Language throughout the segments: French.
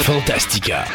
Fantastica.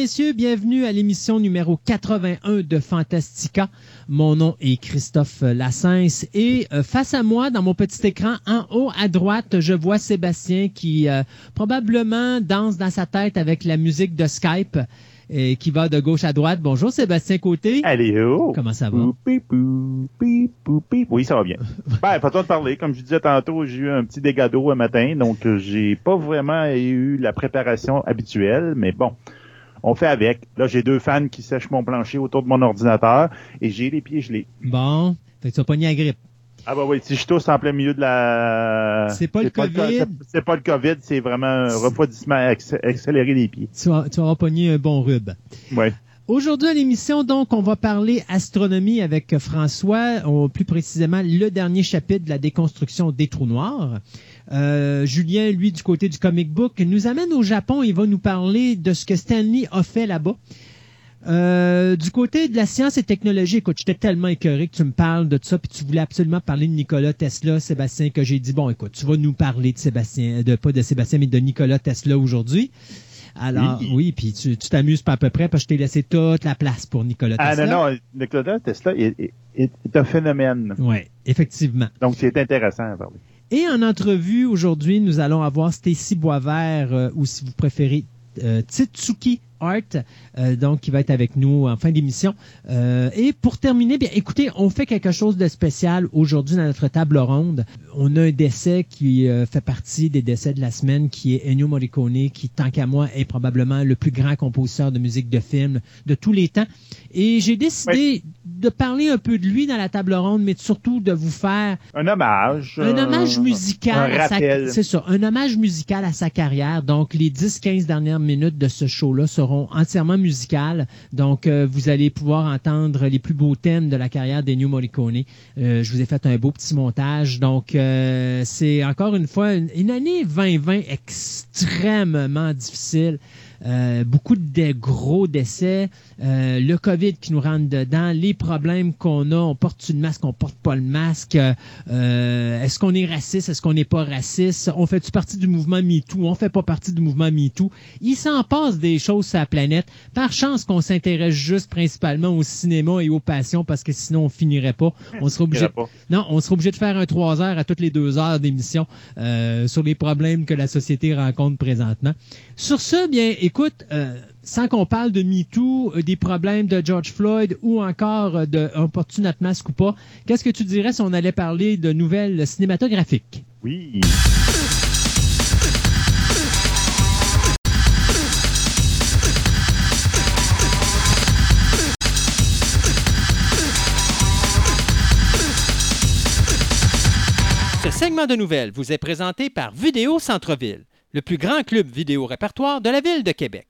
Messieurs, bienvenue à l'émission numéro 81 de Fantastica. Mon nom est Christophe Lassens et euh, face à moi, dans mon petit écran, en haut à droite, je vois Sébastien qui euh, probablement danse dans sa tête avec la musique de Skype et qui va de gauche à droite. Bonjour Sébastien Côté. Allez, oh. Comment ça va? Oui, ça va bien. ben, pas toi de parler. Comme je disais tantôt, j'ai eu un petit dégât d'eau un matin, donc euh, j'ai pas vraiment eu la préparation habituelle, mais bon on fait avec. Là, j'ai deux fans qui sèchent mon plancher autour de mon ordinateur et j'ai les pieds gelés. Bon, fait que tu vas pogner la grippe. Ah bah oui, si je tousse en plein milieu de la... C'est pas, le COVID? C'est pas le COVID, c'est vraiment un refroidissement accéléré des pieds. Tu vas, tu vas pogner un bon rub. Ouais. Aujourd'hui à l'émission, donc, on va parler astronomie avec François, plus précisément le dernier chapitre de la déconstruction des trous noirs. Euh, Julien, lui, du côté du comic book, nous amène au Japon. Il va nous parler de ce que Stanley a fait là-bas. Euh, du côté de la science et technologie, écoute, j'étais tellement écœuré que tu me parles de ça, puis tu voulais absolument parler de Nikola Tesla, Sébastien, que j'ai dit, bon, écoute, tu vas nous parler de Sébastien, de pas de Sébastien, mais de Nikola Tesla aujourd'hui. Alors, oui, puis tu t'amuses pas à peu près parce que je t'ai laissé toute la place pour Nikola Tesla. Ah non, non, Nikola Tesla est, est un phénomène. Oui, effectivement. Donc, c'est intéressant à parler. Et en entrevue aujourd'hui, nous allons avoir Stacy Boisvert, euh, ou si vous préférez, euh, Titsuki Art, euh, donc qui va être avec nous en fin d'émission. Euh, et pour terminer, bien, écoutez, on fait quelque chose de spécial aujourd'hui dans notre table ronde. On a un décès qui euh, fait partie des décès de la semaine, qui est Ennio Morricone, qui, tant qu'à moi, est probablement le plus grand compositeur de musique de film de tous les temps. Et j'ai décidé de parler un peu de lui dans la table ronde, mais surtout de vous faire un hommage, un hommage musical, un c'est ça, un hommage musical à sa carrière. Donc les 10-15 dernières minutes de ce show-là seront entièrement musicales. Donc, euh, vous allez pouvoir entendre les plus beaux thèmes de la carrière des New Morricone. Euh, je vous ai fait un beau petit montage. Donc, euh, c'est encore une fois une, année 2020 extrêmement difficile. beaucoup de gros décès. Euh, le COVID qui nous rentre dedans, les problèmes qu'on a, on porte une masque, on porte pas le masque, euh, est-ce qu'on est raciste, est-ce qu'on n'est pas raciste, on fait-tu partie du mouvement MeToo, on fait pas partie du mouvement MeToo. Il s'en passe des choses sur la planète. Par chance qu'on s'intéresse juste principalement au cinéma et aux passions parce que sinon on finirait pas. On serait obligé, non, on serait obligé de faire un trois heures à toutes les deux heures d'émission euh, sur les problèmes que la société rencontre présentement. Sur ce, bien, écoute, sans qu'on parle de MeToo, euh, des problèmes de George Floyd ou encore euh, de Opportunate Mask ou pas, qu'est-ce que tu dirais si on allait parler de nouvelles cinématographiques? Oui. Ce segment de nouvelles vous est présenté par Vidéo Centre-Ville, le plus grand club vidéo répertoire de la ville de Québec.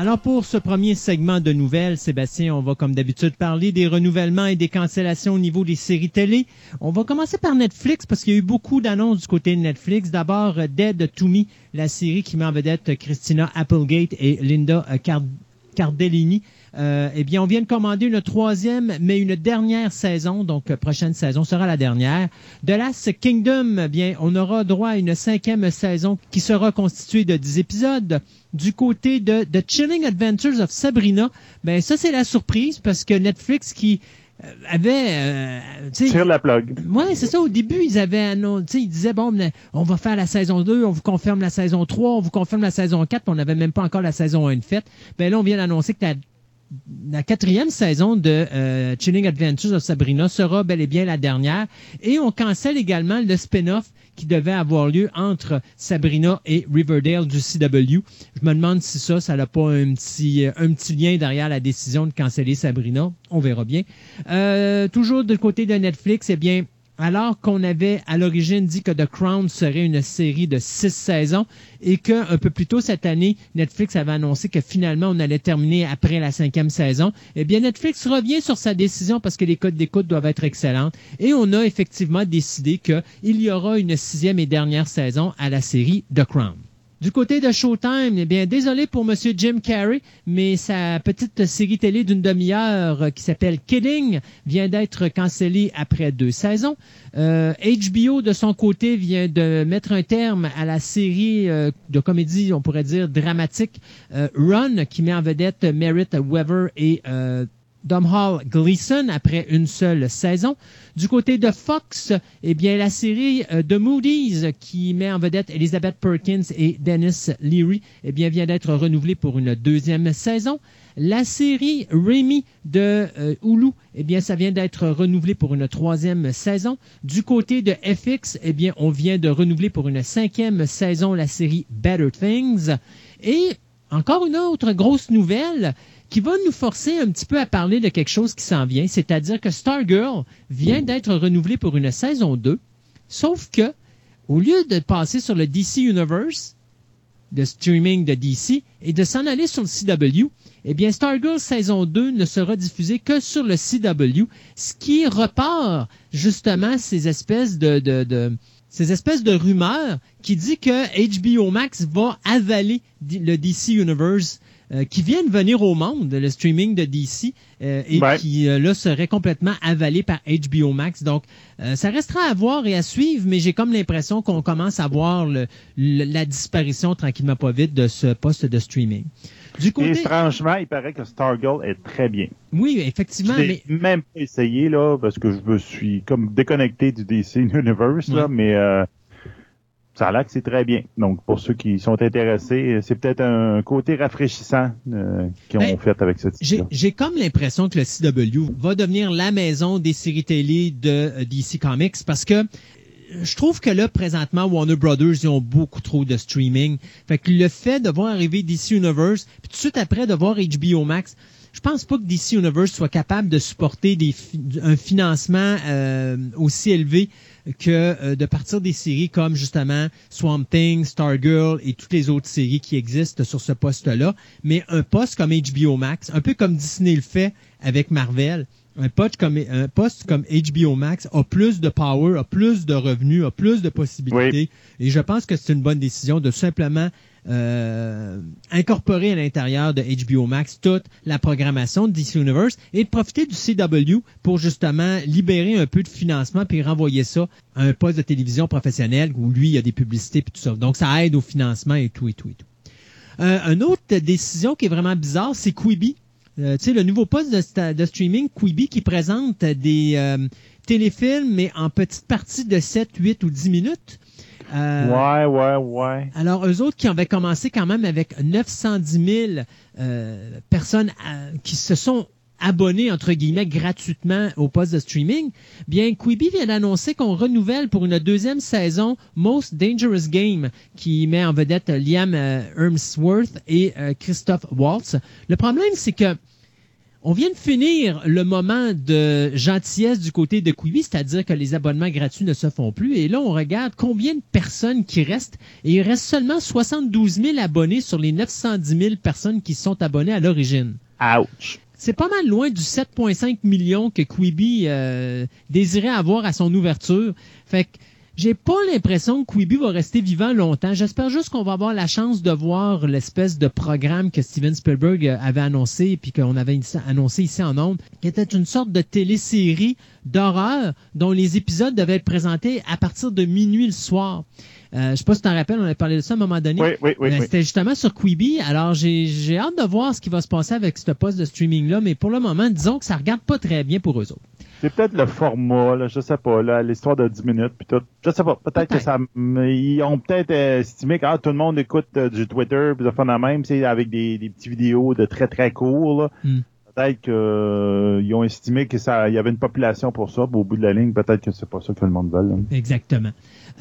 Alors pour ce premier segment de nouvelles, Sébastien, on va comme d'habitude parler des renouvellements et des cancellations au niveau des séries télé. On va commencer par Netflix parce qu'il y a eu beaucoup d'annonces du côté de Netflix. D'abord, Dead to Me, la série qui met en vedette Christina Applegate et Linda Cardellini. Euh, eh bien, on vient de commander une troisième, mais une dernière saison, donc euh, prochaine saison sera la dernière. De Last Kingdom, eh bien, on aura droit à une cinquième saison qui sera constituée de 10 épisodes. Du côté de The Chilling Adventures of Sabrina, ben ça c'est la surprise parce que Netflix qui euh, avait euh, Tire la plug. Ouais, c'est ça. Au début, ils avaient annoncé, ils disaient, bon, on va faire la saison 2, on vous confirme la saison 3, on vous confirme la saison 4, puis on n'avait même pas encore la saison 1 de faite. Ben là, on vient d'annoncer que la, la quatrième saison de euh, Chilling Adventures of Sabrina sera bel et bien la dernière. Et on cancelle également le spin-off qui devait avoir lieu entre Sabrina et Riverdale du CW. Je me demande si ça, ça n'a pas un petit, un petit lien derrière la décision de canceller Sabrina. On verra bien. Euh, toujours du côté de Netflix, eh bien, alors qu'on avait à l'origine dit que The Crown serait une série de six saisons et que un peu plus tôt cette année, Netflix avait annoncé que finalement on allait terminer après la cinquième saison, eh bien Netflix revient sur sa décision parce que les codes d'écoute doivent être excellentes et on a effectivement décidé qu'il y aura une sixième et dernière saison à la série The Crown. Du côté de Showtime, eh bien, désolé pour Monsieur Jim Carrey, mais sa petite série télé d'une demi-heure euh, qui s'appelle Kidding vient d'être cancellée après deux saisons. Euh, HBO, de son côté, vient de mettre un terme à la série euh, de comédie, on pourrait dire, dramatique euh, Run, qui met en vedette Merritt Wever et Domhnall Gleeson après une seule saison. Du côté de Fox, eh bien, la série euh, The Moody's qui met en vedette Elizabeth Perkins et Dennis Leary, eh bien, vient d'être renouvelée pour une deuxième saison. La série Remy de euh, Hulu, eh bien, ça vient d'être renouvelé pour une troisième saison. Du côté de FX, eh bien, on vient de renouveler pour une cinquième saison la série Better Things. Et encore une autre grosse nouvelle qui va nous forcer un petit peu à parler de quelque chose qui s'en vient, c'est-à-dire que Stargirl vient d'être renouvelée pour une saison 2, sauf que au lieu de passer sur le DC Universe, de streaming de DC, et de s'en aller sur le CW, eh bien, Stargirl saison 2 ne sera diffusée que sur le CW, ce qui repart justement ces espèces de, de, de ces espèces de rumeurs qui dit que HBO Max va avaler le DC Universe euh, qui vient de venir au monde, le streaming de DC, euh, et Ouais. qui euh, là serait complètement avalé par HBO Max. Donc, euh, ça restera à voir et à suivre, mais j'ai comme l'impression qu'on commence à voir le- le- la disparition tranquillement pas vite de ce poste de streaming. Du Et côté, étrangement, il paraît que Stargirl est très bien. oui, effectivement, Je mais même pas essayé, là, parce que je me suis comme déconnecté du DC Universe, là, mais euh, ça a l'air que c'est très bien. Donc, pour ceux qui sont intéressés, c'est peut-être un côté rafraîchissant euh, qu'ils ont Ben, fait avec cette J'ai série j'ai comme l'impression que le CW va devenir la maison des séries télé de euh, DC Comics parce que euh, je trouve que là, présentement, Warner Brothers, ils ont beaucoup trop de streaming. Fait que le fait de voir arriver DC Universe, puis tout de suite après de voir HBO Max, je pense pas que DC Universe soit capable de supporter des un financement euh, aussi élevé que euh, de partir des séries comme justement Swamp Thing, Stargirl et toutes les autres séries qui existent sur ce poste-là. Mais un poste comme HBO Max, un peu comme Disney le fait avec Marvel, un poste comme, un poste comme HBO Max a plus de power, a plus de revenus, a plus de possibilités. Et je pense que c'est une bonne décision de simplement euh, incorporer à l'intérieur de HBO Max toute la programmation de DC Universe et profiter du CW pour justement libérer un peu de financement puis renvoyer ça à un poste de télévision professionnel où lui, il y a des publicités puis tout ça. Donc, ça aide au financement et tout et tout et tout. Euh, une autre décision qui est vraiment bizarre, c'est Quibi. Euh, tu sais, le nouveau poste de, streaming Quibi qui présente des téléfilms, mais en petites parties de 7, 8 ou 10 minutes. Euh, Ouais, ouais, ouais. alors, eux autres qui avaient commencé quand même avec 910 000 euh, personnes euh, qui se sont abonnés, entre guillemets, gratuitement au poste de streaming, bien, Quibi vient d'annoncer qu'on renouvelle pour une deuxième saison Most Dangerous Game, qui met en vedette Liam euh, Hemsworth et euh, Christophe Waltz. Le problème, c'est que on vient de finir le moment de gentillesse du côté de Quibi, c'est-à-dire que les abonnements gratuits ne se font plus. Et là, on regarde combien de personnes qui restent. Et il reste seulement 72 000 abonnés sur les 910 000 personnes qui sont abonnées à l'origine. Ouch. C'est pas mal loin du 7,5 millions que Quibi euh, désirait avoir à son ouverture. Fait que J'ai pas l'impression que Quibi va rester vivant longtemps. J'espère juste qu'on va avoir la chance de voir l'espèce de programme que Steven Spielberg avait annoncé puis qu'on avait annoncé ici en Onde, qui était une sorte de télésérie d'horreur dont les épisodes devaient être présentés à partir de minuit le soir. Euh, je sais pas si tu t'en rappelles, on avait parlé de ça à un moment donné. Oui, oui, oui. Euh, C'était justement sur Quibi. Alors, j'ai hâte de voir ce qui va se passer avec ce poste de streaming-là, mais pour le moment, disons que ça regarde pas très bien pour eux autres. C'est peut-être le format, là, je sais pas, là, l'histoire de 10 minutes, puis tout. Je sais pas, peut-être que ça... Ils ont peut-être estimé que ah, tout le monde écoute euh, du Twitter, puis de fun la même, c'est avec des, des petites vidéos de très très courts, là. Hmm. Peut-être qu'ils euh, ont estimé que ça, il y avait une population pour ça, au bout de la ligne, peut-être que c'est pas ça que le monde veut. Là. Exactement.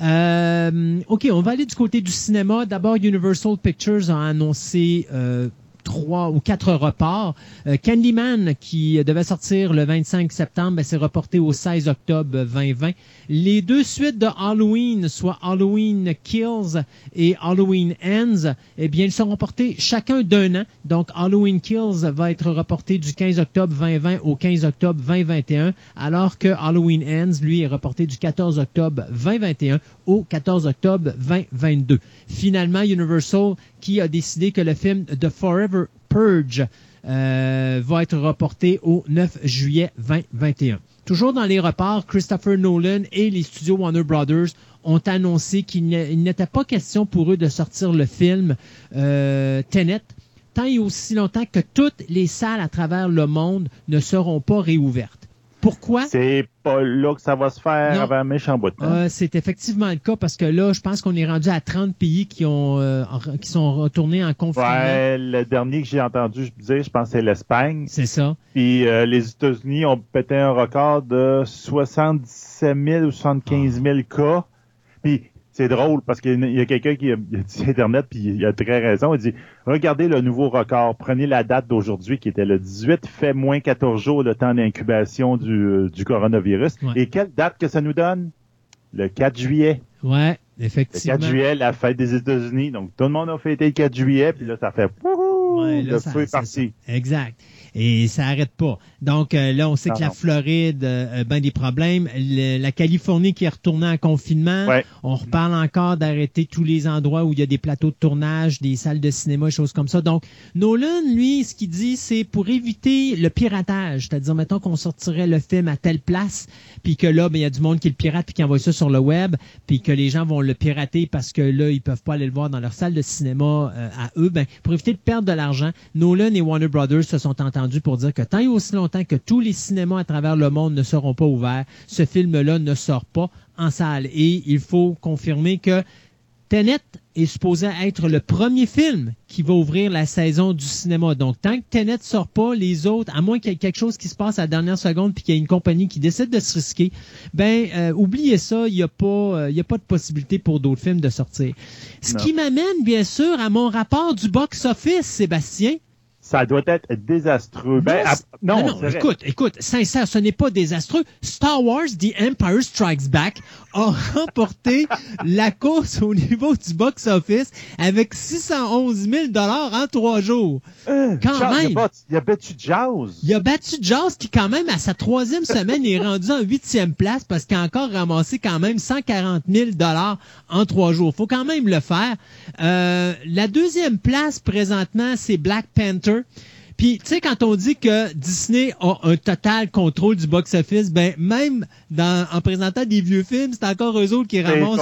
Euh, OK, on va aller du côté du cinéma. D'abord, Universal Pictures a annoncé euh, trois ou quatre reports. Euh, Candyman, qui devait sortir le 25 septembre, ben, s'est reporté au 16 octobre 2020. Les deux suites de Halloween, soit Halloween Kills et Halloween Ends, eh bien, ils sont reportés chacun d'un an. Donc, Halloween Kills va être reporté du 15 octobre 2020 au 15 octobre 2021, alors que Halloween Ends, lui, est reporté du 14 octobre 2021 au 14 octobre 2022. Finalement, Universal qui a décidé que le film The Forever Purge euh, va être reporté au 9 juillet 2021. Toujours dans les reports, Christopher Nolan et les studios Warner Brothers ont annoncé qu'il n'était pas question pour eux de sortir le film euh, Tenet tant et aussi longtemps que toutes les salles à travers le monde ne seront pas réouvertes. Pourquoi? C'est pas là que ça va se faire avant un méchant bout de temps. Euh, c'est effectivement le cas parce que là, je pense qu'on est rendu à 30 pays qui ont euh, qui sont retournés en confinement. Ouais, le dernier que j'ai entendu dire, je pense c'est l'Espagne. C'est ça. Puis euh, les États-Unis ont pété un record de 77 000 ou 75 000 cas. Puis c'est drôle parce qu'il y a quelqu'un qui a, dit Internet, puis il a très raison. Il dit Regardez le nouveau record. Prenez la date d'aujourd'hui qui était le 18, fait moins 14 jours le temps d'incubation du, euh, du coronavirus. Et quelle date que ça nous donne? Le 4 juillet. Ouais, effectivement. Le 4 juillet, la fête des États-Unis. Donc tout le monde a fêté le 4 juillet, puis là, ça fait ouais, le feu est parti. Exact et ça arrête pas. Donc euh, là, on sait que la Floride euh, a ben des problèmes. la Californie qui est retournée en confinement. On reparle encore d'arrêter tous les endroits où il y a des plateaux de tournage, des salles de cinéma, choses comme ça. Donc Nolan, lui, ce qu'il dit, c'est pour éviter le piratage. C'est-à-dire, mettons qu'on sortirait le film à telle place, puis que là, ben, il y a du monde qui le pirate puis qui envoie ça sur le web, puis que les gens vont le pirater parce que là, ils peuvent pas aller le voir dans leur salle de cinéma euh, à eux. Ben, pour éviter de perdre de l'argent, Nolan et Warner Brothers se sont entendus pour dire que tant et aussi longtemps que tous les cinémas à travers le monde ne seront pas ouverts, ce film-là ne sort pas en salle. Et il faut confirmer que Tenet est supposé être le premier film qui va ouvrir la saison du cinéma. Donc, tant que Tenet sort pas, les autres, à moins qu'il y ait quelque chose qui se passe à la dernière seconde puis qu'il y ait une compagnie qui décide de se risquer, ben, euh, oubliez ça, il n'y a pas, euh, a pas de possibilité pour d'autres films de sortir. Ce qui m'amène, bien sûr, à mon rapport du box-office, Sébastien ça doit être désastreux. Ben, non, non, écoute, écoute, sincère, ce n'est pas désastreux. Star Wars The Empire Strikes Back a remporté la course au niveau du box-office avec 611 000 dollars en trois jours. Euh, quand même. Il a, battu Jaws. Il a battu Jaws qui, quand même, à sa troisième semaine, est rendu en huitième place parce qu'il a encore ramassé quand même 140 000 dollars en trois jours. Faut quand même le faire. Euh, la deuxième place, présentement, c'est Black Panther. Puis, tu sais, quand on dit que Disney a un total contrôle du box-office, ben, même dans, en présentant des vieux films, c'est encore eux autres qui ramassent.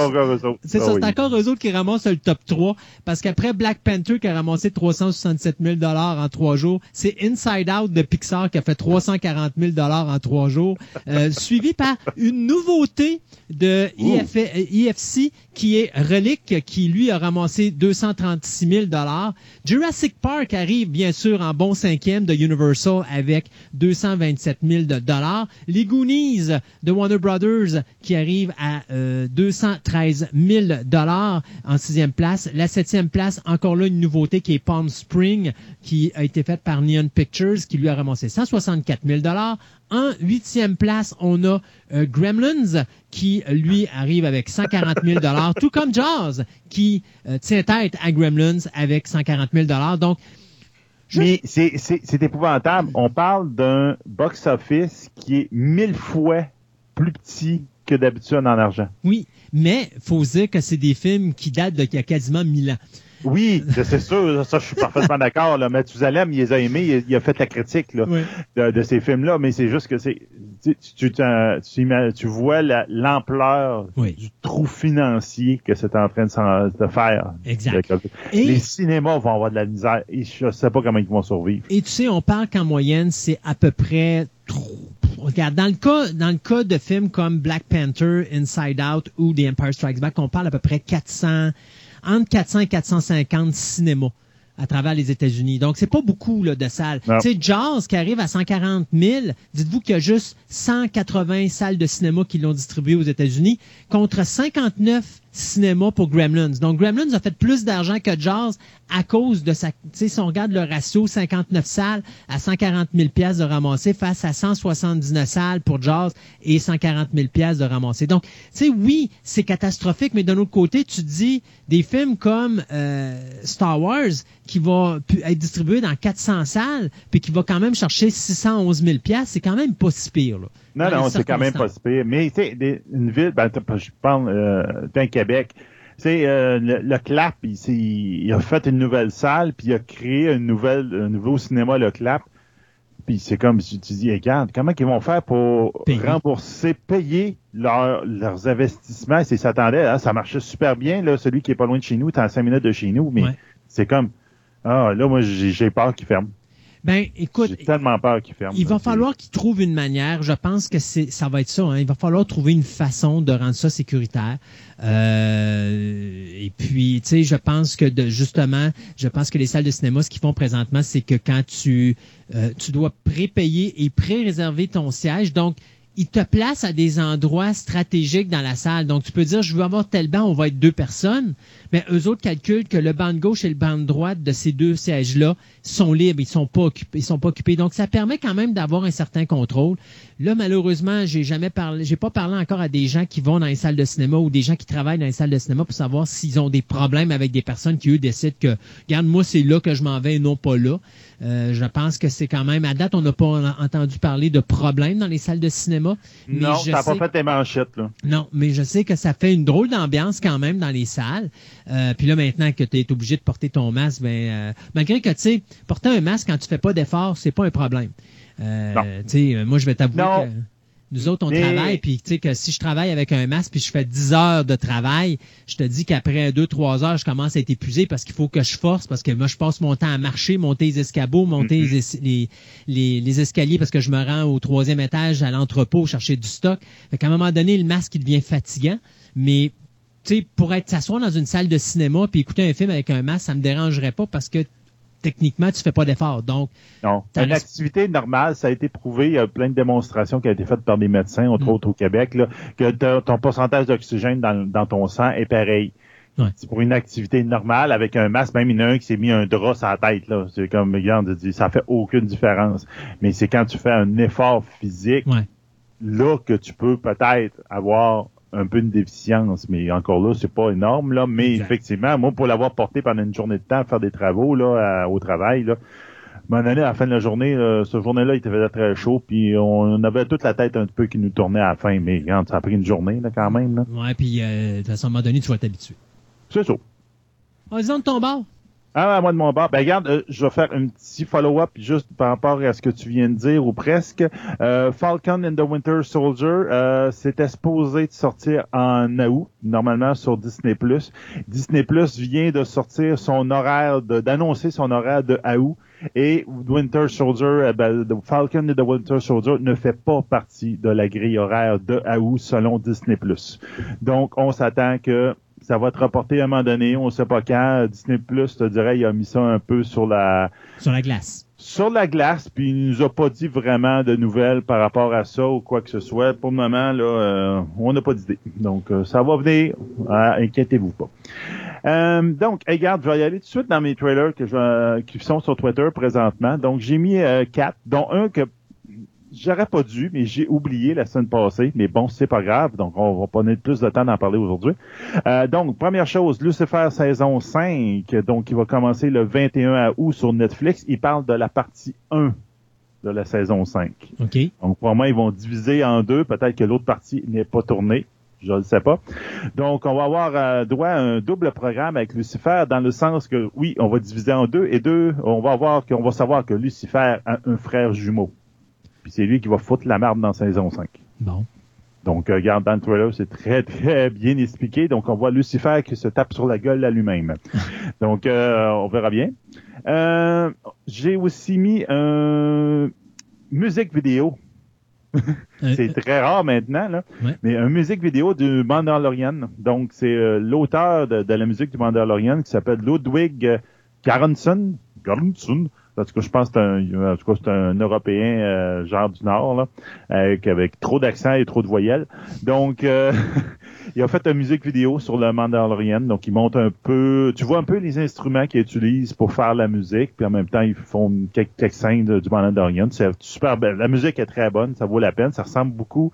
C'est ça, ah c'est encore eux autres qui ramassent le top 3. Parce qu'après Black Panther qui a ramassé 367 000 en trois jours, c'est Inside Out de Pixar qui a fait 340 000 en trois jours, euh, suivi par une nouveauté de IFC qui est Relic, qui lui a ramassé 236 000 Jurassic Park arrive bien sûr en bon cinquième de Universal avec 227 000 Les Goonies de Warner Brothers qui arrive à 213 000 en sixième place. La septième place, encore là une nouveauté qui est Palm Spring qui a été faite par Neon Pictures qui lui a ramassé 164 000 en huitième place, on a euh, Gremlins qui, lui, arrive avec 140 000 tout comme Jaws qui euh, tient tête à Gremlins avec 140 000 Donc, Mais c'est épouvantable. On parle d'un box-office qui est mille fois plus petit que d'habitude en argent. Oui, mais faut dire que c'est des films qui datent d'il y a quasiment mille ans. Oui, c'est sûr, ça, je suis parfaitement d'accord. Mathusalem, il les a aimés, il, il a fait la critique là, Oui. de, de ces films-là, mais c'est juste que c'est tu, tu, tu, tu- tu vois la- l'ampleur Oui. du trou financier que c'est en train de, faire. Exact. Et, Les cinémas vont avoir de la misère et je sais pas comment ils vont survivre. et tu sais, on parle qu'en moyenne, c'est à peu près trop. Regarde, dans le cas, dans le cas de films comme Black Panther, Inside Out ou The Empire Strikes Back, on parle à peu près 400, entre 400 et 450 cinémas à travers les États-Unis. Donc, c'est pas beaucoup là, de salles. Sais, Jaws qui arrive à 140 000, dites-vous qu'il y a juste 180 salles de cinéma qui l'ont distribué aux États-Unis contre 59 cinémas pour Gremlins. Donc, Gremlins a fait plus d'argent que Jaws à cause de sa... Tu sais, si on regarde le ratio 59 salles à 140 000 pièces de ramasser face à 179 salles pour Jaws et 140 000 pièces de ramasser. Donc, tu sais, oui, c'est catastrophique, mais d'un autre côté, tu te dis des films comme euh, Star Wars qui va être distribué dans 400 salles puis qui va quand même chercher 611 000 pièces, c'est quand même pas si pire. Là, Non, non, c'est quand même pas si pire. Mais tu sais, une ville, ben, je parle euh, d'un Québec. C'est euh, le, le Clap, il, il a fait une nouvelle salle, puis il a créé une nouvelle, un nouveau cinéma, le Clap. Puis c'est comme si tu dis, regarde, comment ils vont faire pour Payer. rembourser, payer leur- leurs investissements? S'ils s'attendaient, hein, ça marchait super bien, là, celui qui est pas loin de chez nous, t'es à 5 minutes de chez nous, mais Ouais. c'est comme, ah, là, moi, j'ai j'ai peur qu'il ferme. Ben, écoute, J'ai tellement peur qu'il ferme. Il va falloir qu'ils trouvent une manière. Je pense que c'est, ça va être ça. hein. Il va falloir trouver une façon de rendre ça sécuritaire. Euh, et puis, tu sais, je pense que de, justement, je pense que les salles de cinéma, ce qu'ils font présentement, c'est que quand tu, euh, tu dois pré-payer et pré-réserver ton siège, donc ils te placent à des endroits stratégiques dans la salle. Donc, tu peux dire, je veux avoir tel banc, on va être deux personnes. Mais eux autres calculent que le banc de gauche et le banc de droite de ces deux sièges-là sont libres, ils sont pas occupés, ils sont pas occupés. Donc, ça permet quand même d'avoir un certain contrôle. Là, malheureusement, j'ai jamais parlé, j'ai pas parlé encore à des gens qui vont dans les salles de cinéma ou des gens qui travaillent dans les salles de cinéma pour savoir s'ils ont des problèmes avec des personnes qui, eux, décident que, regarde, moi, c'est là que je m'en vais et non pas là. Euh, je pense que c'est quand même, à date, on n'a pas en- entendu parler de problèmes dans les salles de cinéma. mais Non, je t'as pas sais- fait tes manchettes, là. non, mais je sais que ça fait une drôle d'ambiance quand même dans les salles. Euh, puis là, maintenant que tu es obligé de porter ton masque, ben, euh, malgré que, tu sais, porter un masque quand tu fais pas d'effort, c'est pas un problème. Euh, moi, je vais t'avouer que nous autres, on Mais- travaille, puis tu sais que si je travaille avec un masque, puis je fais 10 heures de travail, je te dis qu'après 2-3 heures, je commence à être épuisé parce qu'il faut que je force, parce que moi, je passe mon temps à marcher, monter les escabeaux, monter Mm-hmm. les, es- les, les, les escaliers parce que je me rends au troisième étage à l'entrepôt chercher du stock. Fait qu'à un moment donné, le masque, il devient fatigant, mais tu sais, pour être s'asseoir dans une salle de cinéma puis écouter un film avec un masque, ça me dérangerait pas parce que techniquement, tu fais pas d'effort. Donc, Non. Une activité normale, ça a été prouvé. Il y a plein de démonstrations qui ont été faites par des médecins, entre Mm. autres au Québec, là, que ton pourcentage d'oxygène dans, dans ton sang est pareil. Ouais. C'est pour une activité normale avec un masque, même il y en a un qui s'est mis un drap sur la tête. Là. C'est comme, regarde, dit, ça fait aucune différence. Mais c'est quand tu fais un effort physique, ouais. là que tu peux peut-être avoir un peu une déficience. Mais encore là, c'est pas énorme. là. Mais Exact. effectivement, moi, pour l'avoir porté pendant une journée de temps, faire des travaux là, à- au travail, là, à un moment donné, à la fin de la journée, euh, ce journée-là, il faisait très chaud, puis on avait toute la tête un peu qui nous tournait à la fin. Mais regarde, ça a pris une journée là, quand même. Là. Ouais, puis euh, de toute façon, à un moment donné, tu vas t'habituer. C'est ça. De ton bord. Ah, moi de mon bord. Ben, regarde, euh, je vais faire un petit follow-up juste par rapport à ce que tu viens de dire, ou presque. Euh, Falcon and the Winter Soldier, euh, c'était supposé de sortir en août, normalement sur Disney+. Disney+, vient de sortir son horaire, d'annoncer son horaire de août, et Winter Soldier, euh, ben, Falcon and the Winter Soldier ne fait pas partie de la grille horaire de août selon Disney+. Donc, on s'attend que ça va être reporté à un moment donné, on sait pas quand. Disney Plus, te dirais, il a mis ça un peu sur la Sur la glace. sur la glace, puis il nous a pas dit vraiment de nouvelles par rapport à ça ou quoi que ce soit. Pour le moment, là, euh, on n'a pas d'idée. Donc, euh, ça va venir. Ah, inquiétez-vous pas. Euh, donc, hey, regarde, je vais y aller tout de suite dans mes trailers que je, qui sont sur Twitter présentement. Donc, j'ai mis euh, quatre, dont un que j'aurais pas dû, mais j'ai oublié la semaine passée. Mais bon, c'est pas grave. Donc, on va pas mettre plus de temps d'en parler aujourd'hui. Euh, donc, première chose, Lucifer saison 5, donc il va commencer le 21 août sur Netflix. Il parle de la partie 1 de la saison 5. OK. Donc, probablement, ils vont diviser en deux. Peut-être que l'autre partie n'est pas tournée. Je ne sais pas. Donc, on va avoir euh, droit à un double programme avec Lucifer dans le sens que, oui, on va diviser en deux et deux, on va voir qu'on va savoir que Lucifer a un frère jumeau. Puis c'est lui qui va foutre la merde dans saison 5. Bon. Donc, euh, regarde, dans le trailer, c'est très, très bien expliqué. Donc, on voit Lucifer qui se tape sur la gueule à lui-même. Donc, euh, on verra bien. Euh, J'ai aussi mis un musique vidéo. Euh, c'est très rare maintenant, là. Ouais. Mais un musique vidéo du Mandalorian. Donc, c'est euh, l'auteur de, de la musique du Mandalorian qui s'appelle Ludwig euh, Göransson. Göransson? En tout cas, je pense que c'est un, en tout cas, c'est un Européen euh, genre du Nord, là, avec, avec trop d'accent et trop de voyelles. Donc, euh, il a fait une musique vidéo sur le Mandalorian. Donc, il monte un peu, tu vois un peu les instruments qu'il utilise pour faire la musique, puis en même temps, ils font quelques, quelques scènes de- du Mandalorian. C'est super belle. La musique est très bonne, ça vaut la peine. Ça ressemble beaucoup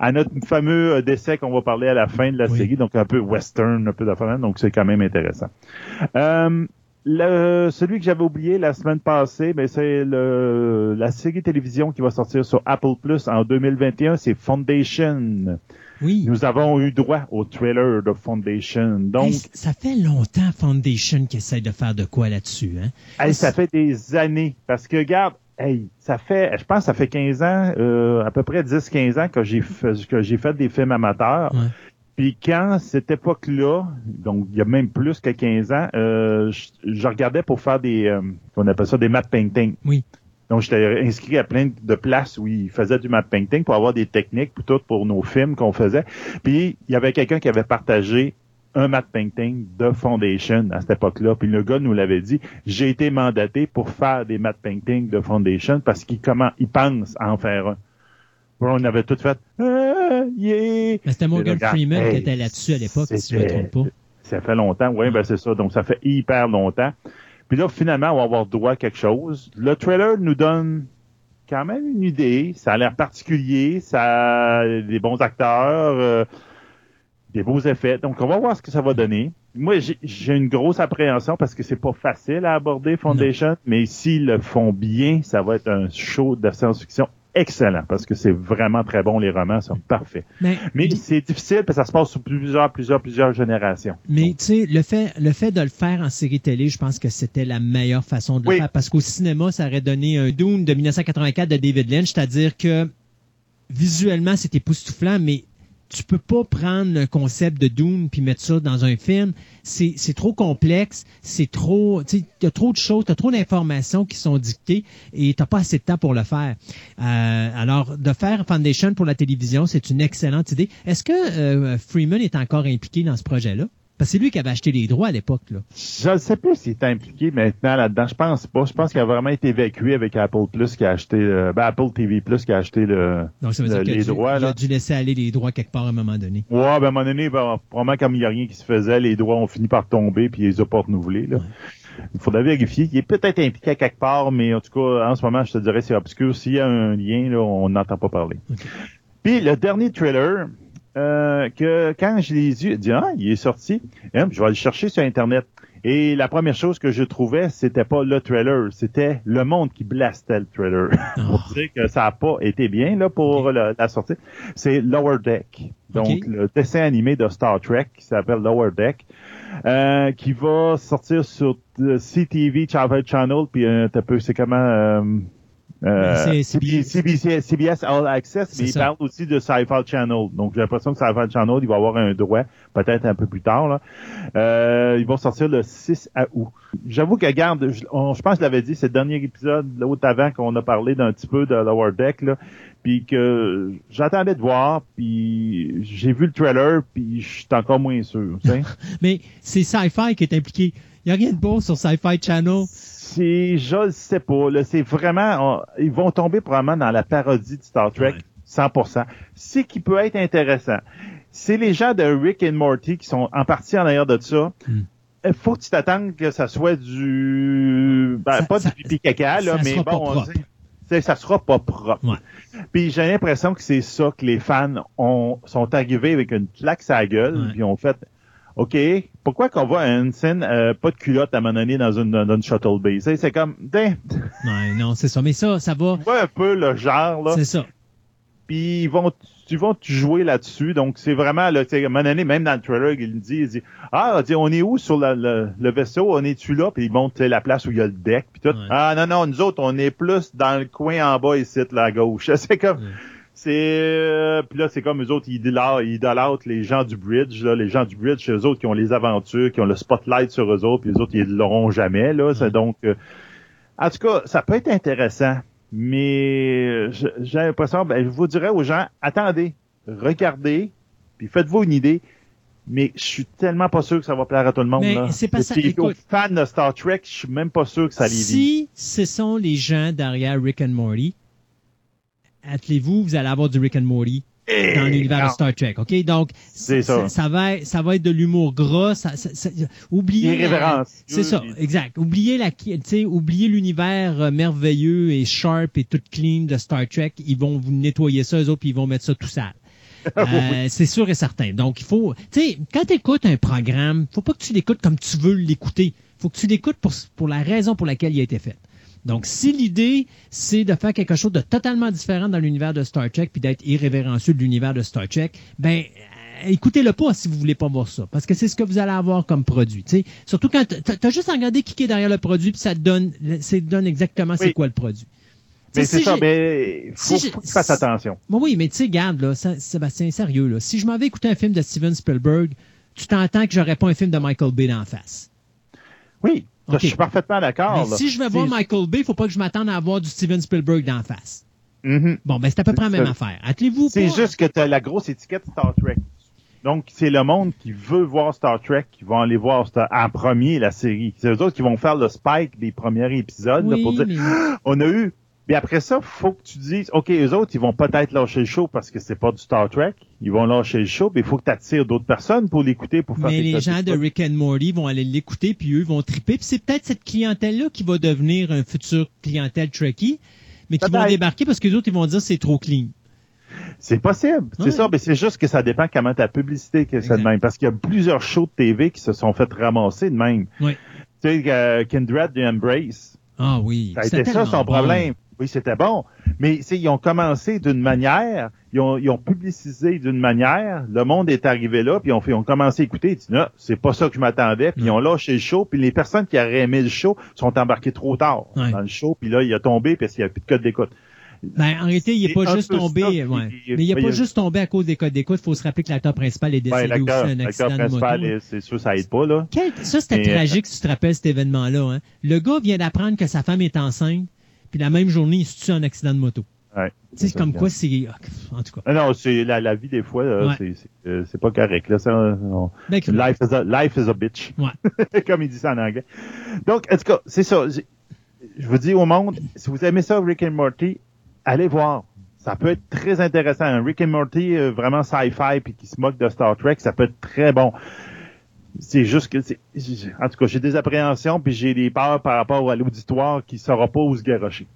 à notre fameux euh, décès qu'on va parler à la fin de la Oui. série, donc un peu western, un peu d'affaires, donc c'est quand même intéressant. Euh, le, celui que j'avais oublié la semaine passée, ben c'est le la série télévision qui va sortir sur Apple Plus en 2021, c'est Foundation. Oui. Nous avons eu droit au trailer de Foundation. Donc, Hey, ça fait longtemps Foundation qui essaie de faire de quoi là-dessus, hein? hey, ça fait des années. Parce que, regarde, hey, ça fait, je pense que ça fait 15 ans, euh, à peu près 10-15 ans que j'ai fait, que j'ai fait des films amateurs. Ouais. Puis quand cette époque-là, donc il y a même plus que 15 ans, euh, je, je regardais pour faire des, euh, on appelle ça des matte painting. Oui. Donc j'étais inscrit à plein de places où ils faisaient du matte painting pour avoir des techniques pour tout pour nos films qu'on faisait. Puis il y avait quelqu'un qui avait partagé un matte painting de Foundation à cette époque-là. Puis le gars nous l'avait dit, j'ai été mandaté pour faire des matte painting de Foundation parce qu'il comment il pense à en faire un. On avait tout fait, ah, yeah! Mais C'était Morgan regarde, Freeman qui était là-dessus à l'époque, si je ne me trompe pas. Ça fait longtemps, oui, ben c'est ça. Donc ça fait hyper longtemps. Puis là, finalement, on va avoir droit à quelque chose. Le trailer nous donne quand même une idée. Ça a l'air particulier, ça a des bons acteurs, euh, des beaux effets. Donc on va voir ce que ça va donner. Moi, j'ai- j'ai une grosse appréhension parce que c'est pas facile à aborder Foundation, mais s'ils le font bien, ça va être un show de science-fiction excellent parce que c'est vraiment très bon. Les romans sont parfaits. Mais, Mais c'est difficile parce que ça se passe sur plusieurs, plusieurs, plusieurs générations. mais tu sais, le fait, le fait de le faire en série télé, je pense que c'était la meilleure façon de Oui. le faire. Parce qu'au cinéma, ça aurait donné un Dune de 1984 de David Lynch, c'est-à-dire que visuellement, c'est époustouflant, mais tu peux pas prendre un concept de Dune puis mettre ça dans un film. C'est c'est trop complexe, c'est trop, tu t'as trop de choses, t'as trop d'informations qui sont dictées et t'as pas assez de temps pour le faire. Euh, alors, de faire Foundation pour la télévision, c'est une excellente idée. Est-ce que euh, Freeman est encore impliqué dans ce projet-là? Parce que c'est lui qui avait acheté les droits à l'époque, là. Je ne sais plus s'il est impliqué maintenant là-dedans. Je pense pas. Je pense qu'il a vraiment été évacué avec Apple Plus qui a acheté, euh, ben, Apple TV Plus qui a acheté le, Donc, ça veut le- dire les dû- droits. il a dû laisser aller les droits quelque part à un moment donné. Ouais, ben, à un moment donné, ben, probablement comme il n'y a rien qui se faisait, les droits ont fini par tomber puis il les a pas renouvelés. Là. Ouais. Il faudrait vérifier. Il est peut-être impliqué à quelque part, mais en tout cas, en ce moment, je te dirais c'est obscur. S'il y a un lien, là, on n'entend pas parler. Puis le dernier trailer, euh, que quand je l'ai j'ai dit ah, il est sorti. Hein, je vais le chercher sur Internet. Et la première chose que je trouvais, c'était pas le trailer, c'était le monde qui blastait le trailer. pour Oh. dire que ça n'a pas été bien là pour la sortie. C'est Lower Deck. Donc le dessin animé de Star Trek qui s'appelle Lower Deck. euh, qui va sortir sur euh, CTV Travel Channel puis euh, t'as peu c'est comment euh, CBS. CBS, CBS All Access, mais il parle aussi de Sci-Fi Channel. Donc, j'ai l'impression que Sci-Fi Channel, il va avoir un droit, peut-être un peu plus tard. Là. Euh, ils vont sortir le 6 à août. J'avoue que, regarde, je, on- je pense que je l'avais dit, c'est le dernier épisode, l'autre avant, qu'on a parlé d'un petit peu de Lower Deck, là, puis que j'attendais de voir, puis j'ai vu le trailer, puis je suis encore moins sûr. Mais c'est Sci-Fi qui est impliqué. Il n'y a rien de beau sur Sci-Fi Channel. C'est, je le sais pas. Là, c'est vraiment, on- ils vont tomber probablement dans la parodie de Star Trek, Ouais. 100%. Ce qui peut être intéressant, c'est les gens de Rick et Morty qui sont en partie en arrière de ça. Hmm. Il faut que tu t'attendes que ça soit du, ben, Ça- pas ça- du pipi caca, là, ça mais sera pas bon, on propre. sait, c'est- ça sera pas propre. Ouais. Puis j'ai l'impression que c'est ça que les fans ont, sont arrivés avec une claque à la gueule, puis ont fait, OK, pourquoi qu'on voit une scène euh, pas de culotte à un moment donné dans une, dans une shuttle base? C'est comme, Ouais, non, c'est ça. Mais ça, ça va. tu vois un peu le genre, là. C'est ça. Puis ils vont, ils vont jouer là-dessus. Donc, c'est vraiment, là, à un moment donné, même dans le trailer, il dit, il dit Ah, on est où sur la- le, le vaisseau? On est-tu là? Puis ils montrent la place où il y a le deck. Puis tout. Ouais. Ah, non, non, nous autres, on est plus dans le coin en bas ici, là, à gauche. C'est comme. Ouais. C'est euh, puis là c'est comme eux autres ils idolâtrent, les gens du bridge là, les gens du bridge c'est eux autres qui ont les aventures, qui ont le spotlight sur eux autres, puis les autres ils l'auront jamais là, c'est donc euh, en tout cas, ça peut être intéressant, mais euh, j'ai l'impression ben, je vous dirais aux gens attendez, regardez, puis faites-vous une idée. Mais je suis tellement pas sûr que ça va plaire à tout le monde. Mais c'est pas ça, écoute. fans de Star Trek, je suis même pas sûr que ça les. Si ce sont les gens derrière Rick and Morty, attelez-vous, vous allez avoir du Rick and Morty dans l'univers de. Star Trek, OK? Donc, ça. ça va, être- ça va être de l'humour gras. Ça, ça- ça- oubliez. C'est ça, exact. Oubliez la, tu sais, oubliez l'univers euh, merveilleux et sharp et tout clean de Star Trek. Ils vont vous nettoyer ça, eux autres, puis ils vont mettre ça tout sale. Euh, c'est sûr et certain. Donc, il faut, tu sais, quand tu écoutes un programme, faut pas que tu l'écoutes comme tu veux l'écouter. faut que tu l'écoutes pour, pour la raison pour laquelle il a été fait. Donc, si l'idée, c'est de faire quelque chose de totalement différent dans l'univers de Star Trek puis d'être irrévérencieux de l'univers de Star Trek, ben, euh, écoutez-le pas si vous voulez pas voir ça. Parce que c'est ce que vous allez avoir comme produit. tu sais. Surtout quand t'as t'as juste à regarder qui est derrière le produit puis ça te donne, ça te donne exactement c'est quoi le produit. Mais Tu c'est si ça, mais faut, si faut que tu fasses attention. Oui, mais tu sais, garde, là, ça- Sébastien, sérieux, là. Si je m'en vais écouter un film de Steven Spielberg, tu t'entends que j'aurais pas un film de Michael Bay d'en face. Oui, je suis parfaitement d'accord. Si je vais voir Michael Bay, faut pas que je m'attende à avoir du Steven Spielberg d'en face. Mhm. Bon, ben, c'est à peu près la même affaire. Attelez-vous C'est juste que tu as la grosse étiquette Star Trek. Donc, c'est le monde qui veut voir Star Trek qui vont aller voir Star- en premier la série. C'est eux autres qui vont faire le spike des premiers épisodes là, Oui, pour dire mais- on a eu. Mais après ça, faut que tu dises OK, eux autres, ils vont peut-être lâcher le show parce que c'est pas du Star Trek. Ils vont lâcher le show, mais il faut que tu attires d'autres personnes pour l'écouter, pour faire Mais les gens de. Rick and Morty vont aller l'écouter, puis eux vont triper. Puis c'est peut-être cette clientèle-là qui va devenir un futur clientèle Trekkie, mais qui vont débarquer parce que les autres, ils vont dire c'est trop clean. C'est possible, Ouais. c'est ça, mais c'est juste que ça dépend comment ta publicité que c'est de même. Parce qu'il y a plusieurs shows de TV qui se sont fait ramasser de même. Oui. Tu sais, euh, Kindred et Embrace, Ah oui. ça a été ça son bon. problème. Oui, c'était bon. Mais ils ont commencé d'une manière, ils ont, ils ont publicisé d'une manière, le monde est arrivé là, puis ils ont, fait, ils ont commencé à écouter, ils disent, non, c'est pas ça que je m'attendais, puis ils ont lâché le show, puis les personnes qui auraient aimé le show sont embarquées trop tard Ouais. dans le show, puis là, il a tombé parce qu'il n'y a plus de code d'écoute. Ben, en réalité, il n'est pas juste tombé, ouais. mais il n'est ben, pas il juste tombé à cause des codes d'écoute. Il faut se rappeler que l'acteur principal est Ben, décédé aussi l'acteur, d'un accident de moto. c'est sûr, ça aide pas, là. Quel- ça, c'était Mais, tragique si tu te rappelles cet événement-là. Hein. Le gars vient d'apprendre que sa femme est enceinte, puis la même journée, il se tue en accident de moto. Ouais. Tu sais, ça, comme c'est quoi, c'est... ah, En tout cas. Non, c'est la, la vie des fois, Ouais. c'est- c'est euh, c'est pas correct. Là, on- Ben, life, is a, life is a bitch. Ouais. Comme il dit ça en anglais. Donc, en tout cas, c'est ça. Je vous dis au monde, si vous aimez ça, Rick and Morty, allez voir. Ça peut être très intéressant. Un Rick and Morty euh, vraiment sci-fi puis qui se moque de Star Trek, ça peut être très bon. C'est juste que, en tout cas, j'ai des appréhensions puis j'ai des peurs par rapport à l'auditoire qui saura pas où se garocher.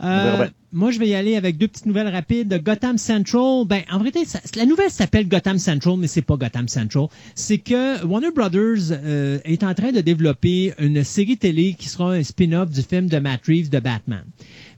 Euh, verra bien. moi, je vais y aller avec deux petites nouvelles rapides. Gotham Central, ben, en vérité, ça- la nouvelle s'appelle Gotham Central, mais c'est pas Gotham Central. C'est que Warner Brothers euh, est en train de développer une série télé qui sera un spin-off du film de Matt Reeves de Batman.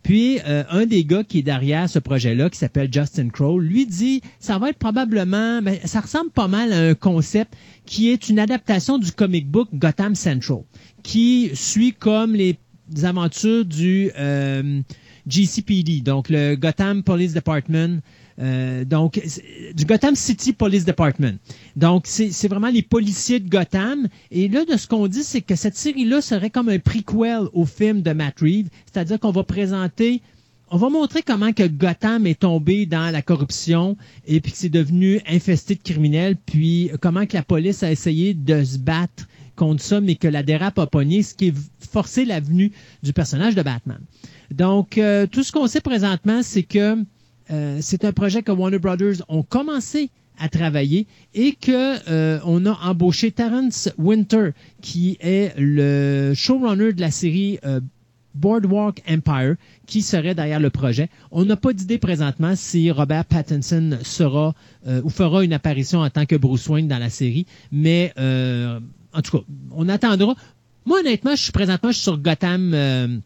Puis, euh, un des gars qui est derrière ce projet-là, qui s'appelle Justin Crow, lui dit, ça va être probablement, ben, ça ressemble pas mal à un concept qui est une adaptation du comic book Gotham Central, qui suit comme les aventures du euh, GCPD, donc le Gotham Police Department, euh, donc du Gotham City Police Department. Donc c'est vraiment les policiers de Gotham. Et là, de ce qu'on dit, c'est que cette série-là serait comme un prequel au film de Matt Reeves, c'est-à-dire qu'on va présenter on va montrer comment que Gotham est tombé dans la corruption et puis que c'est devenu infesté de criminels, puis comment que la police a essayé de se battre contre ça, mais que la dérape a pogné, ce qui est forcé la venue du personnage de Batman. Donc, euh, tout ce qu'on sait présentement, c'est que euh, c'est un projet que Warner Brothers ont commencé à travailler et que euh, on a embauché Terrence Winter, qui est le showrunner de la série euh, Boardwalk Empire qui serait derrière le projet. On n'a pas d'idée présentement si Robert Pattinson sera ou fera une apparition en tant que Bruce Wayne dans la série, mais en tout cas, on attendra. Moi, honnêtement, je suis présentement sur Gotham.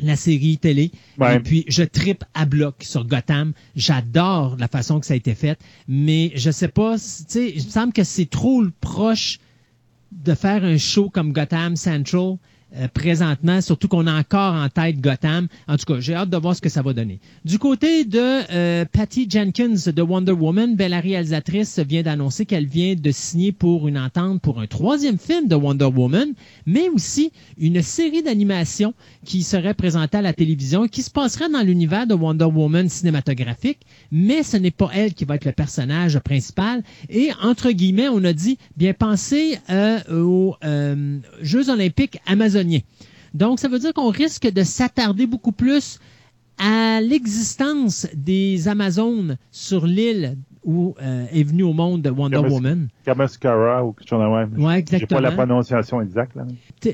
La série télé. Ouais. Et puis, je tripe à bloc sur Gotham. J'adore la façon que ça a été fait. Mais je sais pas, tu sais, il me semble que c'est trop proche de faire un show comme Gotham Central euh, présentement, surtout qu'on a encore en tête Gotham. En tout cas, j'ai hâte de voir ce que ça va donner. Du côté de euh, Patty Jenkins de Wonder Woman, ben, la réalisatrice vient d'annoncer qu'elle vient de signer pour une entente pour un troisième film de Wonder Woman, mais aussi une série d'animation qui serait présentée à la télévision qui se passerait dans l'univers de Wonder Woman cinématographique, mais ce n'est pas elle qui va être le personnage principal. Et entre guillemets, on a dit, bien pensez euh, aux euh, Jeux olympiques Donc, ça veut dire qu'on risque de s'attarder beaucoup plus à l'existence des Amazones sur l'île où euh, est venue au monde Wonder Comme- Woman. Kamascara ou quelque chose de même. Ouais, J'ai exactement. pas la prononciation exacte, là.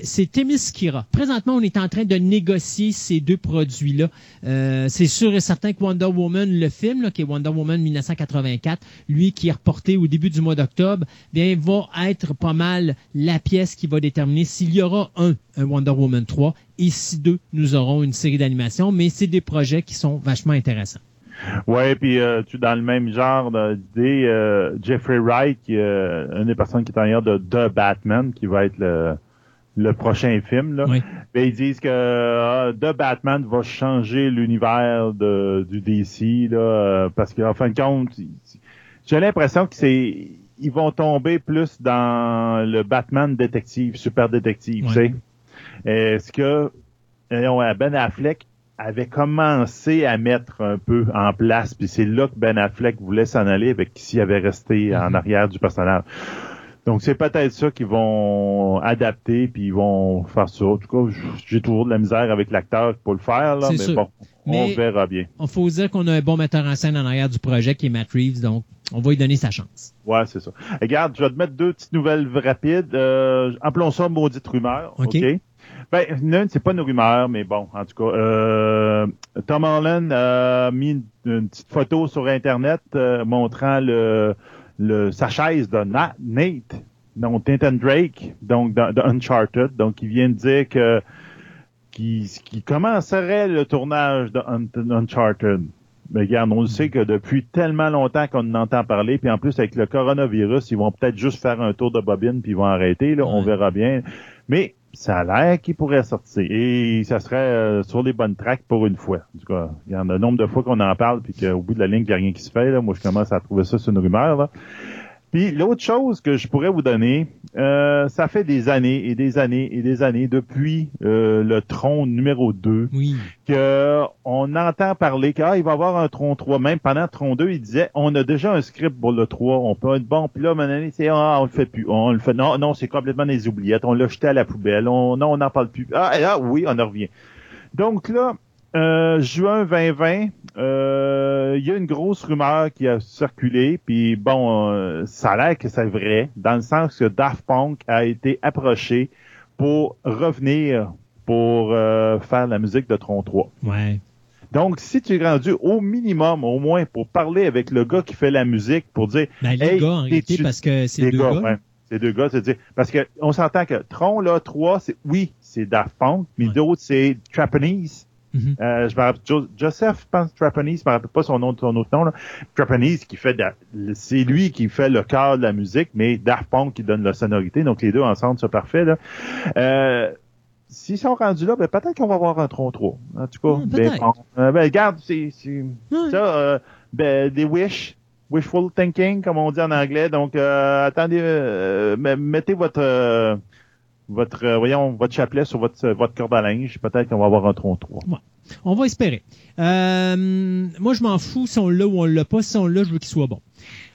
C'est Themyscira. Présentement, on est en train de négocier ces deux produits-là. Euh, c'est sûr et certain que Wonder Woman, le film, là, qui est Wonder Woman 1984, lui qui est reporté au début du mois d'octobre, bien, va être pas mal la pièce qui va déterminer s'il y aura un, un Wonder Woman 3 et si deux, nous aurons une série d'animation. Mais c'est des projets qui sont vachement intéressants. Ouais, puis euh, tu dans le même genre d'idée, euh, Jeffrey Wright, qui est euh, une des personnes qui est en arrière de The Batman, qui va être le, le prochain film. Là. Oui. Ben, ils disent que euh, The Batman va changer l'univers de, du DC, là, euh, parce qu'en fin de compte, j'ai l'impression que c'est ils vont tomber plus dans le Batman détective, super détective, tu sais. Est-ce que Ben Affleck avait commencé à mettre un peu en place, puis c'est là que Ben Affleck voulait s'en aller avec s'il avait resté en Mhm. arrière du personnage. Donc c'est peut-être ça qu'ils vont adapter puis ils vont faire ça. En tout cas, j'ai toujours de la misère avec l'acteur pour le faire là, mais sûr. bon, Mais- on verra bien. On faut dire qu'on a un bon metteur en scène en arrière du projet qui est Matt Reeves, donc on va lui donner sa chance. Ouais, c'est ça. Regarde, je vais te mettre deux petites nouvelles rapides. Euh, appelons ça maudite rumeur. OK. OK? Ben, l'une, c'est pas une rumeur, mais bon, en tout cas, euh, Tom Holland a mis une, une petite photo sur Internet euh, montrant le, le, sa chaise de Na- Nate, donc Nathan Drake, donc de, de Uncharted. Donc, il vient de dire que qui, qui commencerait le tournage de Un- Uncharted. Mais regarde, on le sait que depuis tellement longtemps qu'on en entend parler, puis en plus avec le coronavirus, ils vont peut-être juste faire un tour de bobine puis ils vont arrêter, là, on verra bien. Mais ça a l'air qu'il pourrait sortir. Et ça serait euh, sur les bonnes tracks pour une fois. En tout cas, il y en a le nombre de fois qu'on en parle, puis qu'au bout de la ligne, il n'y a rien qui se fait. Là. Moi, je commence à trouver ça, c'est une rumeur. Là. Puis l'autre chose que je pourrais vous donner, euh, ça fait des années et des années et des années depuis euh, le tronc numéro 2 Oui. que on entend parler qu'il va y avoir un tronc 3. Même pendant le tronc 2, il disait on a déjà un script pour le 3, on peut être bon. Puis là, donné, c'est ah, on le fait plus. On le fait. Non, non, c'est complètement des oubliettes. On l'a jeté à la poubelle. On, non, on n'en parle plus. Ah, ah oui, on en revient. Donc là, euh, juin 2020, euh, il y a une grosse rumeur qui a circulé, puis bon, euh, ça a l'air que c'est vrai, dans le sens que Daft Punk a été approché pour revenir pour euh, faire la musique de Tron 3. Ouais. Donc, si tu es rendu au minimum, au moins, pour parler avec le gars qui fait la musique, pour dire, Ben, les Hey, gars, en réalité, parce que c'est les deux gars, gars. ouais, c'est deux gars, c'est dire, parce que on s'entend que Tron, là, 3, c'est, oui, c'est Daft Punk, mais Ouais. d'autres, c'est Trapanese. Mhm. Euh, je me rappelle, Jo- Joseph, pense, Trapanese, je me rappelle pas son nom, son autre nom, là. Trapanese qui fait, c'est lui qui fait le cœur de la musique, mais Daft Punk qui donne la sonorité, donc les deux ensemble, c'est parfait, là. Euh, S'ils sont rendus là, ben peut-être qu'on va avoir un tronc 3. En tout cas, Hmm, ben, bon. Euh, ben, regarde, c'est, ça, euh, ben, des wish, wishful thinking, comme on dit en anglais. Donc, euh, attendez, euh, me- mettez votre, euh, votre, euh, voyons, votre chapelet sur votre, votre corde à linge. Peut-être qu'on va avoir un tronc 3. On va espérer. Euh, moi, je m'en fous si on l'a ou on l'a pas. Si on l'a, je veux qu'il soit bon.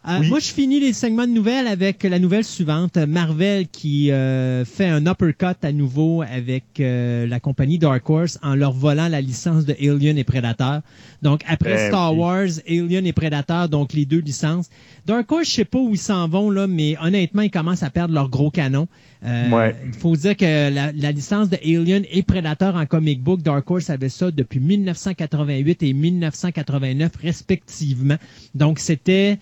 Euh, Oui. Moi, je finis les segments de nouvelles avec la nouvelle suivante. Marvel qui euh, fait un uppercut à nouveau avec euh, la compagnie Dark Horse en leur volant la licence de Alien et Predator. Donc, après Ben Star oui. Wars, Alien et Predator, donc les deux licences. Dark Horse, je sais pas où ils s'en vont, là, mais honnêtement, ils commencent à perdre leur gros canon. Euh, Ouais. Il faut dire que la, la licence de Alien et Predator en comic book, Dark Horse avait ça depuis 1988 et 1989 respectivement. Donc, c'était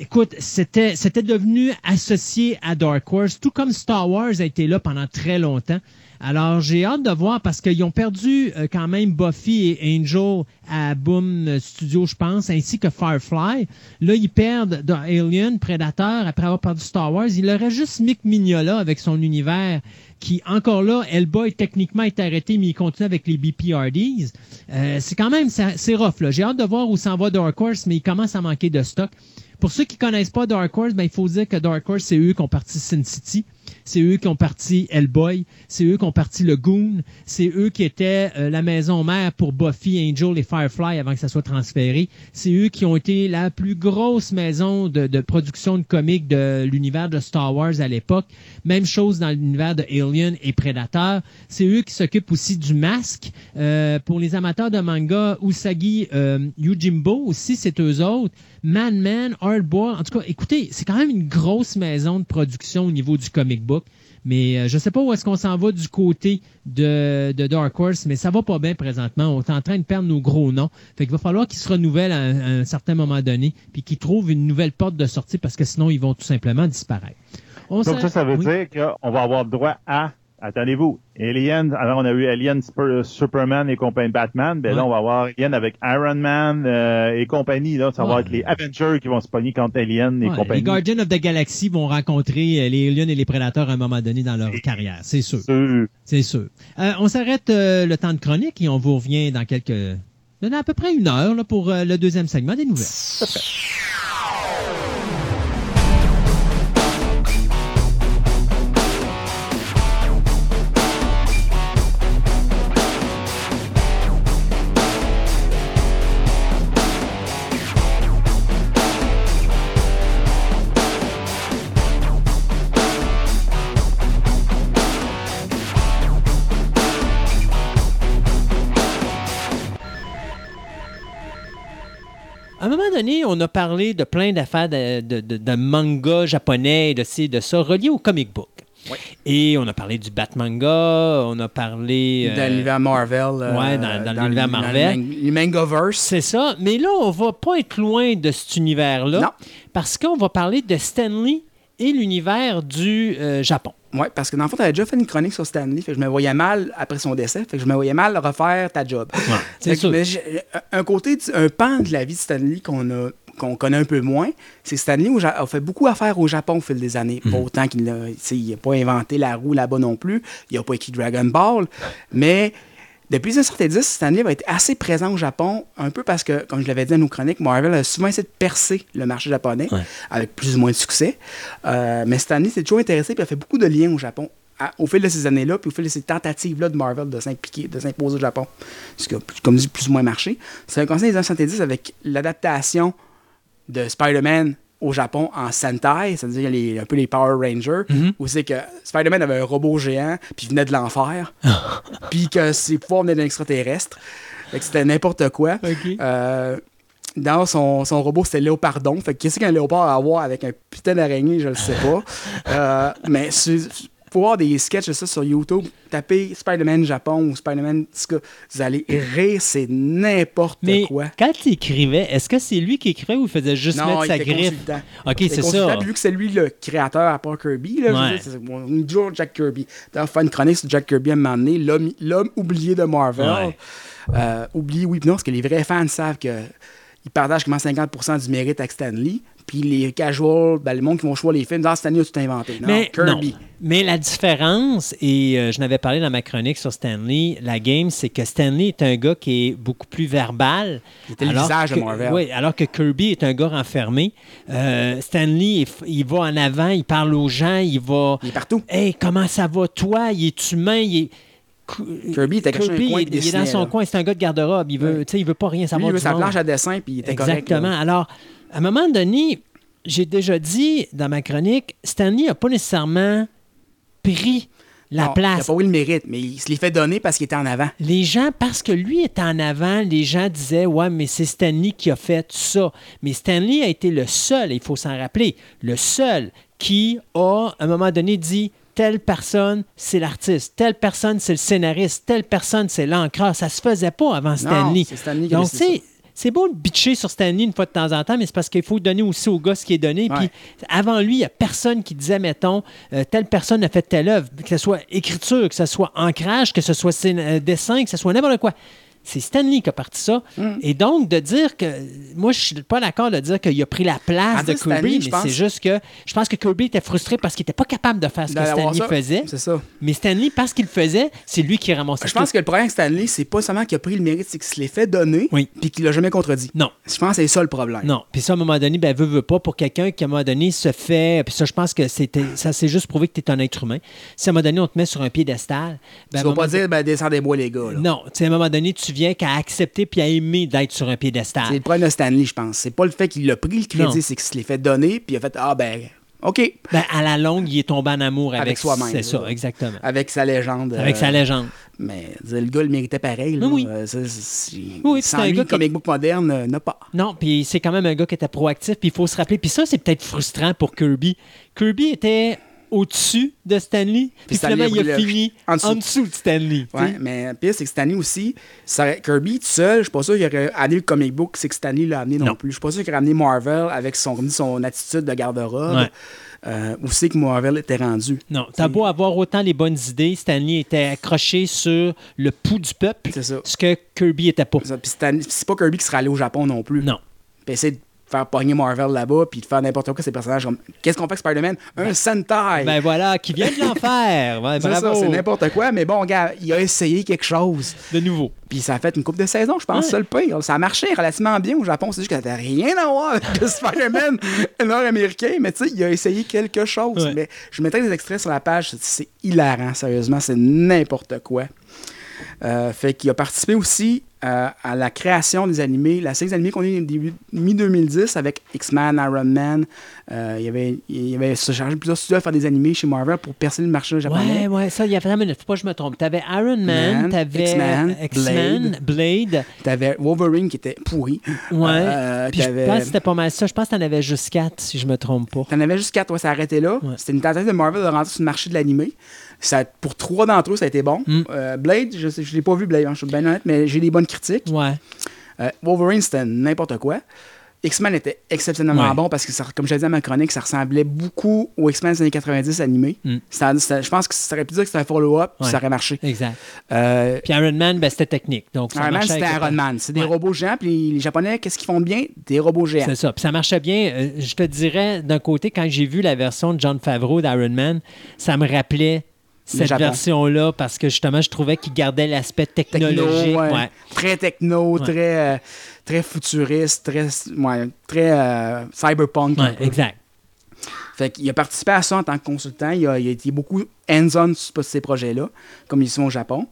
Écoute, c'était c'était devenu associé à Dark Horse, tout comme Star Wars a été là pendant très longtemps. Alors, j'ai hâte de voir parce qu'ils ont perdu euh, quand même Buffy et Angel à Boom Studio, je pense, ainsi que Firefly. Là, ils perdent dans Alien, Predator, après avoir perdu Star Wars. Il aurait juste Mick Mignola avec son univers qui, encore là, Hellboy, techniquement, est arrêté, mais il continue avec les BPRDs. Euh, c'est quand même, c'est rough. J'ai hâte de voir où s'en va Dark Horse, mais il commence à manquer de stock. Pour ceux qui connaissent pas Dark Horse, ben, il faut dire que Dark Horse, c'est eux qui ont parti Sin City. C'est eux qui ont parti Hellboy. C'est eux qui ont parti le Goon. C'est eux qui étaient euh, la maison mère pour Buffy, Angel et Firefly avant que ça soit transféré. C'est eux qui ont été la plus grosse maison de, de production de comics de l'univers de Star Wars à l'époque. Même chose dans l'univers de Alien et Predator. C'est eux qui s'occupent aussi du masque. Euh, pour les amateurs de manga, Usagi euh, Yojimbo aussi, c'est eux autres. Man Man, Hardboiled. En tout cas, écoutez, c'est quand même une grosse maison de production au niveau du comic book. Mais euh, je sais pas où est-ce qu'on s'en va du côté de, de Dark Horse, mais ça va pas bien présentement. On est en train de perdre nos gros noms. Fait qu'il va falloir qu'ils se renouvellent à, un- à un certain moment donné, puis qu'ils trouvent une nouvelle porte de sortie parce que sinon ils vont tout simplement disparaître. On Donc ça, ça veut Oui. dire qu'on va avoir droit à, attendez-vous, Alien, alors on a eu Alien, Super- Superman et compagnie Batman, ben Ouais. là on va avoir Alien avec Iron Man euh, et compagnie, là, ça Ouais. va être les Avengers qui vont se pogner contre Alien et Ouais, compagnie. les Guardians of the Galaxy vont rencontrer euh, les aliens et les prédateurs à un moment donné dans leur carrière, c'est sûr. Sûr. C'est sûr. Euh, on s'arrête euh, le temps de chronique et on vous revient dans quelques... Dans à peu près une heure là, pour euh, le deuxième segment des nouvelles. un moment donné, on a parlé de plein d'affaires de, de, de- de manga japonais, de ci, de ça, reliés au comic book. Et on a parlé du Batmanga, on a parlé... euh, Dans l'univers Marvel. euh, ouais, dans- dans l'univers Marvel. le man- Le Mangaverse. C'est ça. Mais là, on va pas être loin de cet univers-là. Non. Parce qu'on va parler de Stanley et l'univers du euh, Japon. Ouais, parce que dans le fond, tu avais déjà fait une chronique sur Stanley. Fait que je me voyais mal, après son décès, fait que je me voyais mal refaire ta job. c'est sûr. mais j'ai- un côté, un pan de la vie de Stanley qu'on a qu'on connaît un peu moins, c'est Stanley a fait beaucoup affaires au Japon au fil des années. Mhm. Pas autant qu'il n'a pas inventé la roue là-bas non plus. Il n'a pas écrit Dragon Ball. Mais depuis les années 70, Stanley va être assez présent au Japon, un peu parce que, comme je l'avais dit dans nos chroniques, Marvel a souvent essayé de percer le marché japonais, Ouais. avec plus ou moins de succès. Euh, mais Stanley s'est toujours intéressé et a fait beaucoup de liens au Japon. à- au fil de ces années-là, puis au fil de ces tentatives-là de Marvel de s'impliquer, de s'imposer au Japon, ce qui a, comme dit, plus ou moins marché. Ça a commencé dans les années 70 avec l'adaptation de Spider-Man au Japon en Sentai, c'est-à-dire les, un peu les Power Rangers, Mhm. où c'est que Spider-Man avait un robot géant, puis il venait de l'enfer, puis que ses pouvoirs venaient d'un extraterrestre. C'était n'importe quoi. Euh, dans son, son robot, c'était Léopardon. Fait qu'est-ce qu'un léopard a à voir avec un putain d'araignée, je le sais pas. Euh, mais pour voir des sketchs de ça sur YouTube, tapez Spider-Man Japon ou Spider-Man, vous allez rire, c'est n'importe Mais quoi. quand il écrivait, est-ce que c'est lui qui écrivait ou il faisait juste Non, mettre il sa était griffe? consultant. OK, Il c'est ça. Vu que c'est lui le créateur à part Kirby, là, Ouais. toujours Jack Kirby. D'ailleurs, faire une chronique sur Jack Kirby à un moment donné, l'homme l'homme oublié de Marvel. Ouais. Euh, oublié, oui, non, parce que les vrais fans savent que ils partagent comment 50% du mérite avec Stan Lee. Puis les casuals, ben, le monde qui vont choisir les films, dans Stan Lee a tout inventé. Non, Mais, Kirby. non. Mais la différence, et euh, je n'avais parlé dans ma chronique sur Stanley, la game, c'est que Stanley est un gars qui est beaucoup plus verbal. Il était le visage de que- Marvel. Oui, alors que Kirby est un gars renfermé. Euh, Stanley, il, va en avant, il parle aux gens, il va... Il est partout. Hey, comment ça va, toi? Il est humain, il est... Kirby était dans un Kirby, coin, il, il est dans son là. coin, c'est un gars de garde-robe. Il veut, Ouais. tu il veut pas rien Lui, savoir il veut du sa monde. planche à dessin, puis il était. Exactement. Alors, à un moment donné, j'ai déjà dit dans ma chronique, Stanley n'a pas nécessairement pris la Non, Il place. n'a pas eu le mérite, mais il se l'est fait donner parce qu'il était en avant. Les gens, parce que lui est en avant, les gens disaient Ouais, mais c'est Stanley qui a fait ça. Mais Stanley a été le seul, et il faut s'en rappeler, le seul qui a, à un moment donné, dit Telle personne, c'est l'artiste. Telle personne, c'est le scénariste. Telle personne, c'est l'encreur. Ça se faisait pas avant Stanley. Non, c'est Stanley qui a Donc, c'est. C'est beau de bitcher sur Stanley une fois de temps en temps, mais c'est parce qu'il faut donner aussi au gars ce qui est donné. Puis avant lui, il n'y a personne qui disait, mettons, euh, telle personne a fait telle œuvre, que ce soit écriture, que ce soit ancrage, que ce soit euh, dessin, que ce soit n'importe quoi. C'est Stanley qui a parti ça. Mm. Et donc, de dire que. Moi, je suis pas d'accord de dire qu'il a pris la place En de Kirby, mais pense- c'est juste que je pense que Kirby était frustré parce qu'il n'était pas capable de faire ce que Stanley faisait. C'est ça. Mais Stanley, parce qu'il le faisait, c'est lui qui ramassait Je pense que le problème avec Stanley, c'est pas seulement qu'il a pris le mérite, c'est qu'il se l'est fait donner, Oui. puis qu'il l'a jamais contredit. Non. Je pense que c'est ça le problème. Non. Puis ça, à un moment donné, ben, veut, veut pas, pour quelqu'un qui, à un moment donné, se fait. Puis ça, je pense que c'était. Ça, c'est juste prouvé que tu es un être humain. Si à un moment donné, on te met sur un piédestal. Ben, Tu vas pas dire, ben, descendez-moi, les gars. là. Non, tu à un moment donné, tu qu'à accepter puis à aimer d'être sur un C'est piédestal. le problème de Stanley, je pense. C'est pas le fait qu'il l'a pris, le crédit, c'est qu'il se l'est fait donner, puis il a fait, ah ben, OK, Ben, à la longue, il est tombé en amour avec, Avec soi-même, C'est ça, exactement. avec sa légende. Avec euh, sa légende. Mais le gars le méritait pareil. là. Oui, oui. Euh, c'est- Oui, sans c'est un gars le comic book moderne euh, n'a pas. Non, puis c'est quand même un gars qui était proactif, puis il faut se rappeler. Puis ça, c'est peut-être frustrant pour Kirby. Kirby était au-dessus de Stanley, puis Stanley finalement, il a le- fini en en dessous. de Stanley. Ouais, mais pire, c'est que Stanley aussi, ça aurait- Kirby tout seul, je suis pas sûr qu'il aurait amené le comic book, c'est que Stanley l'a amené non, Non. plus. Je suis pas sûr qu'il aurait amené Marvel avec son, son attitude de garde-robe. Ouais. Euh, où c'est que Marvel était rendu. Non, t'as beau avoir autant les bonnes idées, Stanley était accroché sur le pouls du peuple, C'est ça. ce que Kirby était pas. Ça, Puis Stan- c'est pas Kirby qui serait allé au Japon non plus. Non. Puis essayer de faire pogner Marvel là-bas, puis de faire n'importe quoi ces personnages. comme- Qu'est-ce qu'on fait avec Spider-Man? Un Sentai! Ben voilà, qui vient de l'enfer. Ouais, c'est ça, bravo. c'est n'importe quoi, mais bon, gars, il a essayé quelque chose. De nouveau. Puis ça a fait une coupe de saison, je pense, Ouais. ça le pire. Ça a marché relativement bien au Japon. C'est juste que ça n'a rien à voir avec le Spider-Man nord-américain, mais tu sais, il a essayé quelque chose. Ouais. Mais je mettrai des extraits sur la page, c'est- c'est hilarant, sérieusement, c'est n'importe quoi. Euh, fait qu'il a participé aussi euh, à la création des animés, la série des animés qu'on a eu début mi-2010 avec X-Men, Iron Man. Euh, il, avait, il avait se chargé plusieurs studios à faire des animés chez Marvel pour percer le marché japonais. Ouais, ouais, ça, il y a vraiment. Faut pas que je me trompe. T'avais Iron Man, Man, t'avais X-Men, X-Men, Blade. T'avais Wolverine qui était pourri. Ouais. Euh, Puis je pense que c'était pas mal ça. Je pense que t'en avais juste quatre, si je me trompe pas. T'en avais juste quatre, ouais, ça arrêtait là. Ouais. C'était une tentative de Marvel de rentrer sur le marché de l'animé. Ça, pour trois d'entre eux, ça a été bon. Mm. Euh, Blade, je ne l'ai pas vu, Blade, hein, je suis bien honnête, mais j'ai des bonnes critiques. Ouais. Euh, Wolverine, c'était n'importe quoi. X-Men était exceptionnellement Ouais. bon parce que, ça- comme je l'ai dit à ma chronique, ça ressemblait beaucoup aux X-Men des années 90 animés. Mm. Ça- ça- je pense que ça aurait pu dire que c'était un follow-up, Ouais. ça aurait marché. Exact. Euh, Puis Iron Man, ben, c'était technique. Donc, Iron Man, c'était Iron Man. C'est des Ouais. robots géants, puis les, les Japonais, qu'est-ce qu'ils font de bien? Des robots géants. C'est ça. Puis ça marchait bien. Euh, je te dirais, d'un côté, quand j'ai vu la version de John Favreau d'Iron Man, ça me rappelait cette version-là parce que justement, je trouvais qu'il gardait l'aspect technologique. Techno, ouais. Ouais. Très techno, très, euh, très futuriste, très, ouais, très euh, cyberpunk. exact. Fait qu'il a participé à ça en tant que consultant. Il a, il a été beaucoup hands-on sur ces projets-là, comme ils sont au Japon.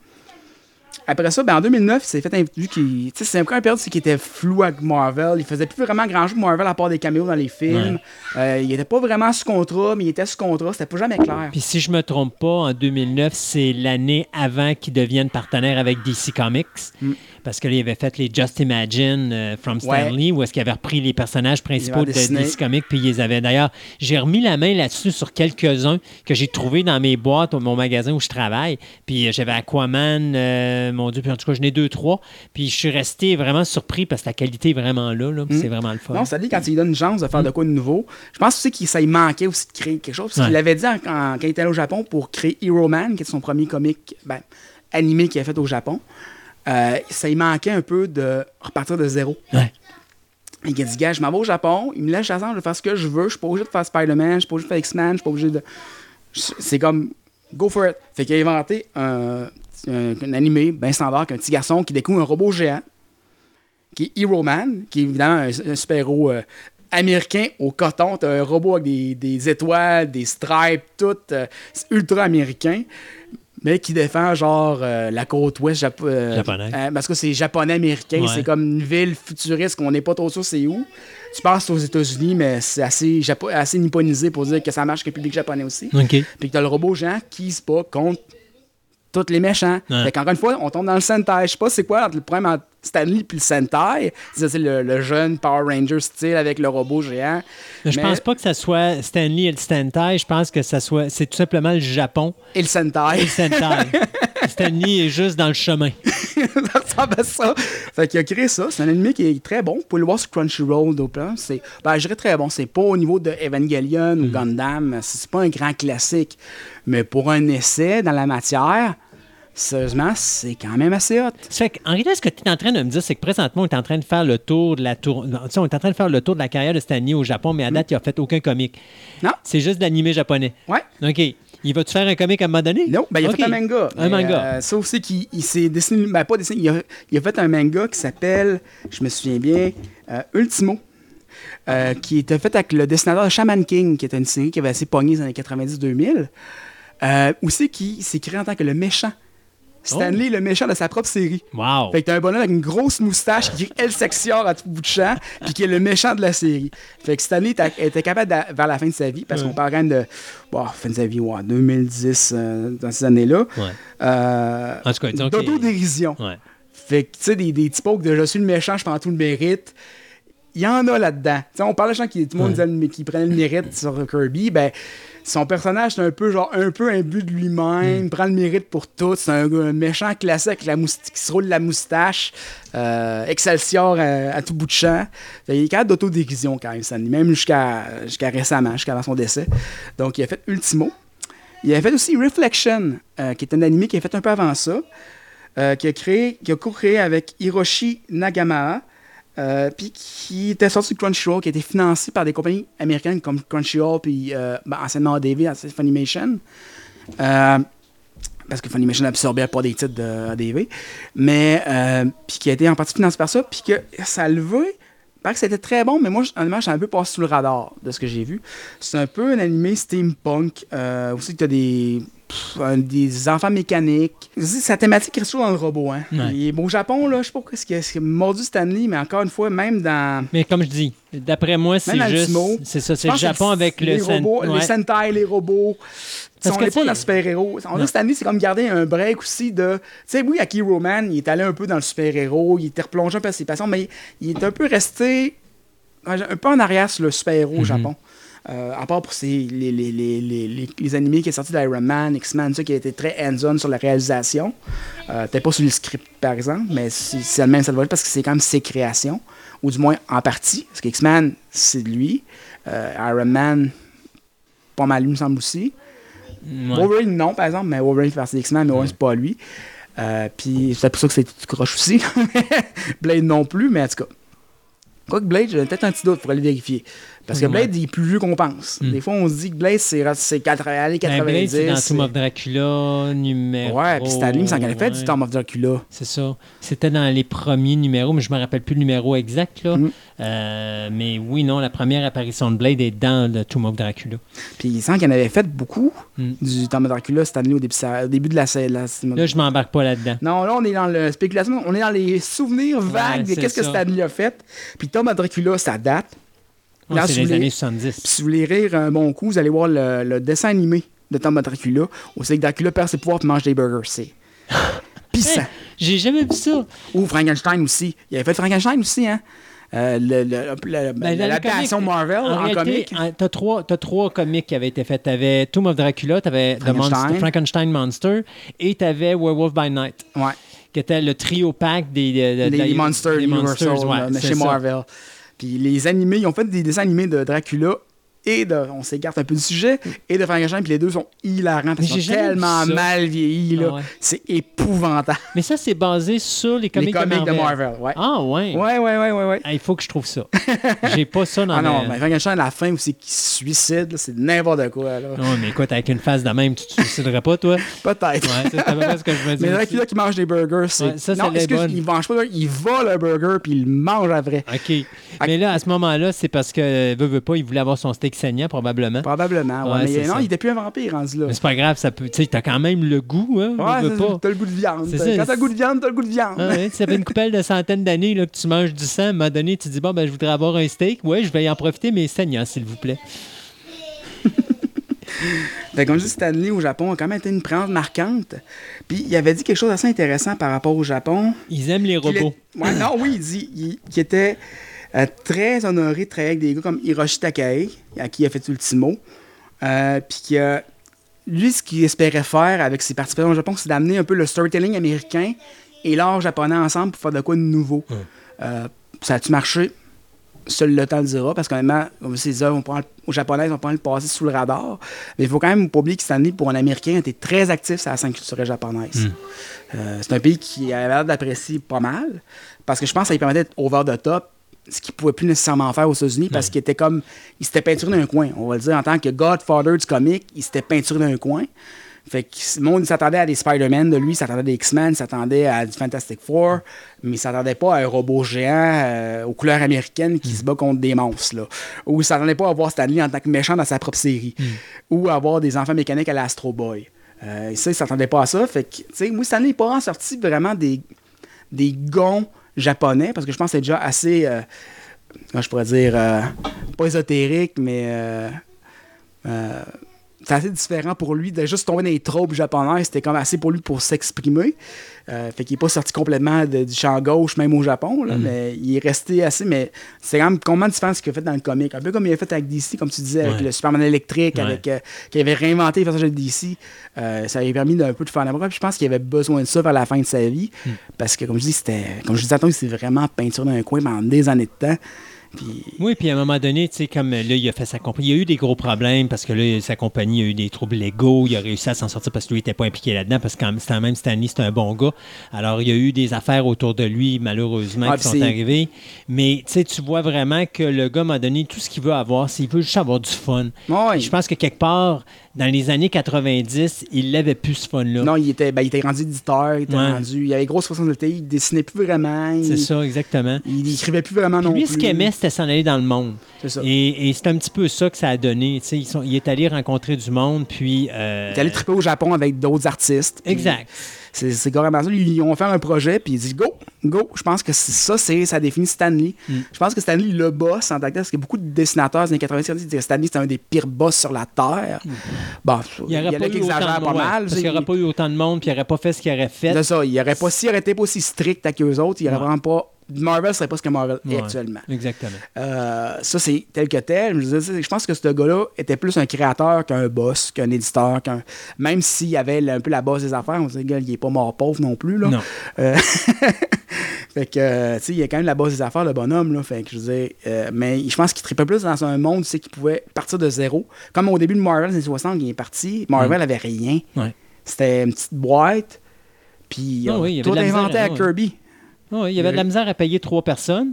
Après ça, ben, en 2009, il s'est fait un- vu qu'il. Tu sais, c'est encore une période c'est qu'il était flou avec Marvel. Il faisait plus vraiment grand chose de Marvel à part des caméos dans les films. Euh, il était pas vraiment sous contrat, mais il était sous contrat. C'était pas jamais clair. Puis si je me trompe pas, en 2009, c'est l'année avant qu'ils deviennent partenaires avec DC Comics. Mm. Parce qu'il avait fait les Just Imagine euh, from Stanley, où est-ce qu'il avait repris les personnages principaux de. DC Comics, puis ils les avaient. D'ailleurs, j'ai remis la main là-dessus sur quelques-uns que j'ai trouvés dans mes boîtes au mon magasin où je travaille. Puis euh, j'avais Aquaman, euh, mon Dieu, puis en tout cas, j'en ai deux, trois. Puis je suis resté vraiment surpris parce que la qualité est vraiment là. là Mm. C'est vraiment le fun. Non, ça dit quand il donne une chance de faire de quoi de nouveau. Je pense aussi que ça lui manquait aussi de créer quelque chose. Parce Ouais. qu'il l'avait dit en- en- quand il était allé au Japon pour créer Hero Man, qui est son premier comic ben, animé qu'il a fait au Japon. Euh, ça lui manquait un peu de repartir de zéro. Ouais. Il a dit, gars, je m'en vais au Japon, il me laisse la chance de faire ce que je veux, je suis pas obligé de faire Spider-Man, je suis pas obligé de faire X-Men, je suis pas obligé de. C'est comme, go for it. Fait qu'il a inventé un, un- un animé bien standard qu'un petit garçon qui découvre un robot géant, qui est Hero Man, qui est évidemment un, un super-héros euh, américain au coton. T'as un robot avec des, des étoiles, des stripes, tout. euh, c'est ultra américain. Mais qui défend genre euh, la côte ouest japo- euh, Japonaise. euh, parce que c'est japonais-américain, Ouais. c'est comme une ville futuriste qu'on n'est pas trop sûr c'est où. Tu penses aux États-Unis, mais c'est assez, assez nipponisé pour dire que ça marche avec le public japonais aussi. OK. Puis que t'as le robot géant qui se bat contre tous les méchants. Ouais. Fait qu'encore une fois, on tombe dans le Sentai. Je sais pas c'est quoi le problème entre Stanley puis le Sentai. C'est le, le jeune Power Ranger style avec le robot géant. Mais je Mais- pense pas que ça soit Stanley et le Sentai. Je pense que ça soit. C'est tout simplement le Japon Et le et Sentai. le Sentai. Stanley est juste dans le chemin. ça ressemble à ça. Fait qu'il a créé ça. C'est un anime qui est très bon. Vous pouvez le voir sur Crunchyroll. au plan. C'est, ben, je dirais très bon. C'est pas au niveau de Evangelion Mm. ou Gundam. C'est c'est pas un grand classique. Mais pour un essai dans la matière, sérieusement, c'est quand même assez hot. Fait en réalité, ce que tu es en train de me dire, c'est que présentement, on est en train de faire le tour de la tour. non, on est en train de faire le tour de la carrière de Stanley au Japon, mais à date, il a fait aucun comique. Non? C'est juste de l'animé japonais. Ouais. OK. Il va-tu faire un comique à un moment donné? Non, ben, il a fait un manga. Un Mais, manga. euh, ça aussi, qui, il s'est dessiné. Ben, pas dessiné. Il a, il a fait un manga qui s'appelle, je me souviens bien, euh, Ultimo. euh, qui était fait avec le dessinateur Shaman King, qui était une série qui avait assez pogné dans les années 90-2000. Euh, aussi, qui s'est créé en tant que le méchant. Stanley, le méchant de sa propre série. Wow. Fait que t'as un bonhomme avec une grosse moustache qui crie El Sexior à tout bout de champ, puis qui est le méchant de la série. Fait que Stanley était, capable, vers la fin de sa vie, parce qu'on parle quand même de. Bon, fin de sa vie, ouais, 2010, euh, dans ces années-là. Ouais. Euh, En tout cas, disons qu'il- D'autodérision. Ouais. Fait que, tu sais, des, des typos de je suis le méchant, je prends tout le mérite. Il y en a là-dedans. Tu sais, on parle de gens qui, tout le monde disait qui prenaient le mérite sur Kirby. Ben, son personnage, c'est un peu genre un peu imbu de lui-même, Mm. prend le mérite pour tout. C'est un, un méchant classique avec la mousti- qui se roule la moustache. euh, Excelsior à, à tout bout de champ. Fait, il est capable d'autodérision quand même, Stanley, même jusqu'à jusqu'à récemment, jusqu'à son décès. Donc, il a fait Ultimo. Il a fait aussi Reflection, euh, qui est un anime qui a fait un peu avant ça, euh, qui a créé, qui a co-créé avec Hiroshi Nagamaha, euh, puis qui était sorti de Crunchyroll, qui a été financé par des compagnies américaines comme Crunchyroll, puis euh, ben, anciennement ADV, c'est Funimation. Euh, parce que Funimation absorbait pas des titres de ADV, mais euh, puis qui a été en partie financé par ça, puis que ça levé. Paraît que c'était très bon, mais moi, honnêtement, j'ai un peu passé sous le radar de ce que j'ai vu. C'est un peu un animé steampunk. Euh, aussi, tu as des, pff, un- des enfants mécaniques. Sa thématique reste toujours dans le robot. Hein. Ouais. Et au Japon, là, je sais pas ce qui a mordu Stanley, mais encore une fois, même dans. Mais comme je dis, d'après moi, c'est le juste. C'est ça, c'est le Japon avec les le. sen- robots, ouais. les Sentai, les robots. Parce on n'est pas dans sais- super-héros. On dirait cette année, c'est comme garder un break aussi de. Tu sais, oui, à Hero Man, il est allé un peu dans le super-héros, il était replongé un peu à ses passions, mais il est un peu resté un peu en arrière sur le super-héros au Japon. Euh, à part pour ses, les, les, les, les, animés qui est sorti d'Iron Man, X-Men, ça, qui a été très hands-on sur la réalisation. Euh, Peut-être pas sur le script, par exemple, mais c'est le même ça parce que c'est quand même ses créations, ou du moins en partie, parce que X-Men, c'est de lui. Euh, Iron Man, pas mal lui, me semble aussi. Ouais. Wolverine, non, par exemple, mais Wolverine fait partie des X-Men, mais Wolverine, c'est pas lui. Euh, puis c'est pour ça que c'est tout croche aussi. Blade non plus, mais en tout cas. Quoique Blade, j'ai peut-être un petit doute pour aller vérifier. Parce que Ouais. Blade, il est plus vieux qu'on pense. Mm. Des fois, on se dit que Blade, c'est c'est 80 années Ben, 90. Blade, c'est dans Tomb of Dracula, numéro. Ouais, puis Stanley, il me semble qu'il avait fait du. Tomb of Dracula. C'est ça. C'était dans les premiers numéros, mais je me rappelle plus le numéro exact. Là. Mm. Euh, mais oui, non, la première apparition de Blade est dans le Tomb of Dracula. Puis il semble qu'il en avait fait beaucoup Mm. du Tomb of Dracula, Stanley, au début, ça- au début de la série. Là, je m'embarque pas là-dedans. Non, là, on est dans le spéculation, on est dans les souvenirs vagues de qu'est-ce que ça. Stanley a fait. Puis Tom of Dracula, ça date. Là, c'est si les années voulez- 70. Puis si vous voulez rire un bon coup, vous allez voir le, le dessin animé de Tom Dracula, où c'est que Dracula perd ses pouvoirs et mange des burgers. C'est pissant. Hey, J'ai jamais vu ça. Ou Frankenstein aussi. Il avait fait Frankenstein aussi, hein? Euh, Ben, L'adaptation Marvel en, réalité, comic. en- T'as trois, t'as trois comics qui avaient été faits. T'avais Tomb of Dracula, t'avais The Frankenstein. Monster- Frankenstein Monster et t'avais Werewolf by Night, Ouais. qui était le trio pack des, de- de- les, de- les Monsters des Universal, Monsters, ouais, là, mais c'est chez ça. Marvel. Puis les animés, ils ont fait des dessins animés de Dracula et de, on s'écarte un peu du sujet, et de Frankenstein, puis les deux sont hilarants parce qu'ils tellement mal vieillis, là. Ah ouais. C'est épouvantable. Mais ça, c'est basé sur les comics, les comics de Marvel. ouais. Ah, ouais. Ouais, ouais, ouais, ouais, ouais. Ah, il faut que je trouve ça. J'ai pas ça dans Ah non, ma- mais Frankenstein, à la fin, où c'est qu'il se suicide, c'est n'importe quoi, là. Non, mais écoute, avec une face de même, tu te suiciderais pas, toi? Peut-être. Ouais, c'est à peu près ce que je me dis. Mais aussi. Dracula qui mange des burgers, c'est. Ouais, ça, non, excuse, il mange pas, il vole un burger puis il le mange à vrai. OK. Mais là, à ce moment-là, c'est parce que, veut, veut pas, il voulait avoir son steak saignant, probablement. Probablement, ouais. Ouais, mais non, ça. il était plus un vampire rendu là. Mais c'est pas grave, ça peut. Tu sais, t'as quand même le goût, hein? Ouais, t'as le goût de viande. Quand t'as le goût de viande, t'as le goût de viande. Ah ouais, ça fait une coupelle de centaines d'années que tu manges du sang, à un moment donné, tu dis bon, ben, je voudrais avoir un steak. Ouais, je vais y en profiter, mais saignant, s'il vous plaît. Fait comme je dis, Stanley au Japon a quand même été une présence marquante. Puis il avait dit quelque chose d'assez intéressant par rapport au Japon. Ils aiment les robots. est- Ouais, non, oui, il dit il- qu'il était euh, très honoré de travailler avec des gars comme Hiroshi Takei, à qui il a fait Ultimo. Euh, puis que lui, ce qu'il espérait faire avec ses participations au Japon, c'est d'amener un peu le storytelling américain et l'art japonais ensemble pour faire de quoi de nouveau. Euh, ça a-tu marché? Seul le temps le dira, parce qu'honnêtement, comme ces œuvres, prend, aux japonaises, on peut le passer sous le radar. Mais il faut quand même pas oublier que Stanley, pour un Américain, était très actif sur la scène culturelle japonaise. Euh, c'est un pays qui avait l'air d'apprécier pas mal, parce que je pense que ça lui permettait d'être over the top, ce qu'il pouvait plus nécessairement faire aux États-Unis, parce qu'il était comme. Il s'était peinturé d'un coin. On va le dire, en tant que Godfather du comic, il s'était peinturé d'un coin. Fait que le monde il s'attendait à des Spider-Man de lui, s'attendait à des X-Men, il s'attendait à du Fantastic Four, mais il s'attendait pas à un robot géant euh, aux couleurs américaines qui se bat contre des monstres. Là. Ou il s'attendait pas à voir Stanley en tant que méchant dans sa propre série. Ou à avoir des enfants mécaniques à l'Astro Boy. Euh, et ça, il s'attendait pas à ça. Fait que, tu sais, moi, Stanley n'est pas sorti vraiment des, des gonds japonais, parce que je pense que c'est déjà assez, euh, je pourrais dire, euh, pas ésotérique, mais euh, c'est assez différent pour lui de juste tomber dans les tropes japonaises. C'était comme assez pour lui pour s'exprimer. Euh, fait qu'il n'est pas sorti complètement de- du champ gauche, même au Japon, là, mais il est resté assez. Mais c'est quand même complètement différent de ce qu'il a fait dans le comic. Un peu comme il a fait avec DC, comme tu disais, avec le Superman électrique, Ouais. avec euh, qui avait réinventé les personnages de DC. Euh, ça lui a permis d'un peu de faire la Puis je pense qu'il avait besoin de ça vers la fin de sa vie. Hmm. Parce que, comme je dis, c'était. Comme je disais tantôt, c'est vraiment peinture dans un coin pendant des années de temps. Puis. Oui, puis à un moment donné, tu sais, comme là, il a fait sa compagnie, il y a eu des gros problèmes parce que là, sa compagnie a eu des troubles légaux. Il a réussi à s'en sortir parce que lui, il n'était pas impliqué là-dedans parce que quand même Stanley, c'est un bon gars. Alors, il y a eu des affaires autour de lui, malheureusement, Ah, qui sont arrivées. Mais tu sais, tu vois vraiment que le gars m'a donné tout ce qu'il veut avoir. S'il veut juste avoir du fun. Ouais. Je pense que quelque part, dans les années 90, il n'avait plus ce fun-là. Non, il était, ben, il était rendu éditeur, il était Ouais. rendu. Il avait grosse responsabilité, il dessinait plus vraiment. Il, C'est ça, exactement. Il écrivait plus vraiment non lui, plus. ce qu'il aimait, c'était s'en aller dans le monde. C'est ça. Et, et c'est un petit peu ça que ça a donné. Ils sont- il est allé rencontrer du monde, puis... euh, Il est allé triper au Japon avec d'autres artistes. Exact. C'est c'est carrément ça. Ils ont fait un projet, puis il dit go, go. Je pense que c'est- ça, c'est ça définit Stanley. Mm. Je pense que Stanley, le boss en tant que tel, parce que beaucoup de dessinateurs des années 90 ils disent que Stanley, c'est un des pires boss sur la Terre. Bon, Mm. Il n'y y aurait en pas eu autant de pas ouais, mal. Parce qu'il n'y il- aurait pas eu autant de monde, puis il n'aurait pas fait ce qu'il aurait fait. C'est ça. Il aurait pas, s'il aurait été pas aussi strict avec eux autres, il aurait Ouais. vraiment pas. Marvel serait pas ce que Marvel est actuellement. Exactement. Euh, ça, c'est tel que tel. Je, pense que ce gars-là était plus un créateur qu'un boss, qu'un éditeur, qu'un. Même s'il y avait un peu la base des affaires, on se dit, gars, il est pas mort pauvre non plus. Là. Non. Euh, fait que, euh, tu sais, il y a quand même la base des affaires, le bonhomme, là. Fait que, je veux dire, euh, mais je pense qu'il tripait plus dans un monde, tu sais, qui pouvait partir de zéro. Comme au début de Marvel, les années 60, il est parti, Marvel avait rien. Mm. Ouais. C'était une petite boîte, puis euh, oui, tout inventé à. Kirby. Ouais, il y avait de la misère à payer trois personnes.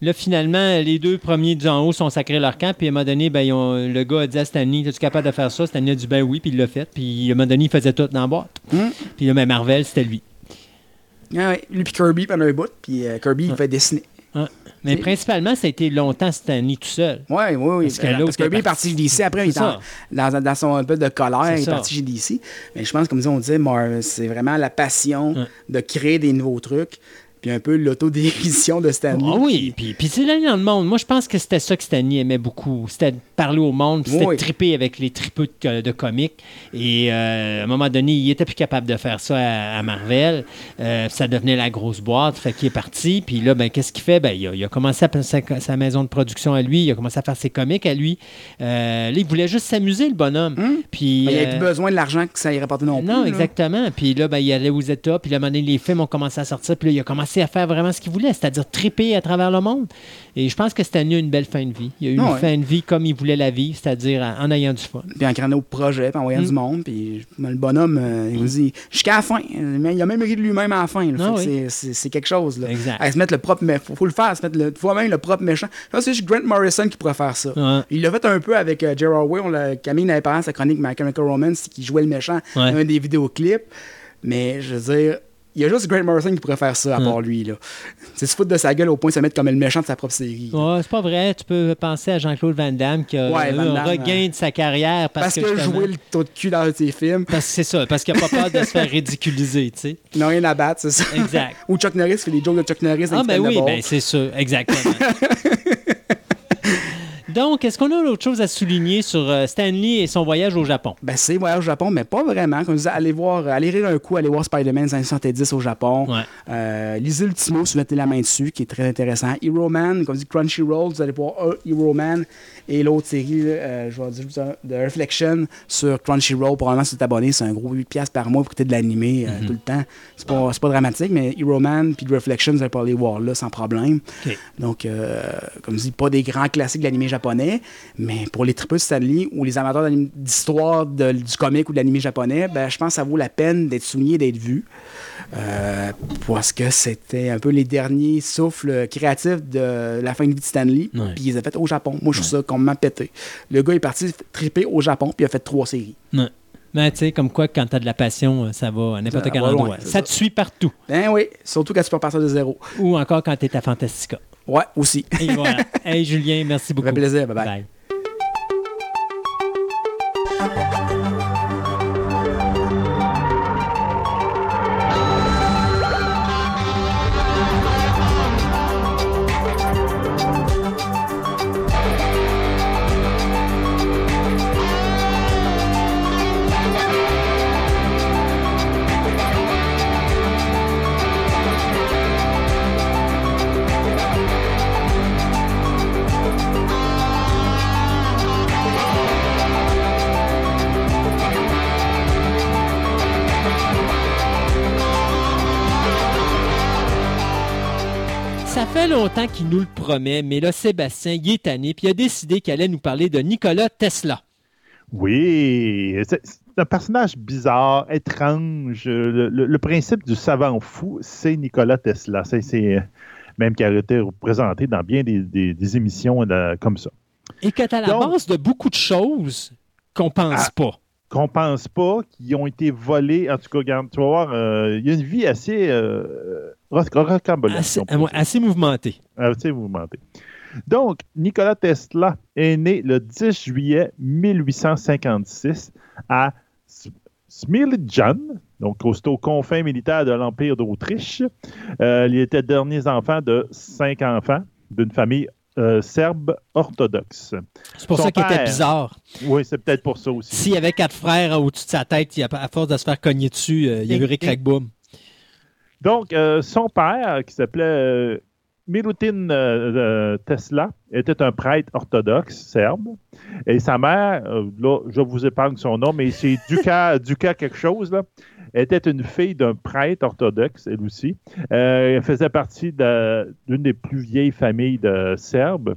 Là, finalement, les deux premiers du en haut sont sacrés leur camp. Puis à un moment donné, ben, ils ont- le gars a dit à Stanley Es-tu capable de faire ça? Stanley a dit Ben oui, puis il l'a fait. Puis à un moment donné, il faisait tout dans la boîte. Hmm. Puis là, ben, Marvel, c'était lui. Ah lui puis Kirby pendant un bout, puis euh, Kirby, il fait dessiner. Mais principalement, ça a été longtemps Stanley tout seul. Oui, oui, oui. Parce que Parce l'autre que Kirby est parti chez DC. Après, il est en- dans, dans son un peu de colère, il est parti chez DC. Mais je pense, comme on disait, c'est vraiment la passion Ouais. de créer des nouveaux trucs. Puis un peu l'autodérision de Stanley. Ah oui, puis, puis c'est l'aller dans le monde. Moi, je pense que c'était ça que Stanley aimait beaucoup. C'était parler au monde, puis c'était Oui. triper avec les tripeux de, de comics. Et euh, à un moment donné, il était plus capable de faire ça à, à Marvel. Euh, ça devenait la grosse boîte, fait qu'il est parti. Puis là, ben, qu'est-ce qu'il fait? Ben, il, a, il a commencé à faire sa, sa maison de production à lui, il a commencé à faire ses comics à lui. Euh, là, il voulait juste s'amuser, le bonhomme. Hum? Puis, Il n'y avait euh, plus besoin de l'argent que ça y rapportait non plus. non, exactement. Puis là, ben, il allait aux États, puis là, à un moment donné, les films ont commencé à sortir, puis là, il a commencé à faire vraiment ce qu'il voulait, c'est-à-dire triper à travers le monde. Et je pense que Stanley a eu une belle fin de vie. Il a eu Ah une ouais. fin de vie comme il voulait la vivre, c'est-à-dire en, en ayant du fun. Puis en créant nos projets, puis en voyant Mm. du monde. Puis le bonhomme, euh, il nous dit jusqu'à la fin. Mais il a même ri de lui-même à la fin. Ah oui. c'est- quelque chose. Là. Exact. À se mettre le propre. Mais faut, faut le faire, se mettre le, faut même le propre méchant. Je pense que c'est Grant Morrison qui pourrait faire ça. Ouais. Il l'a fait un peu avec euh, Gerard Way. On l'a- Camille avait parlé à sa chronique My Chemical Romance, qui jouait le méchant Ouais. dans un des vidéoclips. Mais je veux dire, Il y a juste Grant Morrison qui pourrait faire ça, à Hmm. part lui. là. C'est se foutre de sa gueule au point de se mettre comme le méchant de sa propre série. Ouais, c'est pas vrai. Tu peux penser à Jean-Claude Van Damme qui a Ouais, eu Van un Damme, regain de sa carrière parce, Parce que a justement- joué le taux de cul dans ses films. Parce que c'est ça, parce qu'il n'a pas peur de se faire ridiculiser, tu sais. Il n'a rien à battre, c'est ça. Exact. Ou Chuck Norris fait les jokes de Chuck Norris. dans Ah, ben oui, ben c'est sûr, exactement. Donc, est-ce qu'on a autre chose à souligner sur euh, Stanley et son voyage au Japon? Ben, c'est voyage au Japon, mais pas vraiment. Comme je disais, allez voir, allez rire un coup, allez voir Spider-Man 570 au Japon. Ouais. Euh, lisez Ultimo si vous mettez la main dessus, qui est très intéressant. Hero Man, comme je dis Crunchyroll, vous allez voir un Hero Man et l'autre série, euh, je vais dire de Reflection sur Crunchyroll. Probablement, si vous êtes abonné, c'est un gros 8$ par mois pour écouter de l'animé euh, tout le temps. C'est pas, c'est pas dramatique, mais Hero Man puis Reflection, vous allez pouvoir les voir là sans problème. Donc, euh, comme je dis, pas des grands classiques de l'animé japonais, mais pour les tripeux de Stanley ou les amateurs d'histoire du comic ou de l'animé japonais, ben, je pense que ça vaut la peine d'être souligné, d'être vu. Euh, parce que c'était un peu les derniers souffles créatifs de la fin de vie de Stanley. Ouais. Puis ils les ont fait au Japon. Moi, je trouve ça complètement pété. Le gars est parti triper au Japon, puis il a fait trois séries. Ouais. Mais tu sais, comme quoi, quand tu as de la passion, euh, ça va à n'importe quel loin, endroit. ça ça. te suit partout. Ben oui, surtout quand tu peux partir de zéro. Ou encore quand tu es à Fantastica. Ouais, aussi. Et voilà. hey, Julien, merci beaucoup. fait plaisir. Bye bye. Bye. Fait longtemps qu'il nous le promet, mais là, Sébastien, il est tanné, puis il a décidé qu'il allait nous parler de Nikola Tesla. Oui, c'est un personnage bizarre, étrange. Le, le- le principe du savant fou, c'est Nikola Tesla. C'est c'est, euh, même qui a été représenté dans bien des, des- des émissions euh, comme ça. Et que tu à la Donc- base de beaucoup de choses qu'on pense Ah. pas. Qu'on pense pas, qui ont été volés. En tout cas, regarde, tu vas voir, euh, il y a une vie assez euh. Assez, dire. assez mouvementé. Tu sais, vous mentez. Donc, Nikola Tesla est né le 10 juillet 1856 à Smiljan, donc au, confins militaires de l'Empire d'Autriche. Euh, il était dernier enfant de cinq enfants d'une famille euh, serbe orthodoxe. C'est pour Son ça qu'il était bizarre. Oui, c'est peut-être pour ça aussi. S'il y avait quatre frères au-dessus de sa tête, il a- à force de se faire cogner dessus, euh, il y a eu Rick Crackboom. Donc, euh, son père, qui s'appelait euh, Milutin euh, euh, Tesla, était un prêtre orthodoxe serbe. Et sa mère, euh, là, je vous épargne son nom, mais c'est Duca, Duca quelque chose, là, était une fille d'un prêtre orthodoxe, elle aussi. Euh, elle faisait partie d'une des plus vieilles familles de Serbes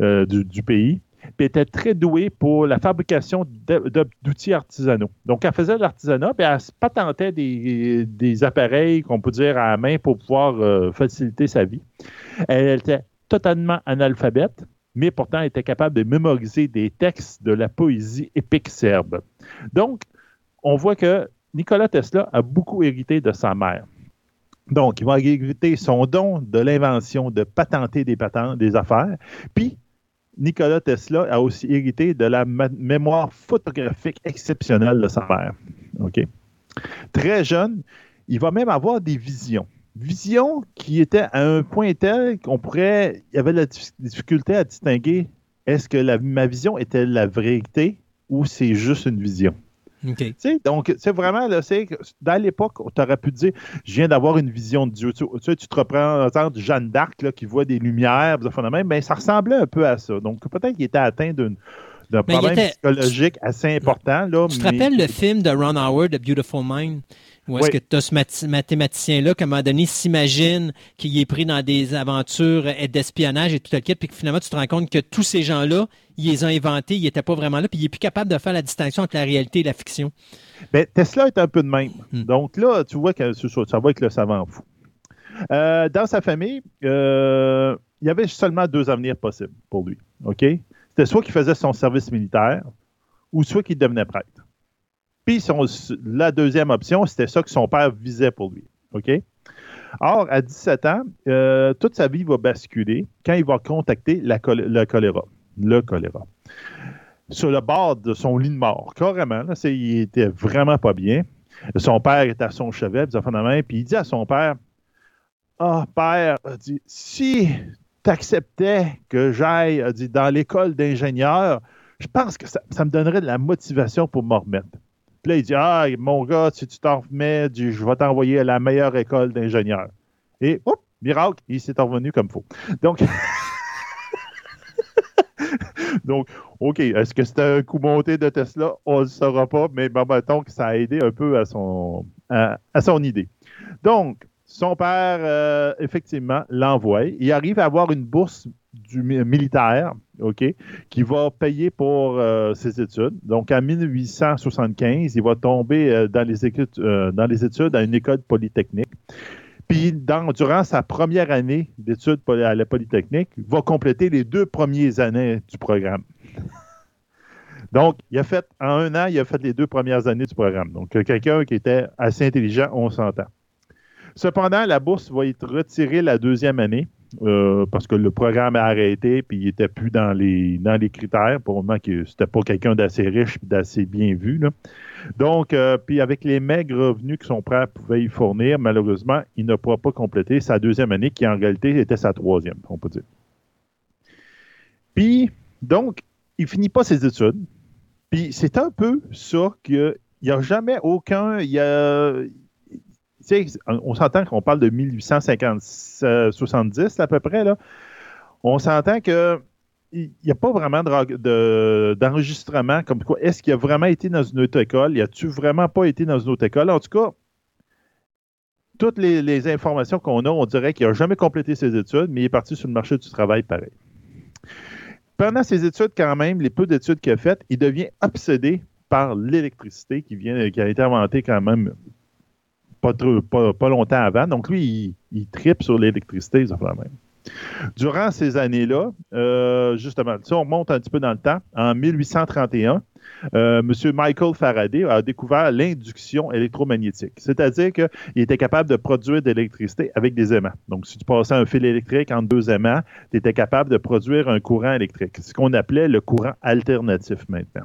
euh, du, pays. Puis elle était très douée pour la fabrication d'outils artisanaux. Donc, elle faisait de l'artisanat, puis elle patentait des, des appareils qu'on peut dire à la main pour pouvoir euh, faciliter sa vie. Elle était totalement analphabète, mais pourtant elle était capable de mémoriser des textes de la poésie épique serbe. Donc, on voit que Nikola Tesla a beaucoup hérité de sa mère. Donc, il va hériter son don de l'invention de patenter des patentes, des affaires. Puis, Nikola Tesla a aussi hérité de la mémoire photographique exceptionnelle de sa mère. Très jeune, il va même avoir des visions. Visions qui étaient à un point tel qu'on pourrait. Y avait la dif- difficulté à distinguer est-ce que ma vision était la vérité ou c'est juste une vision? Donc, c'est vraiment, là, c'est dans l'époque, tu aurais pu dire, je viens d'avoir une vision de Dieu. Tu, tu sais, tu te représentes Jeanne d'Arc là, qui voit des lumières, des de même, ben, ça ressemblait un peu à ça. Donc, peut-être qu'il était atteint d'un Mais problème était- psychologique assez important. Là, Tu te mais- rappelles le film de Ron Howard, The Beautiful Mind? Où est-ce Oui. que tu as ce mathématicien-là, qu'à un moment donné, s'imagine qu'il est pris dans des aventures euh, d'espionnage et tout le kit, puis que finalement, tu te rends compte que tous ces gens-là, ils les ont inventés, ils n'étaient pas vraiment là, puis il est plus capable de faire la distinction entre la réalité et la fiction? Ben, Tesla est un peu de même. Hmm. Donc là, tu vois que ça, va être le savant fou. Euh, dans sa famille, euh, il y avait seulement deux avenirs possibles pour lui. OK? C'était soit qu'il faisait son service militaire ou soit qu'il devenait prêtre. La deuxième option, c'était ça que son père visait pour lui. OK? Or, à 17 ans, euh, toute sa vie va basculer quand il va contacter le choléra. Le choléra. Sur le bord de son lit de mort, carrément. Il était vraiment pas bien. Son père est à son chevet, puis il dit à son père Ah, père, dit, si tu acceptais que j'aille dans l'école d'ingénieur, je pense que ça, me donnerait de la motivation pour me remettre. Il dit Ah, mon gars, si tu t'en remets, je vais t'envoyer à la meilleure école d'ingénieur. Et, hop, miracle, il s'est revenu comme faux. Donc, Donc, OK, est-ce que c'était un coup monté de Tesla? On ne le saura pas, mais bon, mettons que ça a aidé un peu à son, à, son idée. Donc, son père, euh, effectivement, l'envoie. Il arrive à avoir une bourse du militaire, OK, qui va payer pour euh, ses études. Donc, en 1875, il va tomber euh, dans, les études, dans les études à une école polytechnique. Puis, durant sa première année d'études à la Polytechnique, il va compléter les deux premières années du programme. Donc, il a fait, en un an, il a fait les deux premières années du programme. Donc, quelqu'un qui était assez intelligent, on s'entend. Cependant, la bourse va être retirée la deuxième année euh, parce que le programme a arrêté puis il n'était plus dans les, critères pour le moment que c'était pas quelqu'un d'assez riche et d'assez bien vu. Donc, euh, puis avec les maigres revenus que son père pouvait y fournir, malheureusement, il ne pourra pas compléter sa deuxième année qui en réalité était sa troisième, on peut dire. Puis, donc, il finit pas ses études. Puis c'est un peu ça qu'il n'y a jamais aucun. On s'entend qu'on parle de 1870 à peu près, là. On s'entend que il n'y a pas vraiment d'enregistrement comme quoi est-ce qu'il a vraiment été dans une autre école? Y a-tu vraiment pas été dans une autre école? En tout cas, toutes les, informations qu'on a, on dirait qu'il n'a jamais complété ses études, mais il est parti sur le marché du travail pareil. Pendant ses études, quand même, les peu d'études qu'il a faites, il devient obsédé par l'électricité qui, qui a été inventée quand même pas, pas, longtemps avant. Donc, lui, il, tripe sur l'électricité, ça fait même. Durant ces années-là, euh, justement, si on remonte un petit peu dans le temps, en 1831, euh, M. Michael Faraday a découvert l'induction électromagnétique. C'est-à-dire qu'il était capable de produire de l'électricité avec des aimants. Donc, si tu passais un fil électrique entre deux aimants, tu étais capable de produire un courant électrique, ce qu'on appelait le courant alternatif maintenant.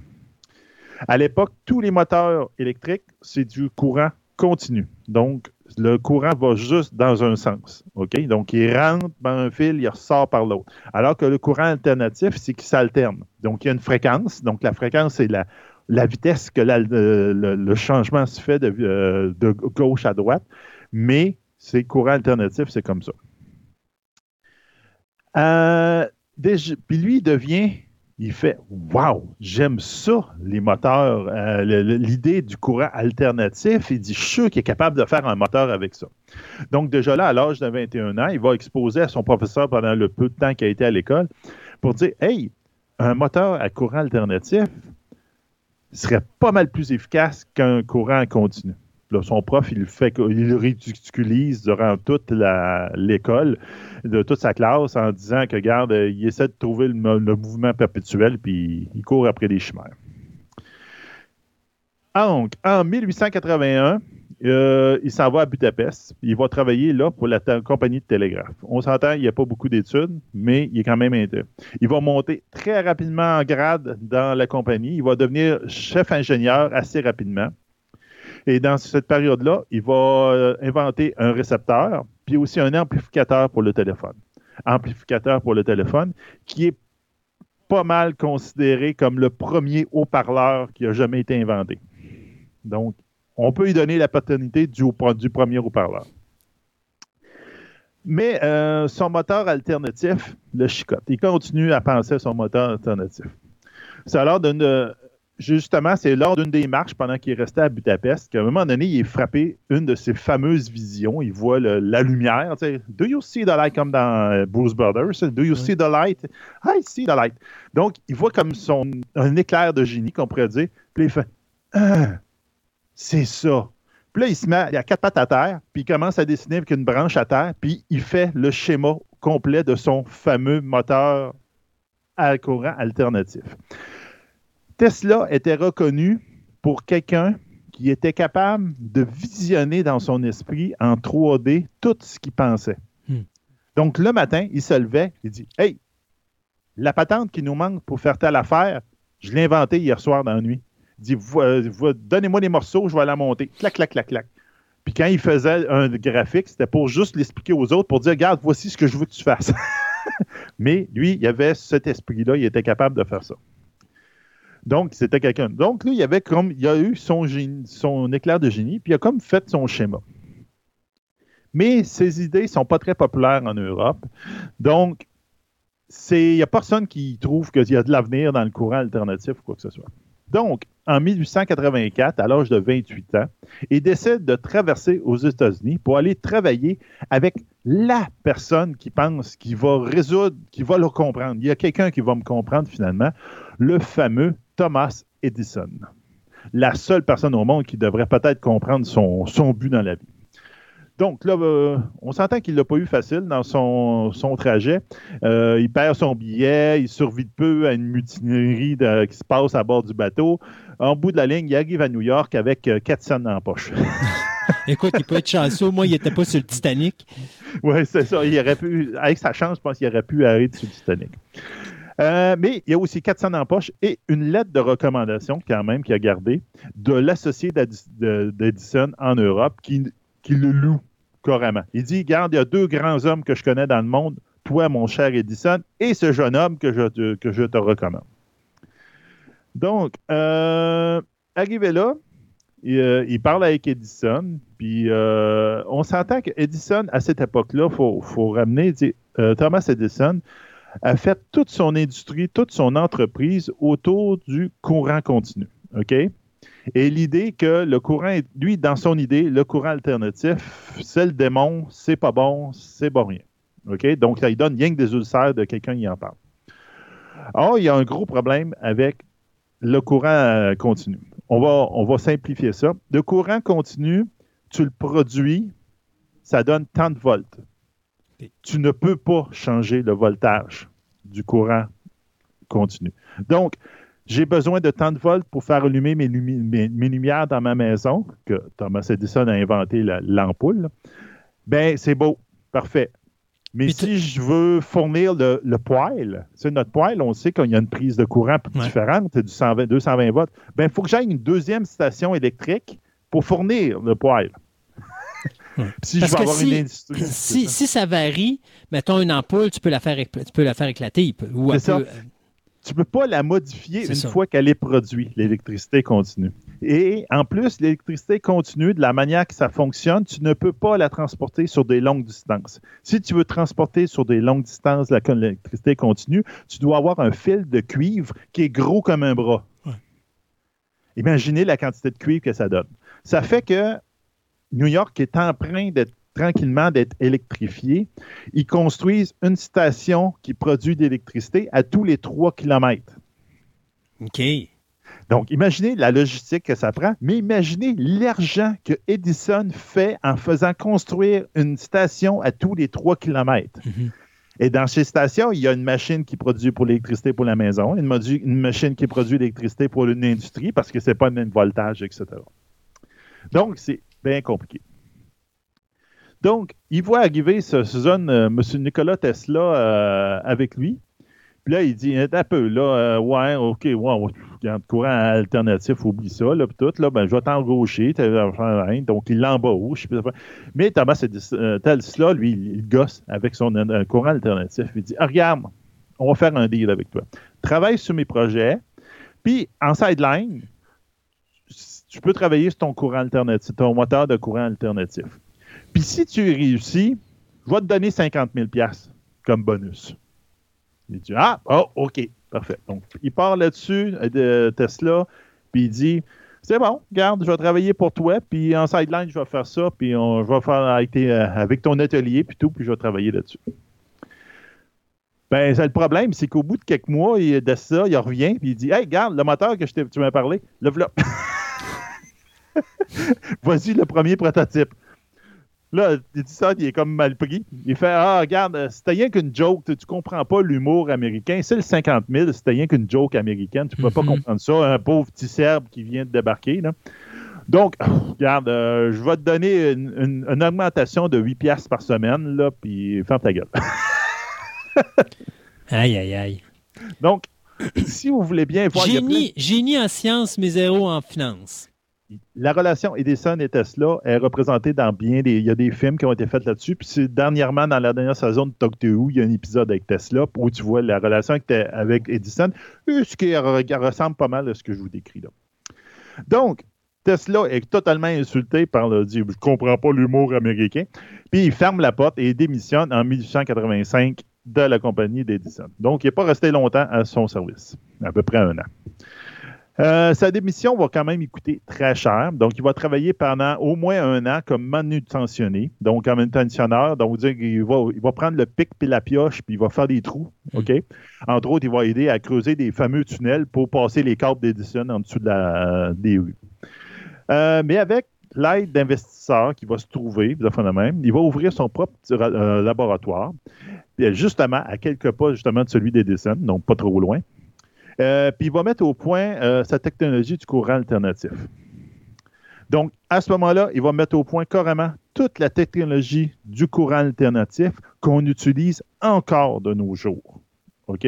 À l'époque, tous les moteurs électriques, c'est du courant continu. Donc, le courant va juste dans un sens. Donc, il rentre dans un fil, il ressort par l'autre. Alors que le courant alternatif, c'est qu'il s'alterne. Donc, il y a une fréquence. Donc, la fréquence, c'est la, vitesse que le, changement se fait de, euh, de gauche à droite. Mais c'est courant alternatif, c'est comme ça. Euh, puis lui, il devient il fait Waouh, j'aime ça, les moteurs, euh, l'idée du courant alternatif. Il dit Je suis qu'il est capable de faire un moteur avec ça. Donc, déjà là, à l'âge de 21 ans, il va exposer à son professeur pendant le peu de temps qu'il a été à l'école pour dire Hey, un moteur à courant alternatif serait pas mal plus efficace qu'un courant continu son prof, il, fait, le ridiculise durant toute l'école, de toute sa classe, en disant que, regarde, il essaie de trouver le, mouvement perpétuel, puis il court après des chimères. Donc, en 1881, euh, il s'en va à Budapest. Il va travailler là pour la compagnie de télégraphe. On s'entend, il n'y a pas beaucoup d'études, mais il est quand même intéressant. Il va monter très rapidement en grade dans la compagnie. Il va devenir chef ingénieur assez rapidement. Et dans cette période-là, il va euh, inventer un récepteur, puis aussi un amplificateur pour le téléphone. Amplificateur pour le téléphone, qui est pas mal considéré comme le premier haut-parleur qui a jamais été inventé. Donc, on peut y donner la paternité du, premier haut-parleur. Mais euh, son moteur alternatif le chicote. Il continue à penser à son moteur alternatif. Ça leur donne justement, c'est lors d'une des marches pendant qu'il est resté à Budapest qu'à un moment donné, il est frappé une de ses fameuses visions. Il voit la lumière. Do you see the light comme dans euh, Bruce Brothers? Do you see the light? I see the light. Donc, il voit comme son, un éclair de génie, qu'on pourrait dire. Puis il fait ah, C'est ça. Puis là, il se met, il a quatre pattes à terre, puis il commence à dessiner avec une branche à terre, puis il fait le schéma complet de son fameux moteur à courant alternatif. Tesla était reconnu pour quelqu'un il était capable de visionner dans son esprit en 3D tout ce qu'il pensait. Hmm. Donc, le matin, il se levait, il dit Hey, la patente qui nous manque pour faire telle affaire, je l'ai inventée hier soir dans la nuit. Il dit euh, Donnez-moi les morceaux, je vais la monter. Clac, clac, clac, clac. Puis quand il faisait un graphique, c'était pour juste l'expliquer aux autres, pour dire Regarde, voici ce que je veux que tu fasses. Mais lui, il avait cet esprit-là, il était capable de faire ça. Donc, c'était quelqu'un. Donc, lui, il avait comme, il a eu son, éclair de génie, puis il a comme fait son schéma. Mais ses idées ne sont pas très populaires en Europe. Donc, il n'y a personne qui trouve qu'il y a de l'avenir dans le courant alternatif ou quoi que ce soit. Donc, en 1884, à l'âge de 28 ans, il décide de traverser aux États-Unis pour aller travailler avec la personne qui pense, qui va résoudre, qui va le comprendre. Il y a quelqu'un qui va me comprendre finalement, le fameux Thomas Edison. La seule personne au monde qui devrait peut-être comprendre son, son but dans la vie. Donc là, euh, on s'entend qu'il ne l'a pas eu facile dans son, son trajet. Euh, il perd son billet, il survit de peu à une mutinerie de- qui se passe à bord du bateau. En bout de la ligne, il arrive à New York avec euh, 4 cents la poche. Écoute, il peut être chanceux. Moi, il n'était pas sur le Titanic. Oui, c'est ça. Il aurait pu, avec sa chance, je pense qu'il aurait pu arrêter sur le Titanic. Euh, mais il y a aussi 400 en poche et une lettre de recommandation, quand même, qu'il a gardée de l'associé d'Edison en Europe qui, le loue carrément. Il dit Garde, il y a deux grands hommes que je connais dans le monde, toi, mon cher Edison, et ce jeune homme que je te, recommande. Donc, euh, arrivé là, il, euh, il parle avec Edison, puis on s'entend que Edison, à cette époque-là, il faut, ramener, Thomas Edison a fait toute son industrie, toute son entreprise autour du courant continu. Et l'idée que le courant, lui, dans son idée, le courant alternatif, c'est le démon, c'est pas bon, c'est pas rien. OK? Donc, là, il donne rien que des ulcères de quelqu'un qui en parle. Or, il y a un gros problème avec le courant euh, continu. On va, on va simplifier ça. Le courant continu, tu le produis, ça donne tant de volts. Tu ne peux pas changer le voltage du courant continu. Donc, j'ai besoin de tant de volts pour faire allumer mes, lumi- mes- mes lumières dans ma maison, que Thomas Edison a inventé la- l'ampoule. Ben, c'est beau, parfait. Mais si je veux fournir le, le poêle, c'est notre poêle, on sait qu'il y a une prise de courant Ouais. différente, c'est du 120, 220 volts. Ben, il faut que j'aille une deuxième station électrique pour fournir le poêle. Si Parce je veux avoir si- une industrie. Si, ça. si ça varie, mettons une ampoule, tu peux la faire, tu peux la faire éclater. peut- ou ça. peut- tu ne peux pas la modifier une ça. fois qu'elle est produite, l'électricité continue. Et en plus, l'électricité continue, de la manière que ça fonctionne, tu ne peux pas la transporter sur des longues distances. Si tu veux transporter sur des longues distances l'électricité continue, tu dois avoir un fil de cuivre qui est gros comme un bras. Ouais. Imaginez la quantité de cuivre que ça donne. Ça fait que New York est en train d'être tranquillement d'être électrifié. Ils construisent une station qui produit de l'électricité à tous les 3 kilomètres. OK. Donc, imaginez la logistique que ça prend, mais imaginez l'argent que Edison fait en faisant construire une station à tous les 3 kilomètres. Mhm. Et dans ces stations, il y a une machine qui produit pour l'électricité pour la maison, une, machine qui produit l'électricité pour une industrie parce que c'est pas le même voltage, etc. Donc, c'est bien compliqué. Donc, il voit arriver ce, ce euh, M. Nicolas Tesla euh, avec lui. Puis là, il dit, un peu, là, euh, ouais, OK, ouais, ouais, courant alternatif, oublie ça, là, puis tout, là, ben, je vais hein, donc il l'embauche. Mais Thomas Tesla, lui, il, gosse avec son courant alternatif. Il dit, Ah, regarde, on va faire un deal avec toi. Travaille sur mes projets, puis en sideline, tu peux travailler sur ton courant alternatif, ton moteur de courant alternatif. Puis si tu réussis, je vais te donner 50 000 comme bonus. Il dit Ah, oh, OK, parfait. Donc, il part là-dessus euh, de Tesla, puis il dit C'est bon, regarde, je vais travailler pour toi, puis en sideline, je vais faire ça, puis on, je vais faire avec, euh, ton atelier, puis tout, puis je vais travailler là-dessus. Ben, le problème, c'est qu'au bout de quelques mois, il, de ça, il revient, puis il dit Hey, regarde, le moteur que je tu m'as parlé, le voilà. Voici le premier prototype. Là, il dit ça, il est comme mal pris. Il fait Ah, regarde, euh, c'était rien qu'une joke. Tu, tu comprends pas l'humour américain. C'est le 50 000, c'était rien qu'une joke américaine. Tu peux pas Mhm. comprendre ça. Un pauvre petit Serbe qui vient de débarquer. Là. Donc, regarde, euh, je vais te donner une, une, augmentation de 8 piastres par semaine, là, puis ferme ta gueule. aïe, aïe, aïe. Donc, si vous voulez bien voir... Génie, génie en sciences, mais zéro en finance. La relation Edison et Tesla est représentée dans bien des. Il y a des films qui ont été faits là-dessus. Puis dernièrement, dans la dernière saison de Doctor Who, il y a un épisode avec Tesla où tu vois la relation avec, avec Edison, ce qui ressemble pas mal à ce que je vous décris là. Donc, Tesla est totalement insulté par le dit Je comprends pas l'humour américain. Puis il ferme la porte et démissionne en 1885 de la compagnie d'Edison. Donc, il n'est pas resté longtemps à son service, à peu près un an. Euh, sa démission va quand même lui coûter très cher. Donc, il va travailler pendant au moins un an comme manutentionné, donc comme manutentionnaire. Donc, dire il va, il va prendre le pic puis la pioche, puis il va faire des trous. Mm. OK? Entre autres, il va aider à creuser des fameux tunnels pour passer les câbles d'Edison en dessous de la, des rues. Euh, mais avec l'aide d'investisseurs qui va se trouver, même, il va ouvrir son propre euh, laboratoire, justement à quelques pas justement de celui d'Edison, donc pas trop loin. Euh, puis il va mettre au point euh, sa technologie du courant alternatif. Donc, à ce moment-là, il va mettre au point carrément toute la technologie du courant alternatif qu'on utilise encore de nos jours. OK?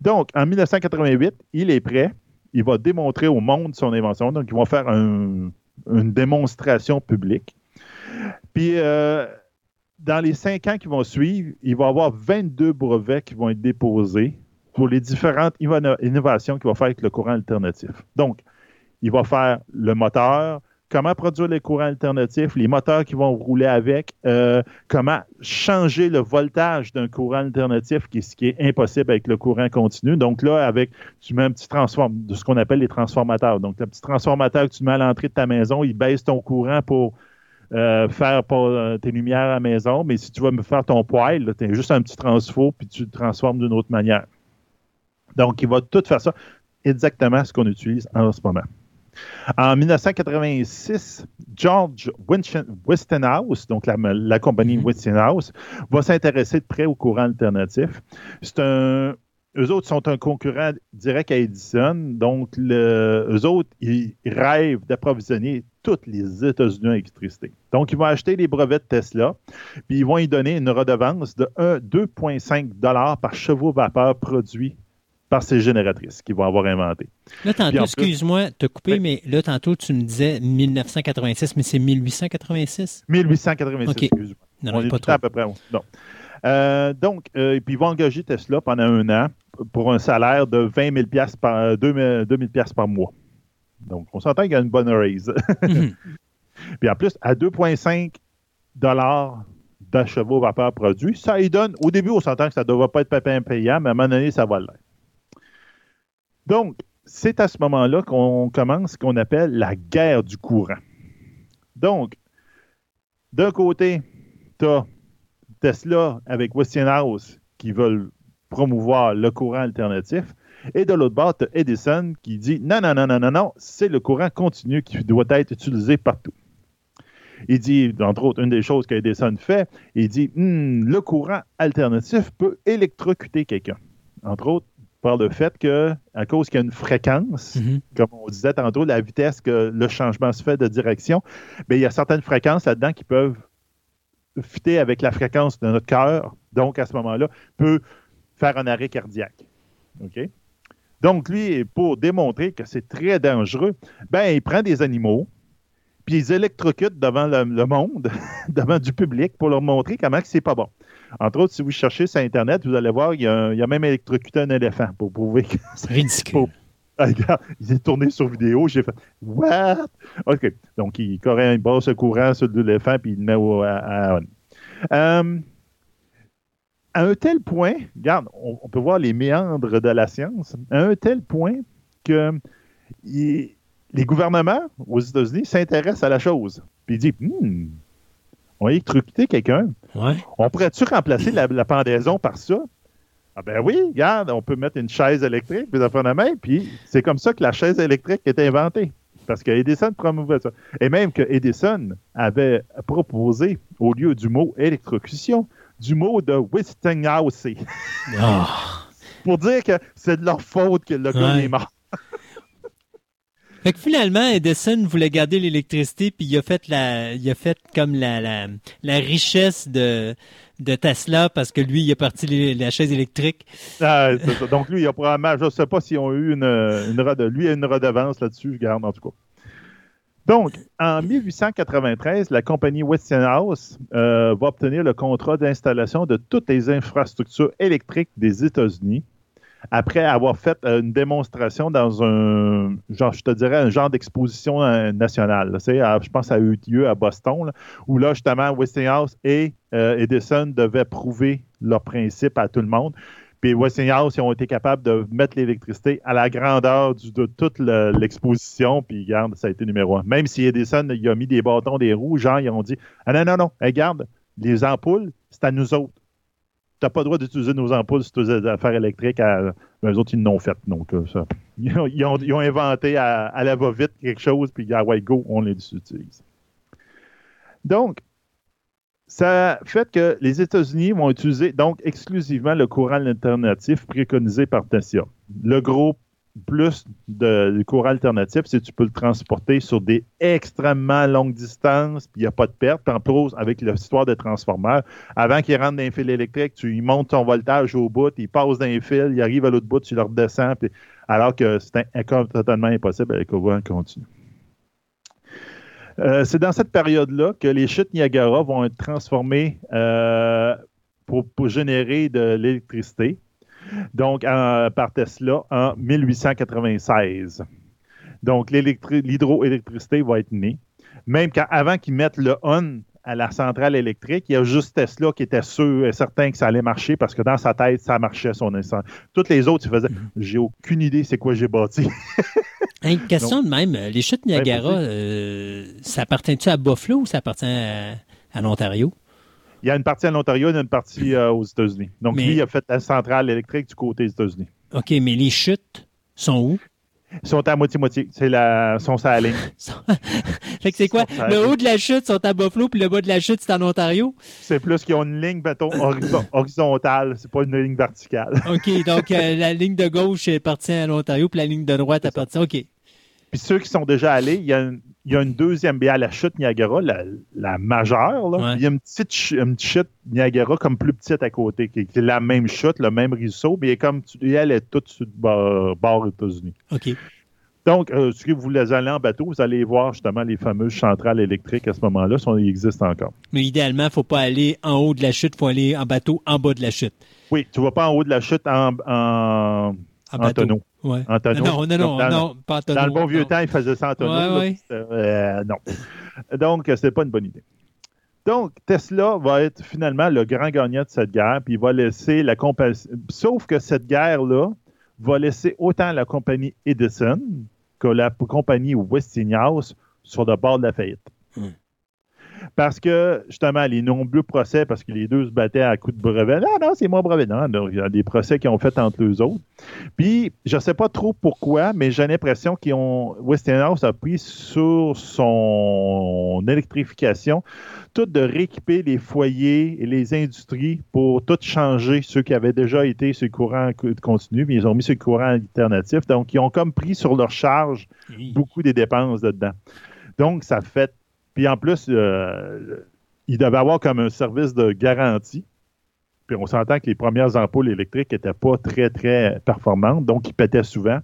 Donc, en 1988, il est prêt. Il va démontrer au monde son invention. Donc, il va faire une démonstration publique. Puis, euh, dans les cinq ans qui vont suivre, il va y avoir 22 brevets qui vont être déposés pour les différentes innovations qu'il va faire avec le courant alternatif. Donc, il va faire le moteur, comment produire les courants alternatifs, les moteurs qui vont rouler avec, euh, comment changer le voltage d'un courant alternatif, qui, ce qui est impossible avec le courant continu. Donc là, avec, tu mets un petit transform, de ce qu'on appelle les transformateurs. Donc, le petit transformateur que tu mets à l'entrée de ta maison, il baisse ton courant pour euh, faire euh, tes lumières à la maison, mais si tu veux me faire ton poêle, tu as juste un petit transfo, puis tu le transformes d'une autre manière. Donc, il va tout faire ça exactement ce qu'on utilise en ce moment. En 1986, George Westinghouse, donc la, compagnie mm-hmm. Westinghouse, va s'intéresser de près au courant alternatif. C'est un, eux autres sont un concurrent direct à Edison, donc le, eux autres, ils rêvent d'approvisionner toutes les États-Unis en électricité. Donc, ils vont acheter les brevets de Tesla, puis ils vont y donner une redevance de 2,5 par chevaux vapeur produit par ces génératrices qu'ils vont avoir inventées. Là, tantôt, excuse-moi de couper, mais là, tantôt, tu me disais 1986, mais c'est 1886? 1886, excuse-moi. Non, On est pas trop. à peu près. Non. Euh, donc, euh, puis ils vont engager Tesla pendant un an pour un salaire de 20 000 par, 2 euh, 000 par mois. Donc, on s'entend qu'il y a une bonne raise. Mhm. Puis en plus, à 2,5 dollars d'achevaux vapeur produit, ça y donne, au début, on s'entend que ça ne devrait pas être payant, mais à un moment donné, ça va l'être. Donc, c'est à ce moment-là qu'on commence ce qu'on appelle la guerre du courant. Donc, d'un côté, tu as Tesla avec Westinghouse qui veulent promouvoir le courant alternatif. Et de l'autre bord, tu as Edison qui dit non, non, non, non, non, non, c'est le courant continu qui doit être utilisé partout. Il dit, entre autres, une des choses qu'Edison fait, il dit hmm, le courant alternatif peut électrocuter quelqu'un. Entre autres, par le fait que, à cause qu'il y a une fréquence, mhm. comme on disait tantôt, la vitesse que le changement se fait de direction, bien, il y a certaines fréquences là-dedans qui peuvent fitter avec la fréquence de notre cœur. Donc, à ce moment-là, peut faire un arrêt cardiaque. OK? Donc, lui, pour démontrer que c'est très dangereux, ben, il prend des animaux, puis ils électrocutent devant le, monde, devant du public, pour leur montrer comment c'est pas bon. Entre autres, si vous cherchez sur Internet, vous allez voir, il y a, même électrocuté un éléphant pour prouver que c'est ridicule. Ah, regarde, il est tourné sur vidéo, j'ai fait What? OK. Donc, il, il brasse ce courant sur l'éléphant, puis il le met au, à, euh, à un tel point, regarde, on, peut voir les méandres de la science, à un tel point que les gouvernements aux États-Unis s'intéressent à la chose. Puis ils disent hmm, on va électrocuter quelqu'un. On pourrait-tu remplacer la, pendaison par ça? Ah ben oui, regarde, on peut mettre une chaise électrique, puis ça main, puis c'est comme ça que la chaise électrique est inventée. Parce que Edison promouvait ça. Et même que Edison avait proposé, au lieu du mot électrocution, du mot de Westinghouse. Ah. Pour dire que c'est de leur faute que le gars est mort. Fait que finalement, Edison voulait garder l'électricité, puis il a fait la, il a fait comme la, la, richesse de, de Tesla parce que lui, il a parti la chaise électrique. Ah, ça. Donc lui, il a probablement, je ne sais pas s'ils ont eu une, une, lui une redevance là-dessus, je garde en tout cas. Donc, en 1893, la compagnie Westinghouse euh, va obtenir le contrat d'installation de toutes les infrastructures électriques des États-Unis après avoir fait euh, une démonstration dans un, genre, je te dirais, un genre d'exposition euh, nationale. je pense que ça a eu lieu à Boston, où là, justement, Westinghouse et Edison devaient prouver leurs principes à tout le monde. Puis Westinghouse, ils ont été capables de mettre l'électricité à la grandeur de toute l'exposition. Puis, regarde, ça a été numéro un. Même si Edison, il a mis des bâtons, des roues, genre, ils ont dit Ah non, non, non, regarde, les ampoules, c'est à nous autres. Tu n'as pas le droit d'utiliser nos ampoules as des affaires électriques. À... Autres, ils l'ont fait. Donc, euh. Ils, ont, inventé à, la va-vite quelque chose, puis, ah ouais, go, on les utilise. Donc, ça fait que les États-Unis vont utiliser donc exclusivement le courant alternatif préconisé par Tesla. Le gros plus de, courant alternatif, c'est que tu peux le transporter sur des extrêmement longues distances, puis il n'y a pas de perte. en plus, avec l'histoire de transformeurs, avant qu'il rentre dans un fil électrique, tu lui montes ton voltage au bout, il passe dans un fil, il arrive à l'autre bout, tu le redescends, puis, alors que c'est totalement impossible avec le courant continu. Euh, c'est dans cette période-là que les chutes Niagara vont être transformées euh, pour, générer de l'électricité, donc par Tesla en 1896. Donc l'hydroélectricité va être née. Même avant qu'ils mettent le on à la centrale électrique, il y a juste Tesla qui était sûr et certain que ça allait marcher parce que dans sa tête, ça marchait son instant. Toutes les autres, ils faisaient mhm. J'ai aucune idée c'est quoi j'ai bâti. Une question de même, les chutes Niagara, euh, ça appartient-tu à Buffalo ou ça appartient à, l'Ontario? Il y a une partie à l'Ontario et une partie euh, aux États-Unis. Donc, lui, il a fait la centrale électrique du côté des États-Unis. OK, mais les chutes sont où? Ils sont à moitié-moitié. C'est la, sont à la ligne. fait que c'est quoi? Le haut de la chute sont à Buffalo, puis le bas de la chute, c'est en Ontario? C'est plus qu'ils ont une ligne, mettons, horizontale. C'est pas une ligne verticale. OK, donc euh, la ligne de gauche appartient à l'Ontario, puis la ligne de droite appartient. OK. Puis ceux qui sont déjà allés, il y a une, il y a une deuxième baie à la chute Niagara, la, majeure. Là. Il y a une petite, chute Niagara comme plus petite à côté, qui, est la même chute, le même ruisseau, mais comme elle est toute sur le bord, États-Unis. OK. Donc, euh, si vous les allez en bateau, vous allez voir justement les fameuses centrales électriques à ce moment-là, si elles existent encore. Mais idéalement, il ne faut pas aller en haut de la chute, il faut aller en bateau en bas de la chute. Oui, tu ne vas pas en haut de la chute en, en, en tonneau. Ouais. Non, non, non, non, pas Dans le bon vieux temps, il faisait ça en tonneau. Euh, non. Donc, c'est pas une bonne idée. Donc, Tesla va être finalement le grand gagnant de cette guerre, puis il va laisser la compagnie. Sauf que cette guerre-là va laisser autant la compagnie Edison que la compagnie Westinghouse sur le bord de la faillite. Hmm. Parce que, justement, les nombreux procès, parce que les deux se battaient à coups de brevet. Non, non, c'est mon brevet. Non, il y a des procès qui ont fait entre eux autres. Puis, je ne sais pas trop pourquoi, mais j'ai l'impression qu'ils ont. Westinghouse a pris sur son électrification tout de rééquiper les foyers et les industries pour tout changer ceux qui avaient déjà été sur le courant continu, mais ils ont mis sur le courant alternatif. Donc, ils ont comme pris sur leur charge beaucoup des dépenses dedans. Donc, ça fait puis en plus, euh, il devait avoir comme un service de garantie. Puis on s'entend que les premières ampoules électriques n'étaient pas très, très performantes, donc ils pétaient souvent.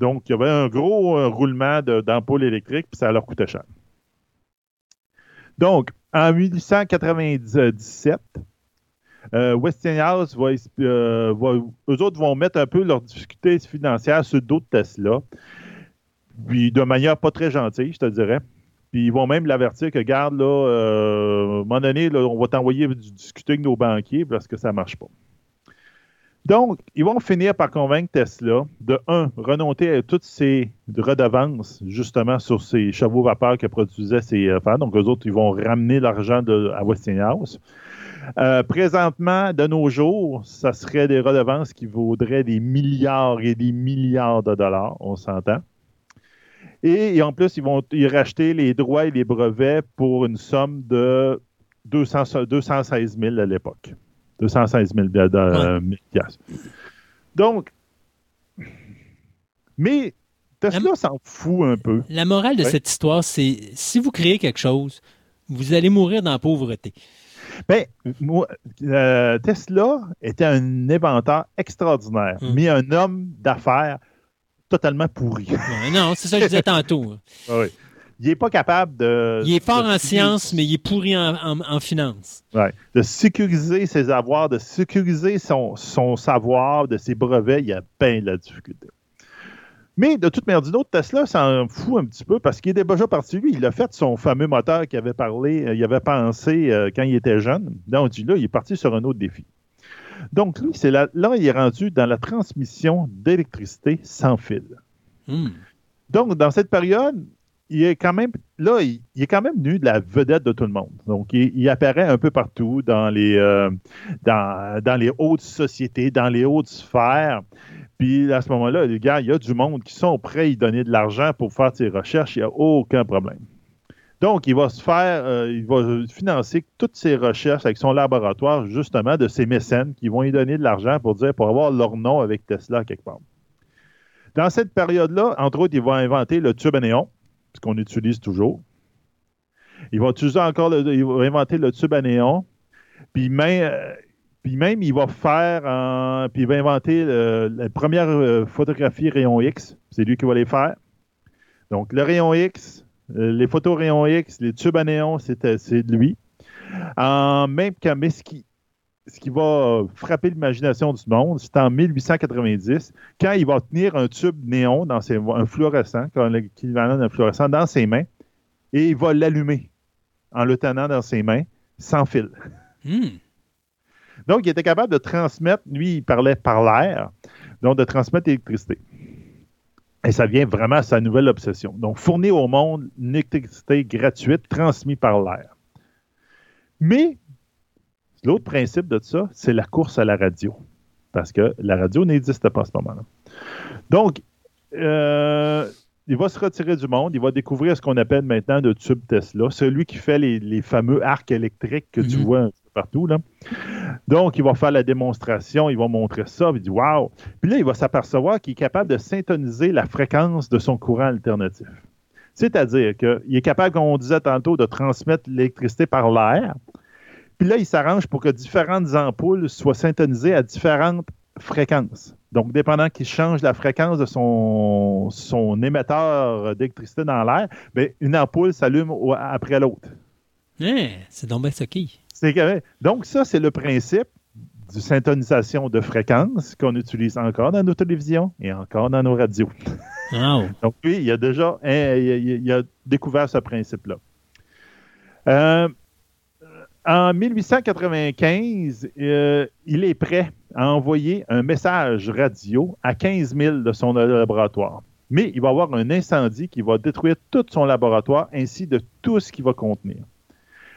Donc, il y avait un gros euh, roulement d'ampoules électriques, puis ça leur coûtait cher. Donc, en 1897, euh, Westinghouse va, eux autres vont mettre un peu leurs difficultés financières sur d'autres Tesla, puis de manière pas très gentille, je te dirais. Puis ils vont même l'avertir que, garde, là, euh, à un moment donné, on va t'envoyer discuter avec nos banquiers parce que ça ne marche pas. Donc, ils vont finir par convaincre Tesla de, un, renoncer à toutes ces redevances, justement, sur ces chevaux vapeurs que produisaient ces euh, femmes. Donc, eux autres, ils vont ramener l'argent à Westinghouse. Euh, présentement, de nos jours, ça serait des redevances qui vaudraient des milliards et des milliards de dollars, on s'entend. Et, en plus, ils vont y racheter les droits et les brevets pour une somme de 216 000 à l'époque. 216 000 Donc, mais Tesla s'en fout un peu. La morale de Ouais. cette histoire, c'est si vous créez quelque chose, vous allez mourir dans la pauvreté. Ben, moi, euh, Tesla était un inventeur extraordinaire, Hmm. mais un homme d'affaires totalement pourri. Non, c'est ça que je disais tantôt. Oui. Il n'est pas capable de. Il est fort de en sciences, mais il est pourri en, en, en finance. Ouais. De sécuriser ses avoirs, de sécuriser son, son savoir, de ses brevets, il y a bien de la difficulté. Mais de toute manière, d'une autre, Tesla s'en fout un petit peu parce qu'il est déjà parti, lui. Il a fait son fameux moteur qu'il avait parlé, euh, il avait pensé euh, quand il était jeune. Donc, là, il est parti sur un autre défi. Donc, lui, c'est là, là, il est rendu dans la transmission d'électricité sans fil. Hmm. Donc, dans cette période, il est quand même là, il, il est quand même venu de la vedette de tout le monde. Donc, il, il apparaît un peu partout dans les, euh, dans, dans les hautes sociétés, dans les hautes sphères. Puis à ce moment-là, les gars, il y a du monde qui sont prêts à y donner de l'argent pour faire ses recherches. Il n'y a aucun problème. Donc, il va se faire, euh, il va financer toutes ses recherches avec son laboratoire, justement, de ses mécènes qui vont lui donner de l'argent pour dire, pour avoir leur nom avec Tesla quelque part. Dans cette période-là, entre autres, il va inventer le tube à néon, ce qu'on utilise toujours. Il va utiliser encore le, il inventer le tube à néon. Puis même, euh, il va faire, puis il va inventer la première euh, photographie rayon X. C'est lui qui va les faire. Donc le rayon X, les photos rayon X, les tubes à néon, c'était- c'est de lui. En même temps, mais ce qui, ce qui va frapper l'imagination du monde, c'est en 1890, quand il va tenir un tube néon, dans ses, un fluorescent, l'équivalent d'un fluorescent, dans ses mains, et il va l'allumer en le tenant dans ses mains, sans fil. Hmm. Donc, il était capable de transmettre, lui, il parlait par l'air, donc de transmettre l'électricité. Et ça vient vraiment à sa nouvelle obsession. Donc, fournir au monde une électricité gratuite transmise par l'air. Mais, l'autre principe de ça, c'est la course à la radio. Parce que la radio n'existe pas à ce moment-là. Donc, euh, il va se retirer du monde, il va découvrir ce qu'on appelle maintenant le tube Tesla, celui qui fait les, les fameux arcs électriques que tu Mhm. vois partout. Là. Donc, il va faire la démonstration, il va montrer ça, il dit Waouh! Puis là, il va s'apercevoir qu'il est capable de syntoniser la fréquence de son courant alternatif. C'est-à-dire qu'il est capable, comme on disait tantôt, de transmettre l'électricité par l'air. Puis là, il s'arrange pour que différentes ampoules soient syntonisées à différentes fréquences. Donc, dépendant qu'il change la fréquence de son, émetteur d'électricité dans l'air, bien, une ampoule s'allume après l'autre. Hein, c'est donc bien ça qui. Donc, ça, c'est le principe de syntonisation de fréquences qu'on utilise encore dans nos télévisions et encore dans nos radios. Wow. Donc, lui, il a déjà hein, il a, découvert ce principe-là. Euh, en 1895, euh, il est prêt à envoyer un message radio à 15 000 de son laboratoire. Mais il va y avoir un incendie qui va détruire tout son laboratoire ainsi de tout ce qu'il va contenir.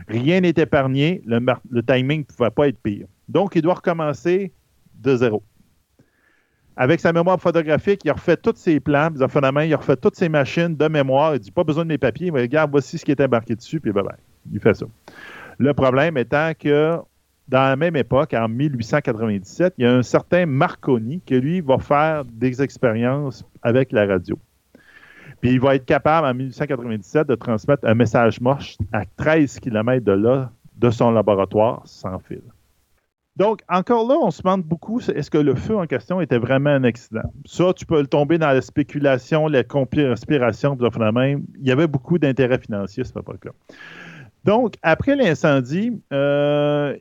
Rien n'est épargné, le, timing ne pouvait pas être pire. Donc, il doit recommencer de zéro. Avec sa mémoire photographique, il a refait tous ses plans, il a il refait toutes ses machines de mémoire. Il dit pas besoin de mes papiers, mais regarde, voici ce qui est embarqué dessus, puis bye. Il fait ça. Le problème étant que dans la même époque, en 1897, il y a un certain Marconi qui, lui, va faire des expériences avec la radio. Puis il va être capable, en 1897, de transmettre un message moche à 13 km de là, de son laboratoire, sans fil. Donc, encore là, on se demande beaucoup, est-ce que le feu en question était vraiment un accident? Ça, tu peux le tomber dans la spéculation, la conspiration, la même. Il y avait beaucoup d'intérêts financiers, pas le cas. Donc, après l'incendie, euh,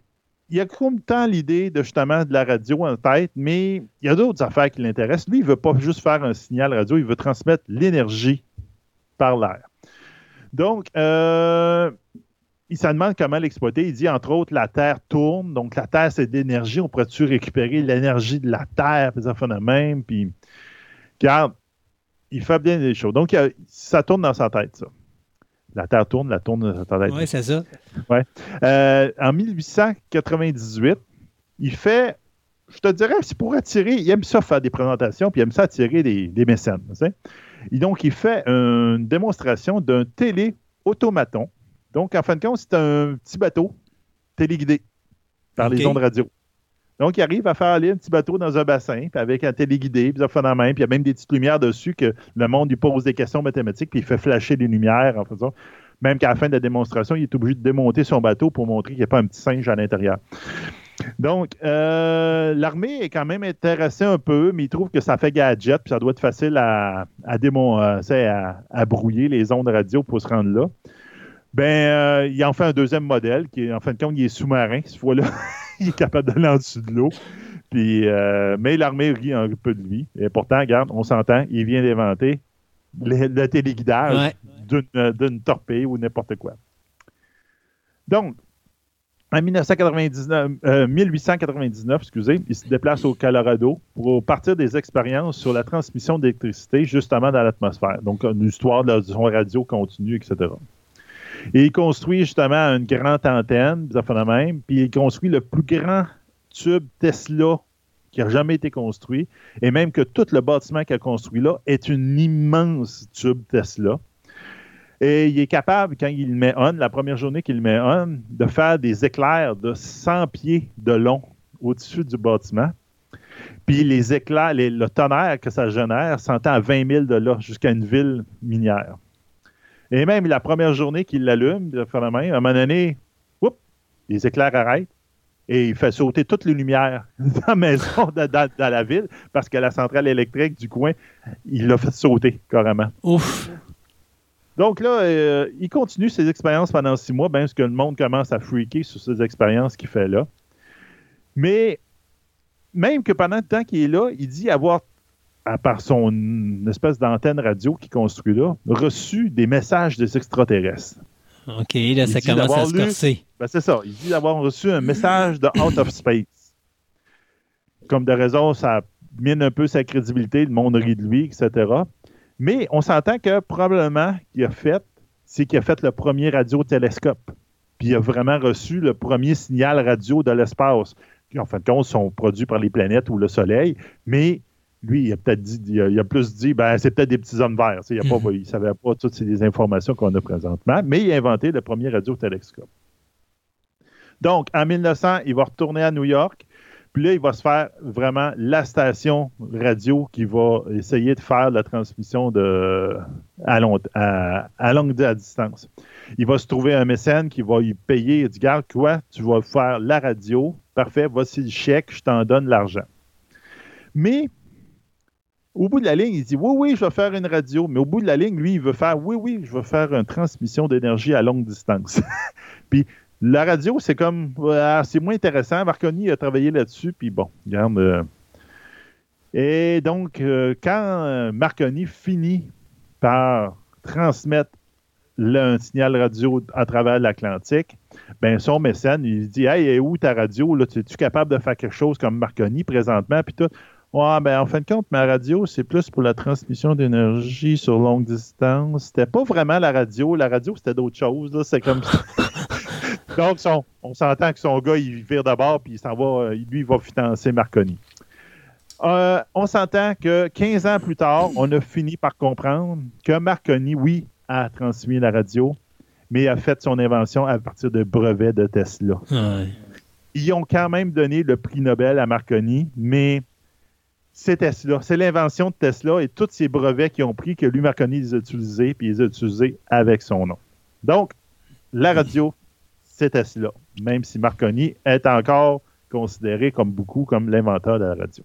il a comme temps l'idée de justement de la radio en tête, mais il y a d'autres affaires qui l'intéressent. Lui, il ne veut pas juste faire un signal radio, il veut transmettre l'énergie par l'air. Donc, euh, il se demande comment l'exploiter. Il dit, entre autres, la Terre tourne. Donc, la Terre, c'est de l'énergie. On pourrait-tu récupérer l'énergie de la Terre, puis ça fait de même. Puis, regarde, il fait bien des choses. Donc, ça tourne dans sa tête, ça. La Terre tourne, la tourne tête. Oui, c'est ça. Euh, en 1898, il fait, je te dirais, c'est pour attirer, il aime ça faire des présentations, puis il aime ça attirer des, des mécènes. tu sais. Et donc, il fait une démonstration d'un télé-automaton. Donc, en fin de compte, c'est un petit bateau téléguidé par les ondes radio. Donc, il arrive à faire aller un petit bateau dans un bassin, puis avec un téléguidé, puis ça main, puis il y a même des petites lumières dessus que le monde lui pose des questions mathématiques, puis il fait flasher les lumières en faisant. Même qu'à la fin de la démonstration, il est obligé de démonter son bateau pour montrer qu'il n'y a pas un petit singe à l'intérieur. Donc, euh, l'armée est quand même intéressée un peu, mais il trouve que ça fait gadget, puis ça doit être facile à, à, euh, à, brouiller les ondes radio pour se rendre là. Ben, euh, il en fait un deuxième modèle qui, en fin de compte, il est sous-marin. Cette fois-là, il est capable d'aller en dessous de l'eau. Puis, mais l'armée rit un peu de lui. Et pourtant, regarde, on s'entend, il vient d'inventer le, téléguidage d'une torpille ou n'importe quoi. Donc, en 1999, 1899, euh, excusez, il se déplace au Colorado pour partir des expériences sur la transmission d'électricité justement dans l'atmosphère. Donc, une histoire de son radio continue, etc. Il construit justement une grande antenne, même, puis il construit le plus grand tube Tesla qui a jamais été construit, et même que tout le bâtiment qu'il a construit là est une immense tube Tesla. Et il est capable, quand il met on, la première journée qu'il met on, de faire des éclairs de 100 pieds de long au-dessus du bâtiment. Puis les éclairs, le tonnerre que ça génère s'entend à 20 000 de là, jusqu'à une ville minière. Et même la première journée qu'il l'allume, à un moment donné, les éclairs arrêtent et il fait sauter toutes les lumières dans la maison, dans, la ville, parce que la centrale électrique du coin, il l'a fait sauter carrément. Ouf! Donc là, euh, il continue ses expériences pendant six mois, bien parce que le monde commence à freaker sur ces expériences qu'il fait là. Mais même que pendant le temps qu'il est là, il dit avoir, à part son espèce d'antenne radio qu'il construit là, reçu des messages des extraterrestres. OK, là, ça commence à se corser. Ben, c'est ça. Il dit d'avoir reçu un message de Out of Space. Comme de raison, ça mine un peu sa crédibilité, le monde rit de lui, etc. Mais on s'entend que probablement qu'il a fait, c'est qu'il a fait le premier radiotélescope. Puis il a vraiment reçu le premier signal radio de l'espace, qui en fin de compte sont produits par les planètes ou le Soleil. Mais lui, il a peut-être dit, il a, plus dit, ben, c'est peut-être des petits hommes verts. Il ne savait pas toutes ces informations qu'on a présentement, mais il a inventé le premier radiotélescope. Donc, en 1900, il va retourner à New York. Puis là, il va se faire vraiment la station radio qui va essayer de faire la transmission de, à, à, longue distance. Il va se trouver un mécène qui va lui payer. Il dit Garde, quoi, tu vas faire la radio. Parfait, voici le chèque, je t'en donne l'argent. Mais au bout de la ligne, il dit Oui, oui, je vais faire une radio. Mais au bout de la ligne, lui, il veut faire Oui, oui, je vais faire une transmission d'énergie à longue distance. Puis la radio, c'est comme. c'est moins intéressant. Marconi a travaillé là-dessus, puis bon, regarde. Euh. et donc, euh, quand Marconi finit par transmettre un signal radio à travers l'Atlantique, ben son mécène, il dit Hey, où ta radio? Là, es-tu capable de faire quelque chose comme Marconi présentement? Puis tout? Ouais, ben en fin de compte, ma radio, c'est plus pour la transmission d'énergie sur longue distance. C'était pas vraiment la radio. La radio, c'était d'autres choses. C'est comme Donc, on s'entend que son gars, il vire d'abord, puis il s'en va, euh, lui, il va financer Marconi. Euh, on s'entend que 15 ans plus tard, on a fini par comprendre que Marconi, oui, a transmis la radio, mais a fait son invention à partir de brevets de Tesla. Ils ont quand même donné le prix Nobel à Marconi, mais c'est Tesla. C'est l'invention de Tesla et tous ces brevets qu'ils ont pris que lui, Marconi, les a utilisés, puis les a utilisés avec son nom. Donc, la radio, c'est Tesla, même si Marconi est encore considéré comme beaucoup comme l'inventeur de la radio.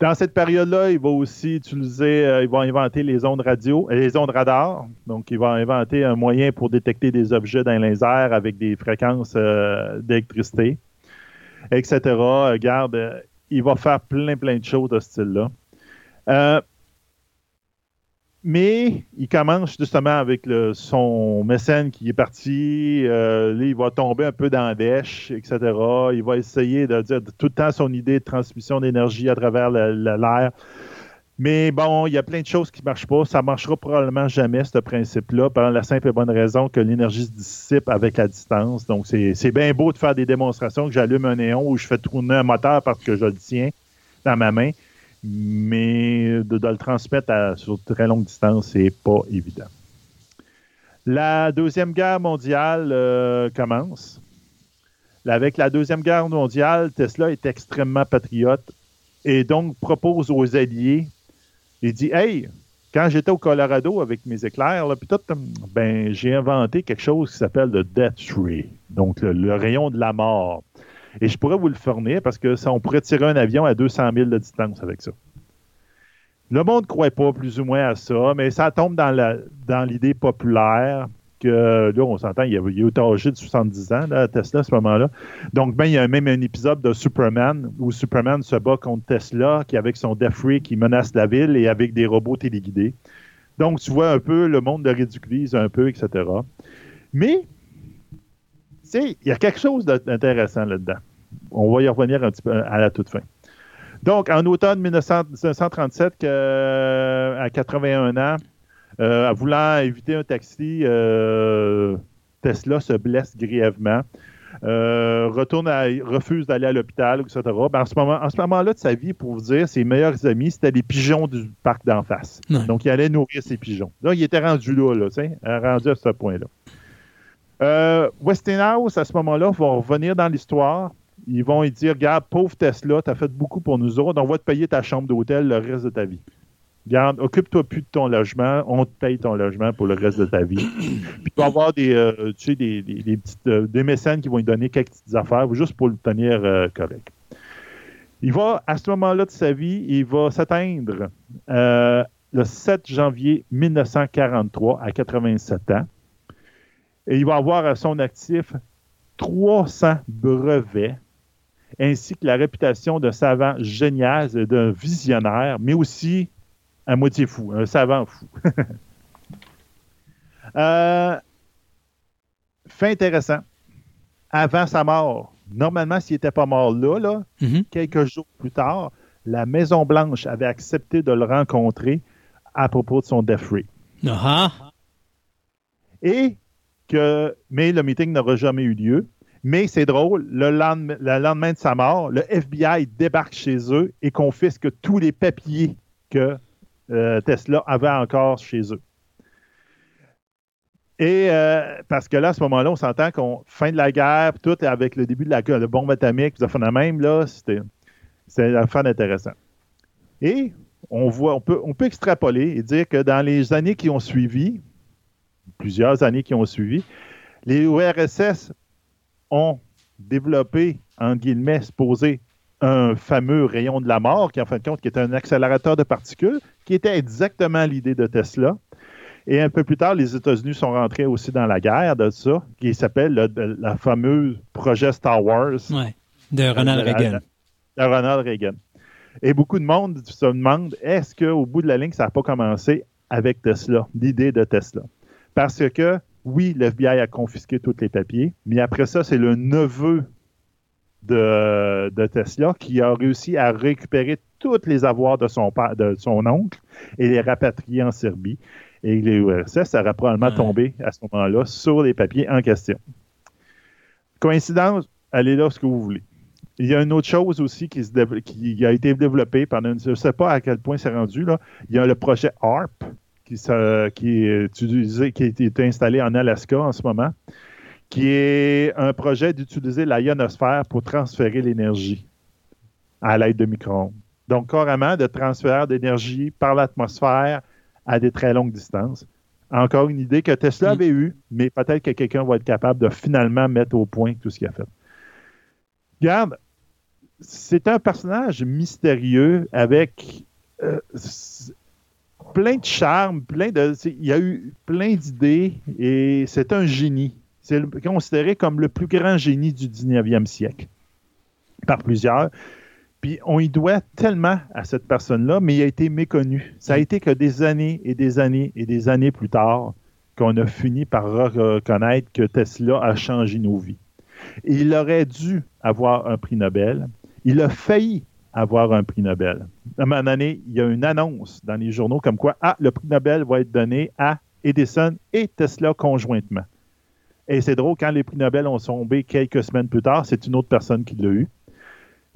Dans cette période-là, il va aussi utiliser, euh, il va inventer les ondes radio, euh, les ondes radar. Donc, il va inventer un moyen pour détecter des objets dans les airs avec des fréquences euh, d'électricité, etc. Regarde, il va faire plein, plein de choses de ce style-là. Mais il commence justement avec son mécène qui est parti. Euh, il va tomber un peu dans la dèche, etc. Il va essayer de dire tout le temps son idée de transmission d'énergie à travers l'air. Mais bon, il y a plein de choses qui ne marchent pas. Ça ne marchera probablement jamais, ce principe-là, par la simple et bonne raison que l'énergie se dissipe avec la distance. Donc, c'est bien beau de faire des démonstrations que j'allume un néon ou je fais tourner un moteur parce que je le tiens dans ma main mais de, le transmettre à, sur très longue distance, c'est pas évident. La Deuxième Guerre mondiale euh, commence. avec la Deuxième Guerre mondiale, Tesla est extrêmement patriote et donc propose aux Alliés, il dit Hey, quand j'étais au Colorado avec mes éclairs, là, tout, ben, j'ai inventé quelque chose qui s'appelle le Death Ray, donc le, rayon de la mort. Et je pourrais vous le fournir parce que ça, on pourrait tirer un avion à 200 000 de distance avec ça. Le monde ne croit pas plus ou moins à ça, mais ça tombe dans l'idée dans populaire que là, on s'entend, il, est âgé de 70 ans, là, Tesla, à ce moment-là. Donc, ben, il y a même un épisode de Superman où Superman se bat contre Tesla, qui avec son Death Ray qui menace la ville et avec des robots téléguidés. Donc, tu vois un peu, le monde le ridiculise un peu, etc. Mais, tu sais, il y a quelque chose d'intéressant là-dedans. On va y revenir un petit peu à la toute fin. Donc, en automne 1937, à 81 ans, euh, voulant éviter un taxi, euh, Tesla se blesse grièvement. Euh, retourne refuse d'aller à l'hôpital, etc. Ben, en ce moment, en moment-là de sa vie, pour vous dire, ses meilleurs amis, c'était les pigeons du parc d'en face. Donc, il allait nourrir ses pigeons. Là, il était rendu là, là rendu à ce point-là. Westinghouse, à ce moment-là, va revenir dans l'histoire. Ils vont lui dire Regarde, pauvre Tesla, tu as fait beaucoup pour nous autres, on va te payer ta chambre d'hôtel le reste de ta vie. Garde, occupe-toi plus de ton logement, on te paye ton logement pour le reste de ta vie. Puis tu vas avoir des, euh, tu sais, des, petites, euh, des mécènes qui vont lui donner quelques petites affaires juste pour le tenir euh, correct. Il va, à ce moment-là de sa vie, il va s'atteindre le 7 janvier 1943 à 87 ans. Et il va avoir à son actif 300 brevets ainsi que la réputation d'un savant génial, d'un visionnaire, mais aussi un moitié fou, un savant fou. euh, fait intéressant. Avant sa mort, normalement, s'il n'était pas mort là, mm-hmm. quelques jours plus tard, la Maison-Blanche avait accepté de le rencontrer à propos de son death ray. Uh-huh. Et que, mais le meeting n'aura jamais eu lieu. Mais c'est drôle, le lendemain, le lendemain, de sa mort, le FBI débarque chez eux et confisque tous les papiers que euh, Tesla avait encore chez eux. Et euh, parce que là, à ce moment-là, on s'entend qu'on fin de la guerre, tout avec le début de la, de bombe atomique, fait la même, là, c'était un fan intéressant. Et on voit, on peut, on peut extrapoler et dire que dans les années qui ont suivi, plusieurs années qui ont suivi, les URSS ont développé, en guillemets, supposé un fameux rayon de la mort, qui en fin de compte qui est un accélérateur de particules, qui était exactement l'idée de Tesla. Et un peu plus tard, les États-Unis sont rentrés aussi dans la guerre de ça, qui s'appelle le, fameux projet Star Wars. de Ronald Reagan. De, Ronald Reagan. Et beaucoup de monde se demande, est-ce qu'au bout de la ligne, ça n'a pas commencé avec Tesla, l'idée de Tesla? Parce que, oui, l'FBI a confisqué tous les papiers, mais après ça, c'est le neveu de, Tesla qui a réussi à récupérer tous les avoirs de son, de son oncle et les rapatrier en Serbie. Et les URSS auraient probablement tombé à ce moment-là sur les papiers en question. Coïncidence, allez là ce que vous voulez. Il y a une autre chose aussi qui, qui a été développée pendant je ne sais pas à quel point c'est rendu. Là. Il y a le projet ARP qui, qui, est utilisé, qui installé en Alaska en ce moment qui est un projet d'utiliser la ionosphère pour transférer l'énergie à l'aide de micro-ondes. Donc, carrément, de transfert d'énergie par l'atmosphère à des très longues distances. Encore une idée que Tesla mm. avait eue, mais peut-être que quelqu'un va être capable de finalement mettre au point tout ce qu'il a fait. Regarde, c'est un personnage mystérieux avec euh, plein de charme, plein de. Il y a eu plein d'idées et c'est un génie. C'est considéré comme le plus grand génie du 19e siècle par plusieurs. Puis on y doit tellement à cette personne-là, mais il a été méconnu. Ça a été que des années et des années et des années plus tard qu'on a fini par reconnaître que Tesla a changé nos vies. il aurait dû avoir un prix Nobel. Il a failli avoir un prix Nobel. À un moment donné, il y a une annonce dans les journaux comme quoi, ah, le prix Nobel va être donné à Edison et Tesla conjointement. Et c'est drôle, quand les prix Nobel ont tombé quelques semaines plus tard, c'est une autre personne qui l'a eu.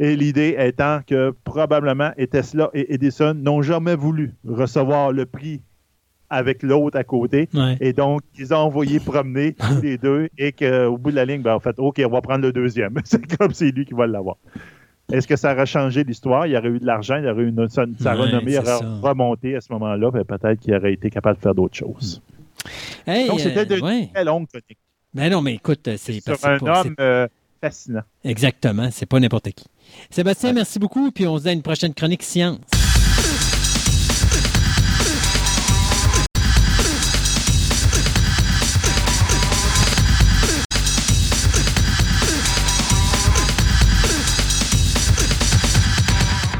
Et l'idée étant que probablement Tesla et Edison n'ont jamais voulu recevoir le prix avec l'autre à côté. Et donc, ils ont envoyé promener les deux et qu'au bout de la ligne, ben, en fait, OK, on va prendre le deuxième. c'est comme c'est lui qui va l'avoir. Est-ce que ça aurait changé l'histoire? Il y aurait eu de l'argent, il y aurait eu une, sa, renommée aurait remonté à ce moment-là, ben, peut-être qu'il aurait été capable de faire d'autres choses. donc, c'était de euh, très longue chronique. Ben non, mais écoute, c'est Sur un homme euh, fascinant. Exactement, c'est pas n'importe qui. Sébastien, merci beaucoup, puis on se dit à une prochaine chronique science.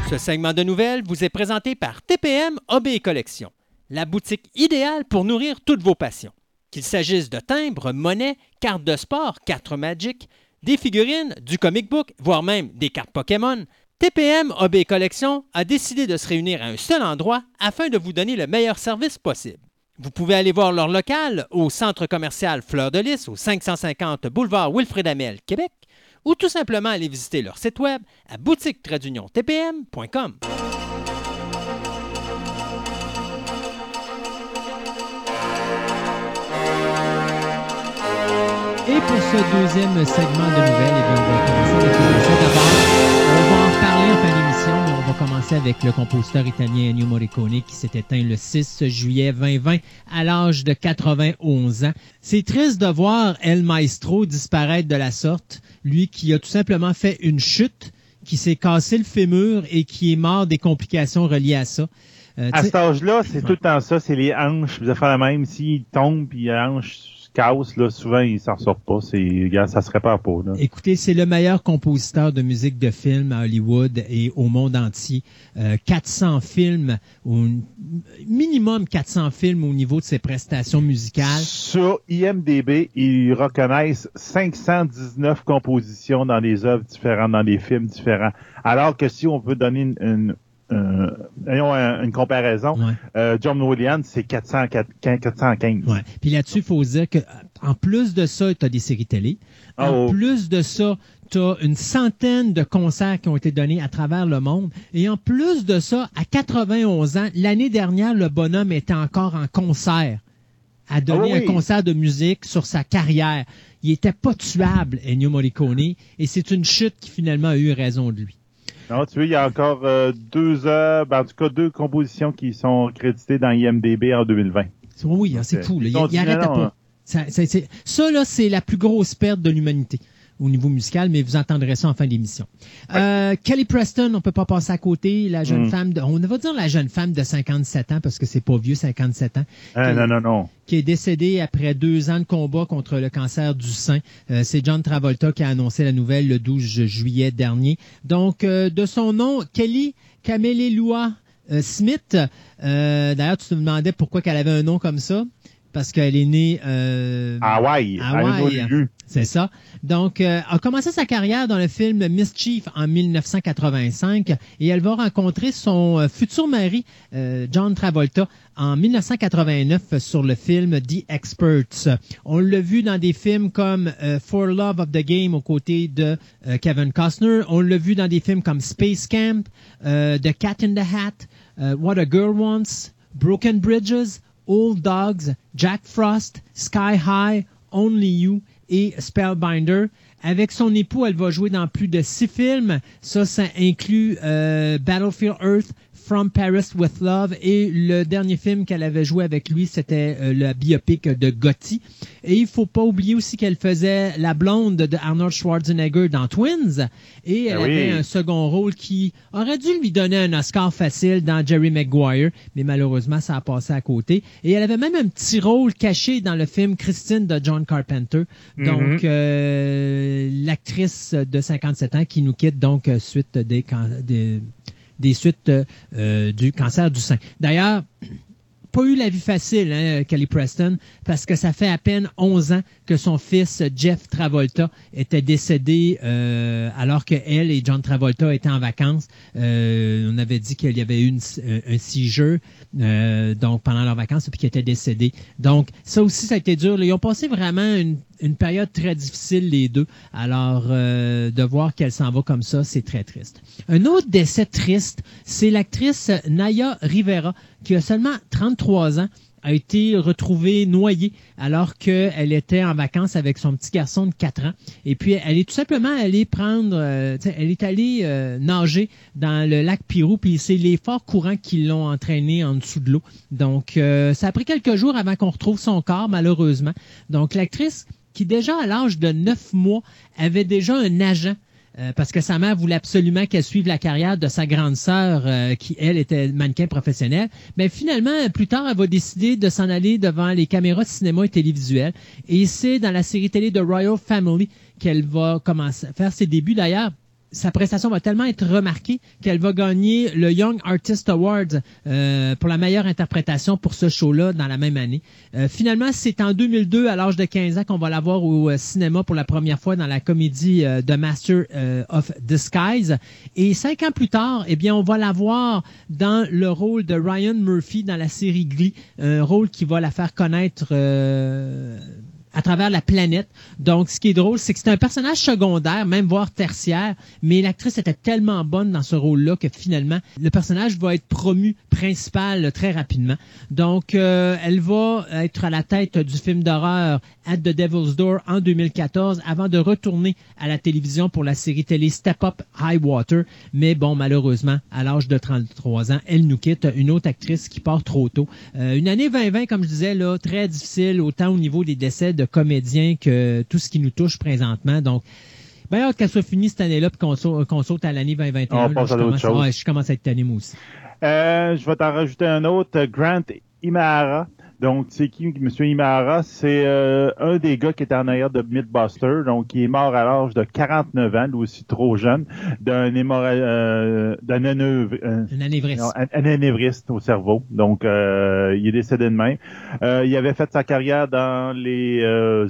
Ce segment de nouvelles vous est présenté par TPM OB Collection, la boutique idéale pour nourrir toutes vos passions. Qu'il s'agisse de timbres, monnaies, cartes de sport, cartes Magic, des figurines, du comic book, voire même des cartes Pokémon, TPM OB Collection a décidé de se réunir à un seul endroit afin de vous donner le meilleur service possible. Vous pouvez aller voir leur local au centre commercial Fleur de Lys au 550 boulevard Wilfrid Amel, Québec, ou tout simplement aller visiter leur site web à boutique-tpm.com. pour ce deuxième segment de nouvelles, eh bien, on va commencer avec d'abord. On va en parler en fin d'émission, mais on va commencer avec le compositeur italien Ennio Morricone qui s'est éteint le 6 juillet 2020 à l'âge de 91 ans. C'est triste de voir El Maestro disparaître de la sorte lui qui a tout simplement fait une chute, qui s'est cassé le fémur et qui est mort des complications reliées à ça. Euh, à cet âge-là, c'est tout le temps ça, c'est les hanches. Vous faire la même, s'il tombe, puis les hanches casse, là, souvent, il s'en sort pas. C'est, ça se répare pas. Là. Écoutez, c'est le meilleur compositeur de musique de film à Hollywood et au monde entier. 400 euh, films, au, minimum 400 films au niveau de ses prestations musicales. Sur IMDB, ils reconnaissent 519 compositions dans des œuvres différentes, dans des films différents. Alors que si on veut donner une, une euh, ayons une comparaison. Euh, John Williams, c'est 415. Ouais. Puis là-dessus, il faut dire que en plus de ça, tu as des séries télé. En oh. plus de ça, tu as une centaine de concerts qui ont été donnés à travers le monde. Et en plus de ça, à 91 ans, l'année dernière, le bonhomme était encore en concert à donner ah un concert de musique sur sa carrière. Il était pas tuable, Ennio Morricone, et c'est une chute qui finalement a eu raison de lui. Non, tu vois, il y a encore euh, deux heures, ben, en tout cas deux compositions qui sont créditées dans IMDB en 2020. Oui, c'est fou. Il, il arrête pas. Ça, ça, là, c'est la plus grosse perte de l'humanité au niveau musical, mais vous entendrez ça en fin d'émission. Euh, Kelly Preston, on peut pas passer à côté, la jeune mm. femme, de, on va dire la jeune femme de 57 ans, parce que c'est pas vieux, 57 ans. Ah, non, non, non. Qui est décédée après deux ans de combat contre le cancer du sein. Euh, c'est John Travolta qui a annoncé la nouvelle le 12 juillet dernier. Donc, euh, de son nom, Kelly Camelelua Smith. D'ailleurs, tu te demandais pourquoi qu'elle avait un nom comme ça parce qu'elle est née euh, à Hawaï. Hawaï. C'est ça. Donc, euh, a commencé sa carrière dans le film Mischief en 1985 et elle va rencontrer son euh, futur mari, euh, John Travolta, en 1989 sur le film The Experts. On l'a vu dans des films comme For Love of the Game aux côtés de Kevin Costner. On l'a vu dans des films comme Space Camp, The Cat in the Hat, What a Girl Wants, Broken Bridges, Old Dogs, Jack Frost, Sky High, Only You et Spellbinder. Avec son époux, elle va jouer dans plus de six films. Ça, ça inclut euh, Battlefield Earth, From Paris with Love et le dernier film qu'elle avait joué avec lui, c'était euh, le biopic de Gotti. Et il faut pas oublier aussi qu'elle faisait la blonde de Arnold Schwarzenegger dans Twins et elle ah avait un second rôle qui aurait dû lui donner un Oscar facile dans Jerry Maguire, mais malheureusement ça a passé à côté. Et elle avait même un petit rôle caché dans le film Christine de John Carpenter. Donc mm-hmm. euh, l'actrice de 57 ans qui nous quitte donc suite des, des des suites euh, du cancer du sein. D'ailleurs, pas eu la vie facile, hein, Kelly Preston, parce que ça fait à peine 11 ans que son fils Jeff Travolta était décédé euh, alors que elle et John Travolta étaient en vacances. Euh, on avait dit qu'il y avait eu une, un jeu donc pendant leurs vacances puis qu'il était décédé. Donc ça aussi ça a été dur. Ils ont passé vraiment une, une période très difficile, les deux. Alors, euh, de voir qu'elle s'en va comme ça, c'est très triste. Un autre décès triste, c'est l'actrice Naya Rivera, qui a seulement 33 a été retrouvée noyée alors qu'elle était en vacances avec son petit garçon de 4 ans. Et puis, elle est tout simplement allée prendre, euh, elle est allée euh, nager dans le lac Pirou, puis c'est les forts courants qui l'ont entraînée en dessous de l'eau. Donc, euh, ça a pris quelques jours avant qu'on retrouve son corps, malheureusement. Donc, l'actrice qui déjà à l'âge de 9 mois avait déjà un agent euh, parce que sa mère voulait absolument qu'elle suive la carrière de sa grande sœur, euh, qui, elle, était mannequin professionnel. Mais finalement, plus tard, elle va décider de s'en aller devant les caméras de cinéma et télévisuel. Et c'est dans la série télé de Royal Family qu'elle va commencer à faire ses débuts. D'ailleurs, sa prestation va tellement être remarquée qu'elle va gagner le Young Artist Award euh, pour la meilleure interprétation pour ce show-là dans la même année. Euh, finalement, c'est en 2002, à l'âge de 15 ans, qu'on va la voir au euh, cinéma pour la première fois dans la comédie The Master of Disguise. Et cinq ans plus tard, eh bien, on va la voir dans le rôle de Ryan Murphy dans la série Glee, un rôle qui va la faire connaître à travers la planète. Donc, ce qui est drôle, c'est que c'est un personnage secondaire, même voire tertiaire, mais l'actrice était tellement bonne dans ce rôle-là que finalement, le personnage va être promu principal très rapidement. Donc, euh, elle va être à la tête du film d'horreur At the Devil's Door en 2014 avant de retourner à la télévision pour la série télé Step Up High Water. Mais bon, malheureusement, à l'âge de 33 ans, elle nous quitte. Une autre actrice qui part trop tôt. Euh, une année 2020, comme je disais, là, très difficile, autant au niveau des décès de comédiens que tout ce qui nous touche présentement. Donc, ben hâte qu'elle soit finie cette année-là puis qu'on saute, à l'année 2021. On passe à d'autres choses. je commence à être tanné moi aussi. Euh, je vais t'en rajouter un autre, Grant Imahara. Donc, c'est qui, M. Imahara? C'est euh, un des gars qui était en arrière de Mythbuster, donc qui est mort à l'âge de 49 ans, lui aussi trop jeune, d'un euh, d'un euh, un anévriste au cerveau. Donc, euh, il est décédé de même. il avait fait sa carrière dans les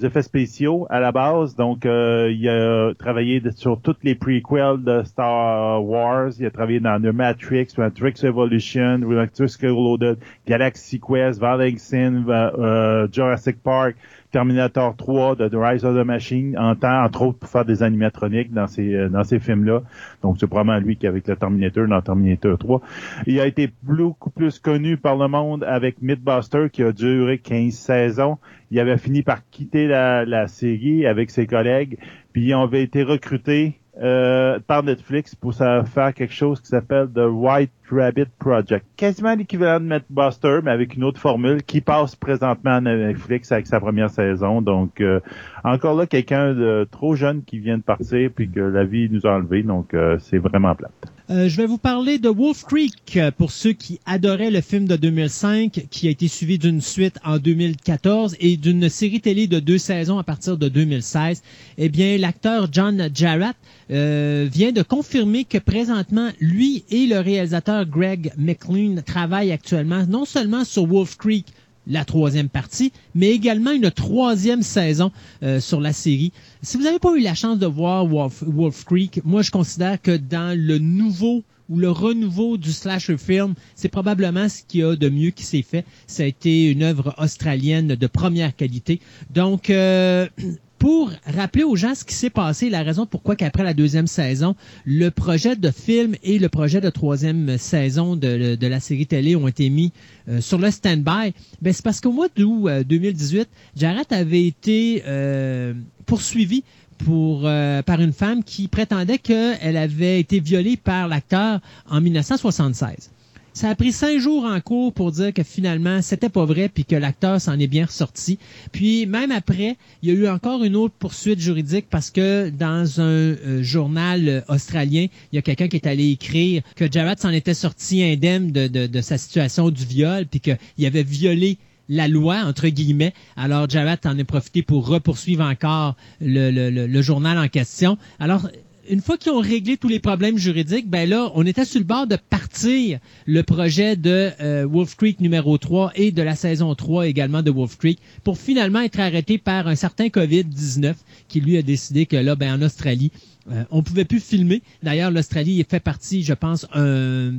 effets spéciaux à la base, donc il a travaillé sur toutes les prequels de Star Wars. Il a travaillé dans The Matrix, Matrix Evolution, Matrix Reloaded, Galaxy Quest, Valley euh, Jurassic Park, Terminator 3, The Rise of the Machine, en temps, entre autres, pour faire des animatroniques dans ces, euh, dans ces films-là. Donc, c'est probablement lui qui, avec le Terminator, dans Terminator 3. Il a été beaucoup plus connu par le monde avec Mythbuster, qui a duré 15 saisons. Il avait fini par quitter la, la série avec ses collègues, puis il avait été recruté euh, par Netflix pour faire quelque chose qui s'appelle The White Rabbit Project. Quasiment l'équivalent de Buster, mais avec une autre formule qui passe présentement à Netflix avec sa première saison. Donc, euh, encore là, quelqu'un de trop jeune qui vient de partir puis que la vie nous a enlevé. Donc, euh, c'est vraiment plate. Euh, je vais vous parler de Wolf Creek euh, pour ceux qui adoraient le film de 2005 qui a été suivi d'une suite en 2014 et d'une série télé de deux saisons à partir de 2016. Eh bien, l'acteur John Jarrett euh, vient de confirmer que présentement, lui et le réalisateur Greg McLean travaillent actuellement non seulement sur Wolf Creek la troisième partie, mais également une troisième saison euh, sur la série. Si vous n'avez pas eu la chance de voir Wolf, Creek, moi je considère que dans le nouveau ou le renouveau du slasher film, c'est probablement ce qu'il y a de mieux qui s'est fait. Ça a été une œuvre australienne de première qualité. Donc, euh, pour rappeler aux gens ce qui s'est passé, la raison pourquoi qu'après la deuxième saison, le projet de film et le projet de troisième saison de, la série télé ont été mis euh, sur le stand-by, ben c'est parce qu'au mois d'août 2018, euh, Jarrett avait été euh, poursuivi pour, par une femme qui prétendait qu'elle avait été violée par l'acteur en 1976. Ça a pris cinq jours en cours pour dire que finalement, c'était pas vrai puis que l'acteur s'en est bien ressorti. Puis même après, il y a eu encore une autre poursuite juridique parce que dans un euh, journal euh, australien, il y a quelqu'un qui est allé écrire que Jarrett s'en était sorti indemne de, de, sa situation du viol puis qu'il avait violé la loi, entre guillemets. Alors, Jarrett en a profité pour repoursuivre encore le, le, le, journal en question. Alors, une fois qu'ils ont réglé tous les problèmes juridiques, ben là, on était sur le bord de partir le projet de euh, Wolf Creek numéro 3 et de la saison 3 également de Wolf Creek pour finalement être arrêté par un certain COVID-19 qui lui a décidé que là, ben, en Australie, euh, on pouvait plus filmer. D'ailleurs, l'Australie fait partie, je pense, un,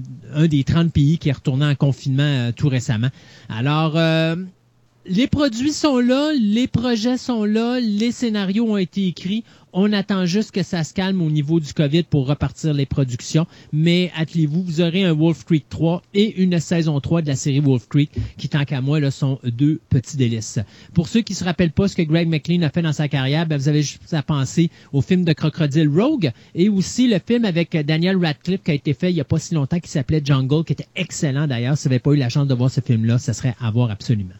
des 30 pays qui est retourné en confinement euh, tout récemment. Alors, les produits sont là, les projets sont là, les scénarios ont été écrits. On attend juste que ça se calme au niveau du COVID pour repartir les productions. Mais attelez-vous, vous aurez un Wolf Creek 3 et une saison 3 de la série Wolf Creek, qui, tant qu'à moi, là, sont deux petits délices. Pour ceux qui se rappellent pas ce que Greg McLean a fait dans sa carrière, ben, vous avez juste à penser au film de Crocodile Rogue et aussi le film avec Daniel Radcliffe qui a été fait il y a pas si longtemps qui s'appelait Jungle, qui était excellent d'ailleurs. Si vous n'avez pas eu la chance de voir ce film-là, ça serait à voir absolument.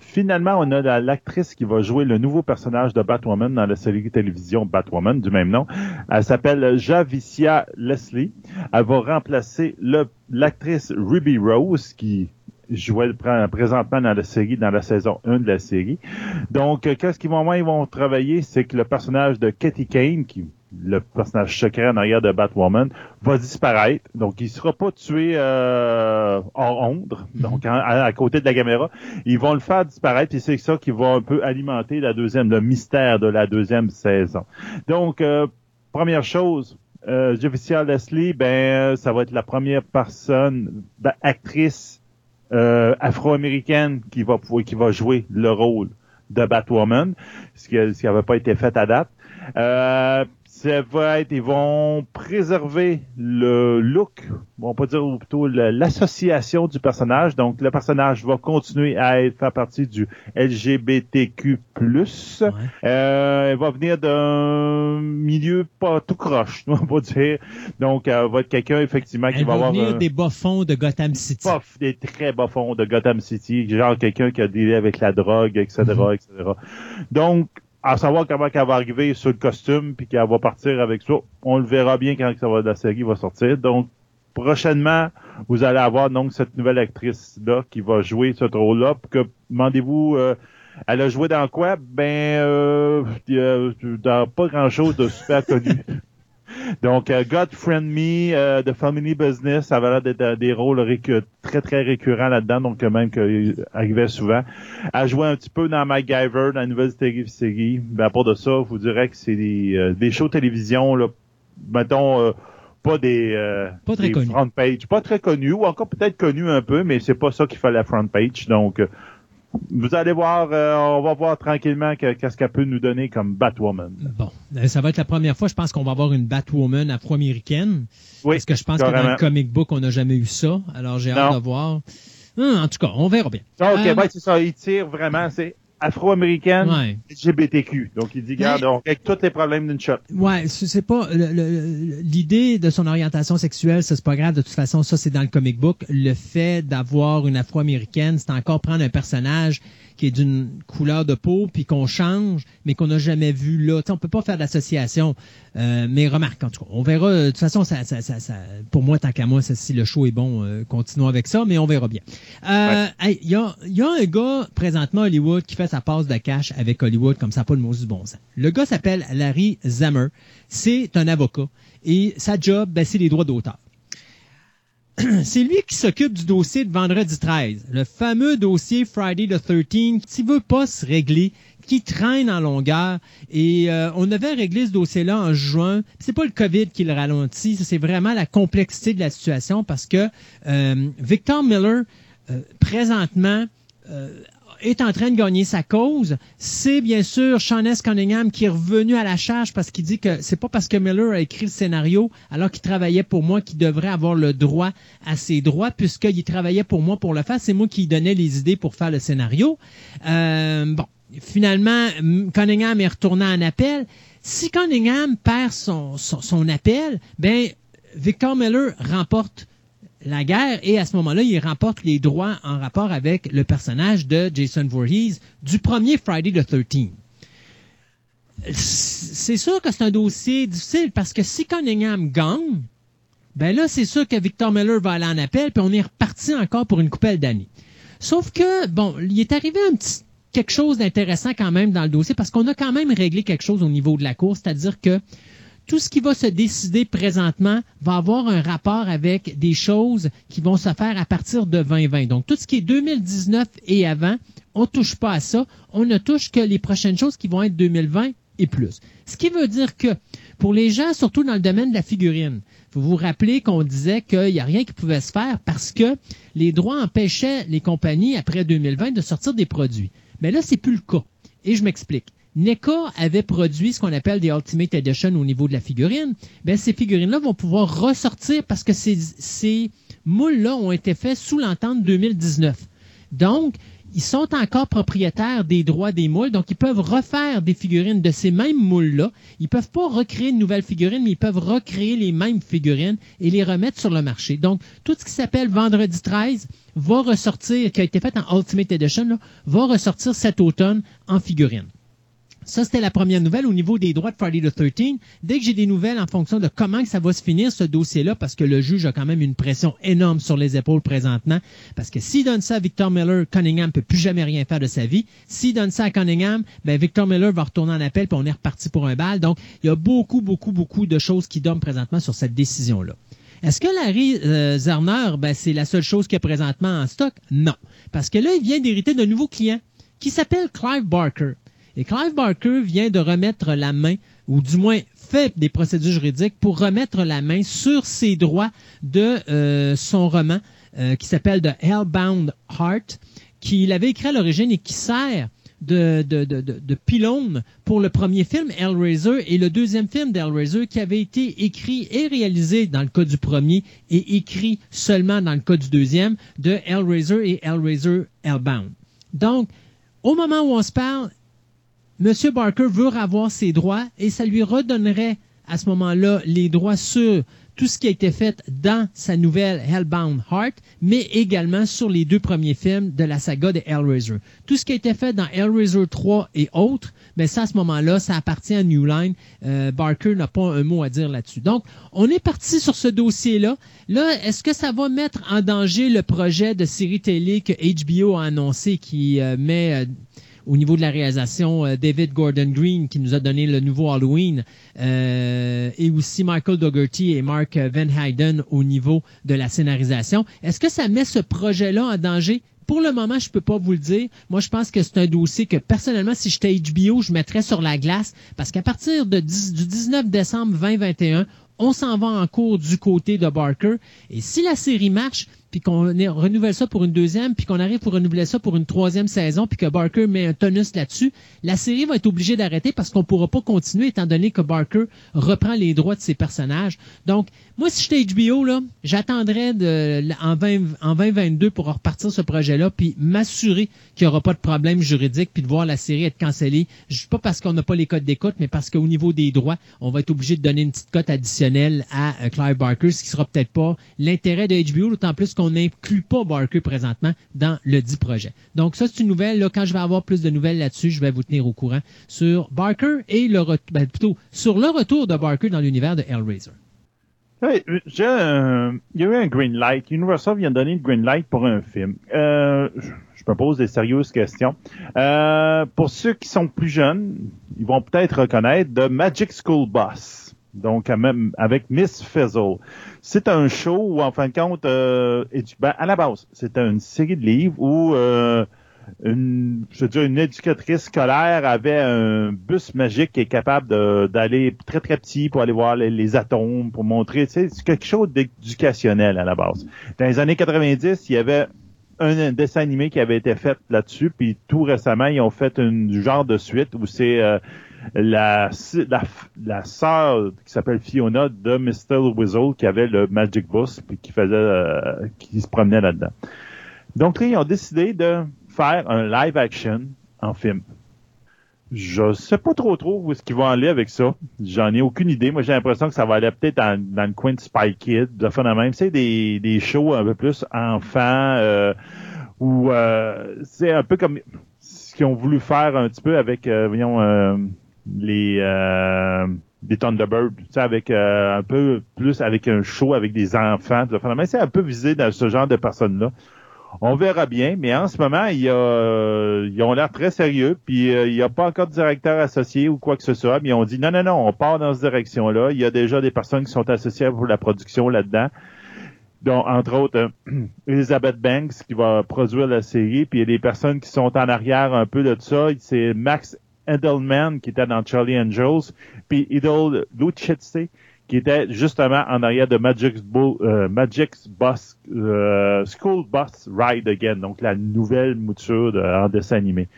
Finalement, on a l'actrice qui va jouer le nouveau personnage de Batwoman dans la série télévision Batwoman du même nom. Elle s'appelle Javicia Leslie. Elle va remplacer l'actrice Ruby Rose qui jouait présentement dans la dans la saison 1 de la série. Donc, qu'est-ce qu'ils vont, ils vont travailler, c'est que le personnage de Katie Kane, qui le personnage secret en arrière de Batwoman va disparaître. Donc, il sera pas tué euh, hors ombre, mhm. donc à, côté de la caméra. Ils vont le faire disparaître, et c'est ça qui va un peu alimenter la deuxième, le mystère de la deuxième saison. Donc, euh, première chose, euh, Leslie, ben, ça va être la première personne, ben, actrice euh, afro-américaine qui va qui va jouer le rôle de Batwoman, ce qui n'avait pas été fait à date. Euh, ça va être, ils vont préserver le look, on peut dire plutôt l'association du personnage. Donc, le personnage va continuer à être, faire partie du LGBTQ+. Ouais. Euh, il va venir d'un milieu pas tout croche, on va dire. Donc, euh, va être quelqu'un, effectivement, qui va, avoir... venir des bas-fonds de Gotham City. des très bas-fonds de Gotham City. Genre quelqu'un qui a dealé avec la drogue, etc., etc. Donc, à savoir comment elle va arriver sur le costume puis qu'elle va partir avec ça. On le verra bien quand ça va, la série va sortir. Donc, prochainement, vous allez avoir donc cette nouvelle actrice-là qui va jouer ce rôle-là. Que demandez-vous, euh, elle a joué dans quoi? Ben, euh, dans pas grand-chose de super connu. Donc, euh, God Friend Me, euh, The Family Business, ça va l'air d'être euh, des rôles très, très récurrents là-dedans, donc même qu'il arrivait souvent. À jouer un petit peu dans MacGyver, dans la nouvelle série. Ben, à part de ça, je vous dirais que c'est des, des shows télévision, là, mettons, pas des, pas très front page, pas très connus, ou encore peut-être connus un peu, mais c'est pas ça qui fait la front page. Donc, vous allez voir, euh, on va voir tranquillement qu'est-ce qu'elle peut nous donner comme Batwoman. Bon, euh, ça va être la première fois, je pense qu'on va avoir une Batwoman afro-américaine. Oui, parce que je pense que dans le comic book, on n'a jamais eu ça. Alors j'ai hâte de voir. Hum, en tout cas, on verra bien. Ok, euh, ben, c'est ça. Il tire vraiment. C'est afro-américaine, LGBTQ. Donc, il dit, regarde, on règle tous les problèmes d'une shot. Ouais, c'est pas, l'idée de son orientation sexuelle, ça, c'est pas grave. De toute façon, ça, c'est dans le comic book. Le fait d'avoir une afro-américaine, c'est encore prendre un personnage qui est d'une couleur de peau, puis qu'on change, mais qu'on n'a jamais vu là. On on peut pas faire d'association. Euh, mais remarque, en tout cas, on verra. De toute façon, ça, ça, ça, pour moi, tant qu'à moi, si le show est bon, euh, continuons avec ça, mais on verra bien. Euh, il y, a, y, a, un gars présentement à Hollywood qui fait sa passe de cash avec Hollywood comme ça, pas le mot du bon sens. Le gars s'appelle Larry Zammer. C'est un avocat. Et sa job, ben, c'est les droits d'auteur. c'est lui qui s'occupe du dossier de vendredi 13, le fameux dossier Friday the 13 qui veut pas se régler, qui traîne en longueur. Et euh, on avait réglé ce dossier-là en juin. C'est pas le COVID qui le ralentit, c'est vraiment la complexité de la situation parce que euh, Victor Miller, euh, présentement, est en train de gagner sa cause. C'est bien sûr Sean S. Cunningham qui est revenu à la charge parce qu'il dit que c'est pas parce que Miller a écrit le scénario alors qu'il travaillait pour moi qu'il devrait avoir le droit à ses droits puisqu'il travaillait pour moi pour le faire. C'est moi qui donnais les idées pour faire le scénario. Euh, bon, finalement, Cunningham est retourné en appel. Si Cunningham perd son, son, son appel, ben Victor Miller remporte la guerre et à ce moment-là, il remporte les droits en rapport avec le personnage de Jason Voorhees du premier Friday the 13 C'est sûr que c'est un dossier difficile parce que si Cunningham gagne, ben là, c'est sûr que Victor Miller va aller en appel puis on est reparti encore pour une coupelle d'années. Sauf que, bon, il est arrivé un petit quelque chose d'intéressant quand même dans le dossier parce qu'on a quand même réglé quelque chose au niveau de la course, c'est-à-dire que tout ce qui va se décider présentement va avoir un rapport avec des choses qui vont se faire à partir de 2020. Donc, tout ce qui est 2019 et avant, on touche pas à ça. On ne touche que les prochaines choses qui vont être 2020 et plus. Ce qui veut dire que Pour les gens, surtout dans le domaine de la figurine, vous vous rappelez qu'on disait qu'il n'y a rien qui pouvait se faire parce que les droits empêchaient les compagnies, après 2020, de sortir des produits. Mais là, c'est plus le cas. Et je m'explique. NECA avait produit ce qu'on appelle des Ultimate Edition au niveau de la figurine. Ben, ces figurines-là vont pouvoir ressortir parce que ces, moules-là ont été faits sous l'entente 2019. Donc, ils sont encore propriétaires des droits des moules, donc ils peuvent refaire des figurines de ces mêmes moules-là. Ils peuvent pas recréer de nouvelles figurines, mais ils peuvent recréer les mêmes figurines et les remettre sur le marché. Donc, tout ce qui s'appelle Vendredi 13 va ressortir, qui a été fait en Ultimate Edition, va ressortir cet automne en figurine. Ça, c'était la première nouvelle au niveau des droits de Friday the 13. Dès que j'ai des nouvelles en fonction de comment ça va se finir, ce dossier-là, parce que le juge a quand même une pression énorme sur les épaules présentement, parce que s'il donne ça à Victor Miller, Cunningham peut plus jamais rien faire de sa vie. S'il donne ça à Cunningham, ben Victor Miller va retourner en appel, puis on est reparti pour un bal. Donc, il y a beaucoup, beaucoup, beaucoup de choses qui dorment présentement sur cette décision-là. Est-ce que Larry euh, Zerner, ben, c'est la seule chose qu'il y a présentement en stock? Non. Parce que là, il vient d'hériter d'un nouveau client qui s'appelle Clive Barker. Et Clive Barker vient de remettre la main, ou du moins fait des procédures juridiques pour remettre la main sur ses droits de euh, son roman euh, qui s'appelle The Hellbound Heart, qu'il avait écrit à l'origine et qui sert de, de, de, de, pylône pour le premier film Hellraiser et le deuxième film d'Hellraiser qui avait été écrit et réalisé dans le cas du premier et écrit seulement dans le cas du deuxième de Hellraiser et Hellraiser Hellbound. Donc, au moment où on se parle, M. Barker veut avoir ses droits et ça lui redonnerait à ce moment-là les droits sur tout ce qui a été fait dans sa nouvelle Hellbound Heart, mais également sur les deux premiers films de la saga de Hellraiser. Tout ce qui a été fait dans Hellraiser 3 et autres, mais ça, à ce moment-là, ça appartient à New Line. Euh, Barker n'a pas un mot à dire là-dessus. Donc, on est parti sur ce dossier-là. Là, est-ce que ça va mettre en danger le projet de série télé que HBO a annoncé qui euh, met... Euh, au niveau de la réalisation, euh, David Gordon Green qui nous a donné le nouveau Halloween, euh, et aussi Michael Dougherty et Mark Van Hayden au niveau de la scénarisation. Est-ce que ça met ce projet-là en danger? Pour le moment, je peux pas vous le dire. Moi, je pense que c'est un dossier que personnellement, si j'étais HBO, je mettrais sur la glace parce qu'à partir du 19 décembre 2021, on s'en va en cours du côté de Barker. Et si la série marche, puis qu'on renouvelle ça pour une deuxième, puis qu'on arrive pour renouveler ça pour une troisième saison, puis que Barker met un tonus là-dessus, la série va être obligée d'arrêter parce qu'on pourra pas continuer étant donné que Barker reprend les droits de ses personnages. Donc, moi, si j'étais HBO, là, j'attendrais en, 20, en 2022 pour repartir ce projet-là, puis m'assurer qu'il n'y aura pas de problème juridique, puis de voir la série être cancellée. Pas parce qu'on n'a pas les codes d'écoute, mais parce qu'au niveau des droits, on va être obligé de donner une petite cote additionnelle à euh, Clive Barker, ce qui sera peut-être pas l'intérêt de HBO, d'autant plus qu'on n'inclut pas Barker présentement dans le dit projet. Donc ça, c'est une nouvelle. Là, quand je vais avoir plus de nouvelles là-dessus, je vais vous tenir au courant sur Barker et le ben, plutôt sur le retour de Barker dans l'univers de Hellraiser. Oui, j'ai il y a eu un green light. Universal vient de donner une green light pour un film. Euh, je me pose des sérieuses questions. Euh, pour ceux qui sont plus jeunes, ils vont peut-être reconnaître The Magic School Bus donc même avec Miss Fizzle. C'est un show où, en fin de compte, euh, ben, à la base, c'était une série de livres où euh, une, je veux dire, une éducatrice scolaire avait un bus magique qui est capable d'aller très très petit pour aller voir les, atomes, pour montrer, tu sais, c'est quelque chose d'éducationnel à la base. Dans les années 90, il y avait un, dessin animé qui avait été fait là-dessus, puis tout récemment, ils ont fait une genre de suite où c'est euh, la, la, la sœur qui s'appelle Fiona de Mr. Whistle qui avait le Magic Bus puis qui faisait euh, qui se promenait là-dedans. Donc là, ils ont décidé de faire un live action en film. Je sais pas trop trop où est-ce qu'ils vont aller avec ça. J'en ai aucune idée. Moi, j'ai l'impression que ça va aller peut-être dans, dans, le coin Spy Kid, de fin de même. C'est des, des shows un peu plus enfants, euh, ou euh, c'est un peu comme ce qu'ils ont voulu faire un petit peu avec, euh, voyons, euh, les euh, des Thunderbirds, tu sais, avec euh, un peu plus avec un show avec des enfants. Mais c'est un peu visé dans ce genre de personnes-là. On verra bien, mais en ce moment, il y a, ils ont l'air très sérieux, puis euh, il n'y a pas encore de directeur associé ou quoi que ce soit, mais on dit non, non, non, on part dans cette direction-là. Il y a déjà des personnes qui sont associées pour la production là-dedans. dont entre autres Elizabeth Banks qui va produire la série, puis il y a des personnes qui sont en arrière un peu de ça. C'est Max Edelman, qui était dans Charlie Angels, puis Idol Lucchese, qui était justement en arrière de Magic's, euh, Magic's Bus, euh, School Bus Ride Again, donc la nouvelle mouture en dessin animé.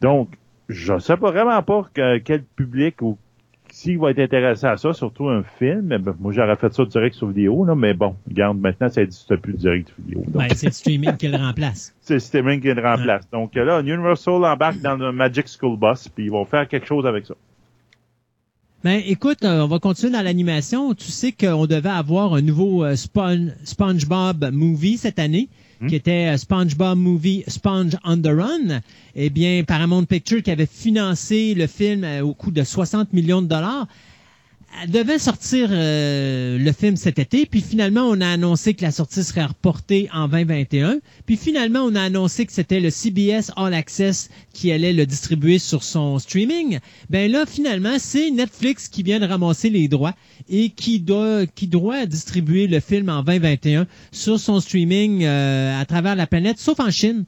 Donc, je sais pas vraiment pas que, quel public ou s'il va être intéressé à ça, surtout un film, ben, moi j'aurais fait ça direct sur vidéo, là, mais bon, regarde, maintenant ça n'existe plus direct vidéo. Ben, c'est le streaming qui le remplace. C'est le streaming qui le remplace. Donc là, Universal embarque dans le Magic School Bus, puis ils vont faire quelque chose avec ça. Ben, écoute, euh, on va continuer dans l'animation. Tu sais qu'on devait avoir un nouveau euh, SpongeBob movie cette année, hmm? qui était euh, SpongeBob movie Sponge on the Run. Eh bien, Paramount Pictures qui avait financé le film au coût de 60 millions de dollars devait sortir euh, le film cet été, puis finalement, on a annoncé que la sortie serait reportée en 2021. Puis finalement, on a annoncé que c'était le CBS All Access qui allait le distribuer sur son streaming. Ben là, finalement, c'est Netflix qui vient de ramasser les droits et qui doit, distribuer le film en 2021 sur son streaming euh, à travers la planète, sauf en Chine.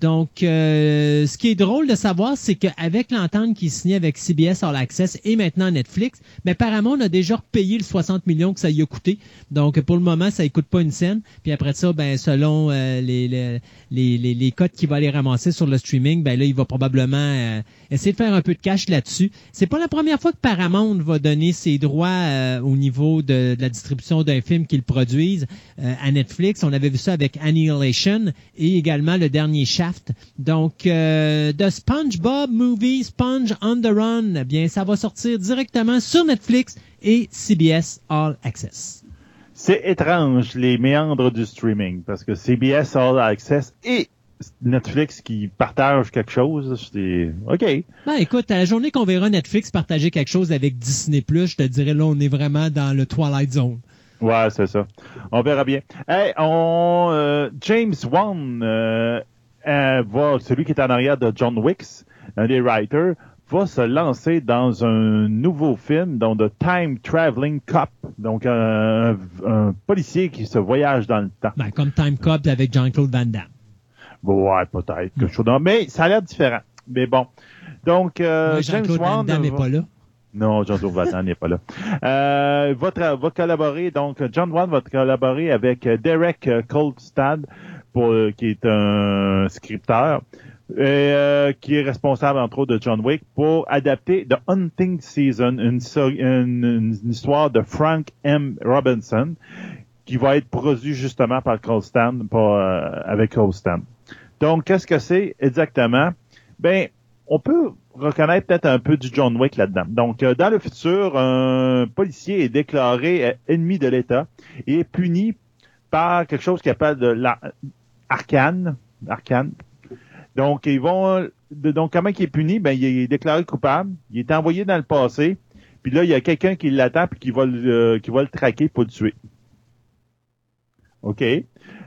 Donc, euh, ce qui est drôle de savoir, c'est qu'avec l'entente qui signée avec CBS All Access et maintenant Netflix, mais Paramount a déjà repayé le 60 millions que ça y a coûté. Donc, pour le moment, ça ne coûte pas une scène. Puis après ça, ben, selon euh, les, les, les, les, cotes qu'il va aller ramasser sur le streaming, ben là, il va probablement euh, essayer de faire un peu de cash là-dessus. C'est pas la première fois que Paramount va donner ses droits au niveau de, de, la distribution d'un film qu'ils produisent à Netflix. On avait vu ça avec Annihilation et également le dernier chat donc, euh, The SpongeBob Movie Sponge on the Run, eh bien, ça va sortir directement sur Netflix et CBS All Access. C'est étrange, les méandres du streaming, parce que CBS All Access et Netflix qui partagent quelque chose, c'est OK. Ben écoute, à la journée qu'on verra Netflix partager quelque chose avec Disney+, je te dirais là, on est vraiment dans le Twilight Zone. Ouais, c'est ça. On verra bien. Hey, on, euh, James Wan euh, euh, va, celui qui est en arrière de John Wicks, un des writers, va se lancer dans un nouveau film, dans The Time Traveling Cop. Donc, un, policier qui se voyage dans le temps. Ben, comme Time Cop avec Jean-Claude Van Damme. ouais, peut-être. Mm. Mais ça a l'air différent. Mais bon. Donc, euh, Jean-Claude Van Damme n'est pas là. Non, Jean-Claude Van Damme n'est pas là. Euh, va, va, collaborer, donc, John Wan va collaborer avec Derek Coldstad euh, qui est un scripteur, euh, qui est responsable entre autres de John Wick pour adapter The Hunting Season, une, histoire de Frank M. Robinson qui va être produit justement par Colstan, euh, avec Colstan. Donc, qu'est-ce que c'est exactement? Ben, on peut reconnaître peut-être un peu du John Wick là-dedans. Donc, dans le futur, un policier est déclaré ennemi de l'État et est puni par quelque chose qui appelle de la, Arcane. Arcane. Donc, ils vont. Donc, comment il est puni? Ben, il est déclaré coupable. Il est envoyé dans le passé. Puis là, il y a quelqu'un qui l'attend puis qui va le, euh, qui va le traquer pour le tuer. OK?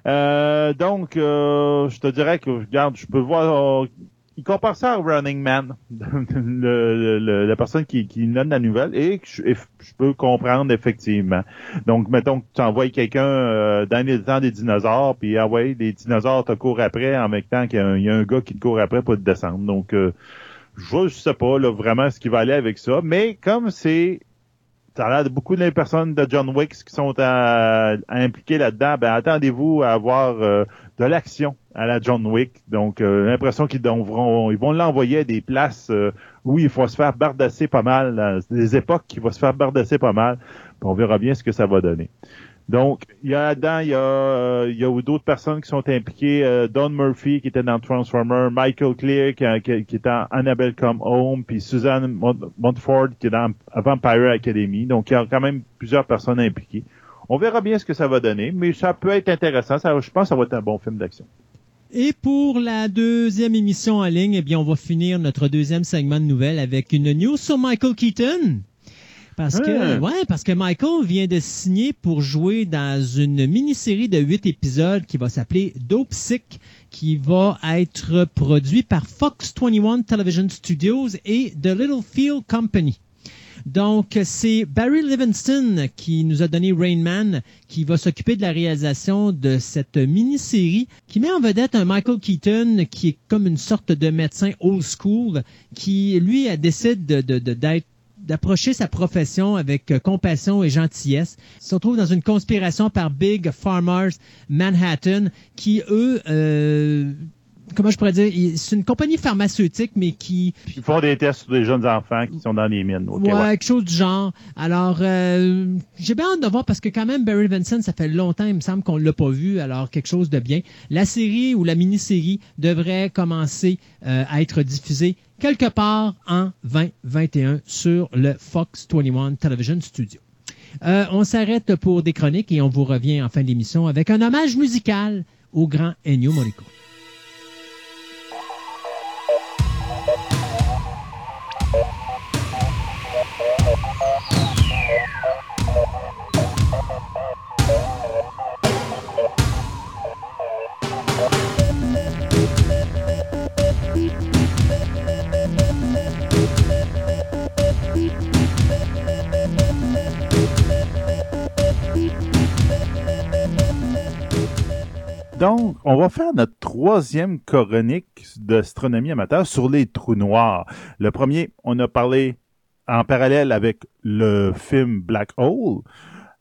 Euh, donc, euh, je te dirais que, regarde, je peux voir il compare ça à Running Man, le, la personne qui, qui donne la nouvelle, et je, je, peux comprendre effectivement. Donc, mettons que tu envoies quelqu'un euh, dans les temps des dinosaures, puis ah ouais, les dinosaures te courent après en même temps qu'il y, a un gars qui te court après pour te descendre. Donc, euh, je sais pas là, vraiment ce qui va aller avec ça, mais comme c'est ça a l'air de beaucoup de personnes de John Wick qui sont impliquées là-dedans, ben attendez-vous à avoir euh, de l'action à la John Wick. Donc, euh, l'impression qu'ils vont, ils vont l'envoyer à des places euh, où il faut se faire bardasser pas mal, des époques qui vont se faire bardasser pas mal. on verra bien ce que ça va donner. Donc, il y a il y a, euh, il y a d'autres personnes qui sont impliquées. Don Murphy qui était dans Transformer, Michael Clear qui, qui, qui est dans Annabelle Come Home, puis Suzanne Montford qui est dans Vampire Academy. Donc, il y a quand même plusieurs personnes impliquées. On verra bien ce que ça va donner, mais ça peut être intéressant. Ça, je pense que ça va être un bon film d'action. Et pour la deuxième émission en ligne, eh bien, on va finir notre deuxième segment de nouvelles avec une news sur Michael Keaton. Parce que, ouais, parce que Michael vient de signer pour jouer dans une mini-série de huit épisodes qui va s'appeler Dope Sick, qui va être produit par Fox 21 Television Studios et The Littlefield Company. Donc, c'est Barry Livingston qui nous a donné Rain Man, qui va s'occuper de la réalisation de cette mini-série qui met en vedette un Michael Keaton qui est comme une sorte de médecin old school qui, lui, décide d'être d'approcher sa profession avec euh, compassion et gentillesse. Il se retrouve dans une conspiration par Big Farmers Manhattan qui, eux, euh, comment je pourrais dire, c'est une compagnie pharmaceutique, mais qui... Ils font des tests sur des jeunes enfants qui sont dans les mines. ouais, quelque chose du genre. Alors, euh, j'ai bien hâte de voir parce que quand même, Barry Vincent, ça fait longtemps, il me semble qu'on l'a pas vu, alors quelque chose de bien. La série ou la mini-série devrait commencer euh, à être diffusée quelque part en 2021 sur le Fox 21 Television Studio. Euh, on s'arrête pour des chroniques et on vous revient en fin d'émission avec un hommage musical au grand Ennio Morricone. Bye. Donc, on va faire notre troisième chronique d'astronomie amateur sur les trous noirs. Le premier, on a parlé en parallèle avec le film Black Hole.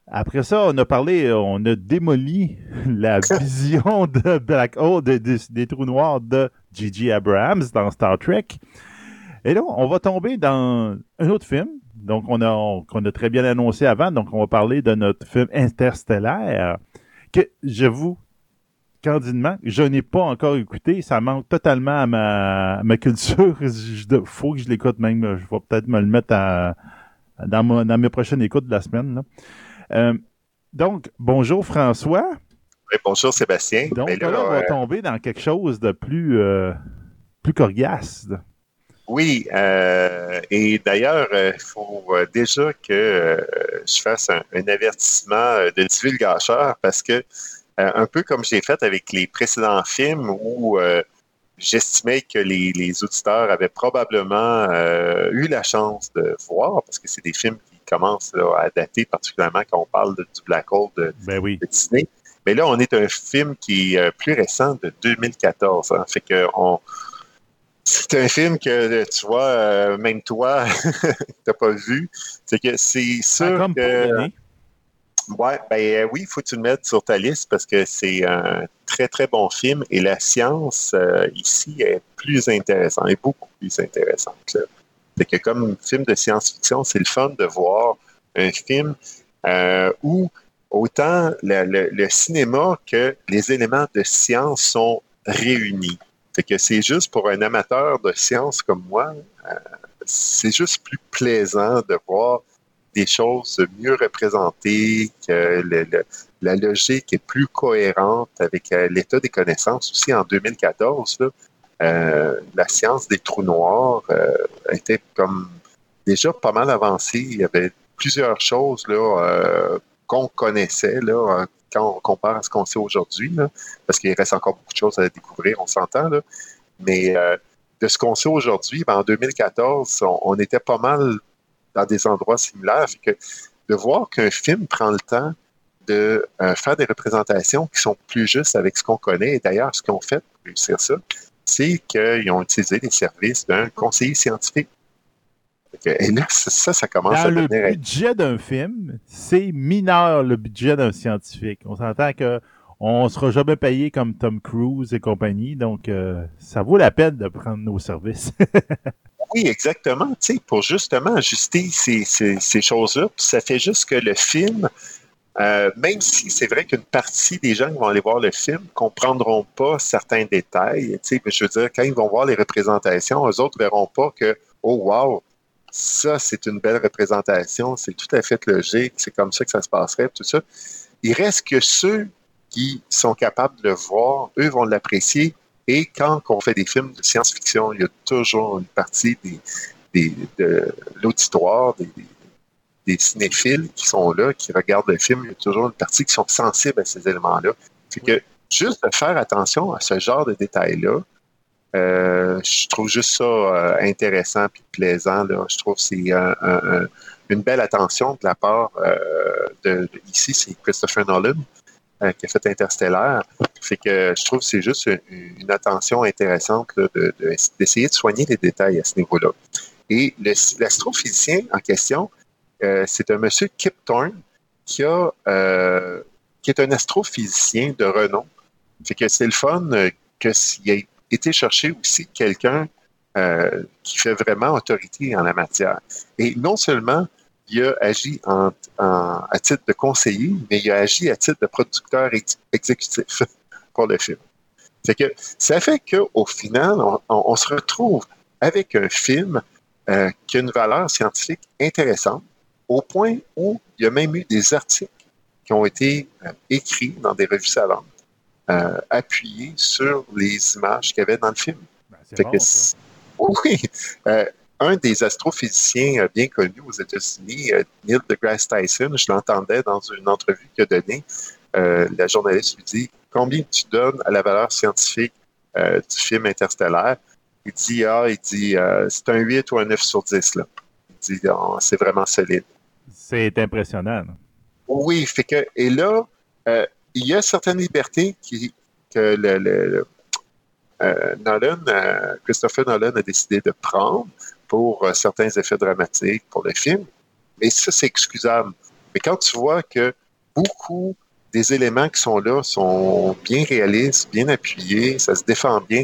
Après ça, on a parlé, on a démoli la vision de Black Hole, des trous noirs de J.J. Abrams dans Star Trek. Et là, on va tomber dans un autre film, donc on a, qu'on a très bien annoncé avant. Donc, on va parler de notre film Interstellaire, que je vous candidement, je n'ai pas encore écouté. Ça manque totalement à ma, culture. Il faut que je l'écoute même. Je vais peut-être me le mettre dans, dans mes prochaines écoutes de la semaine. Euh, donc, bonjour François. Oui, bonjour Sébastien. Donc là, on va euh, tomber dans quelque chose de plus, euh, plus coriace. Oui, et d'ailleurs, il faut déjà que je fasse un, un avertissement de divulgateur parce que euh, un peu comme j'ai fait avec les précédents films où euh, j'estimais que les, auditeurs avaient probablement euh, eu la chance de voir, parce que c'est des films qui commencent à dater, particulièrement quand on parle du Black Hole de, ben Disney. Mais là, on est un film qui est plus récent, de 2014. Hein. fait que on, c'est un film que tu vois, même toi, t'as pas vu. C'est que c'est sûr que. Ouais, ben euh, oui, il faut que tu le mettes sur ta liste parce que c'est un très, très bon film et la science euh, ici est plus intéressante, est beaucoup plus intéressante. C'est que comme film de science-fiction, c'est le fun de voir un film euh, où autant le, cinéma que les éléments de science sont réunis. C'est que c'est juste pour un amateur de science comme moi, c'est juste plus plaisant de voir des choses mieux représentées, que la logique est plus cohérente avec euh, l'état des connaissances. Aussi, en 2014, euh, la science des trous noirs euh, était comme déjà pas mal avancée. Il y avait plusieurs choses qu'on connaissait quand on compare à ce qu'on sait aujourd'hui, parce qu'il reste encore beaucoup de choses à découvrir, on s'entend. Mais de ce qu'on sait aujourd'hui, ben, en 2014, on, était pas mal dans des endroits similaires. que de voir qu'un film prend le temps de euh, faire des représentations qui sont plus justes avec ce qu'on connaît. Et d'ailleurs, ce qu'ils ont fait pour réussir ça, c'est qu'ils ont utilisé les services d'un conseiller scientifique. Et là, ça, ça commence à devenir... le budget d'un film, c'est mineur le budget d'un scientifique. On s'entend que on sera jamais payé comme Tom Cruise et compagnie, donc euh, ça vaut la peine de prendre nos services. Oui, exactement. Pour justement ajuster ces, ces, choses-là, ça fait juste que le film, euh, même si c'est vrai qu'une partie des gens qui vont aller voir le film comprendront pas certains détails, tu sais, je veux dire, quand ils vont voir les représentations, eux autres verront pas que, oh wow, ça c'est une belle représentation, c'est tout à fait logique, c'est comme ça que ça se passerait, tout ça. Il reste que ceux qui sont capables de le voir, eux vont l'apprécier et quand on fait des films de science-fiction, il y a toujours une partie des, de l'auditoire, des, cinéphiles qui sont là, qui regardent le film. Il y a toujours une partie qui sont sensibles à ces éléments-là. C'est que juste de faire attention à ce genre de détails-là, euh, je trouve juste ça euh, intéressant et plaisant. Là. Je trouve que c'est un, une belle attention de la part de, ici, c'est Christopher Nolan qui a fait Interstellar. Fait que je trouve que c'est juste une, attention intéressante d'essayer de, de, soigner les détails à ce niveau-là. Et l'astrophysicien en question, c'est un monsieur Kip Thorne qui a qui est un astrophysicien de renom. Fait que c'est le fun qu'il ait été chercher aussi quelqu'un euh, qui fait vraiment autorité en la matière. Et non seulement il a agi en, à titre de conseiller, mais il a agi à titre de producteur exécutif pour le film. C'est que ça fait qu'au final, on, se retrouve avec un film euh, qui a une valeur scientifique intéressante, au point où il y a même eu des articles qui ont été euh, écrits dans des revues savantes, appuyés sur les images qu'il y avait dans le film. Ben, oui. Euh, un des astrophysiciens euh, bien connus aux États-Unis, euh, Neil deGrasse Tyson, je l'entendais dans une entrevue qu'il a donnée. la journaliste lui dit Combien tu donnes à la valeur scientifique du film Interstellaire Il dit Ah, il dit c'est un 8 ou un 9 sur 10. Là. Il dit oh, C'est vraiment solide. C'est impressionnant. Oui, fait que, et là, il y a certaines libertés qui, que le, euh, Nolan, euh, Christopher Nolan a décidé de prendre pour euh, certains effets dramatiques pour le film. Mais ça, c'est excusable. Mais quand tu vois que beaucoup des éléments qui sont là sont bien réalistes, bien appuyés, ça se défend bien,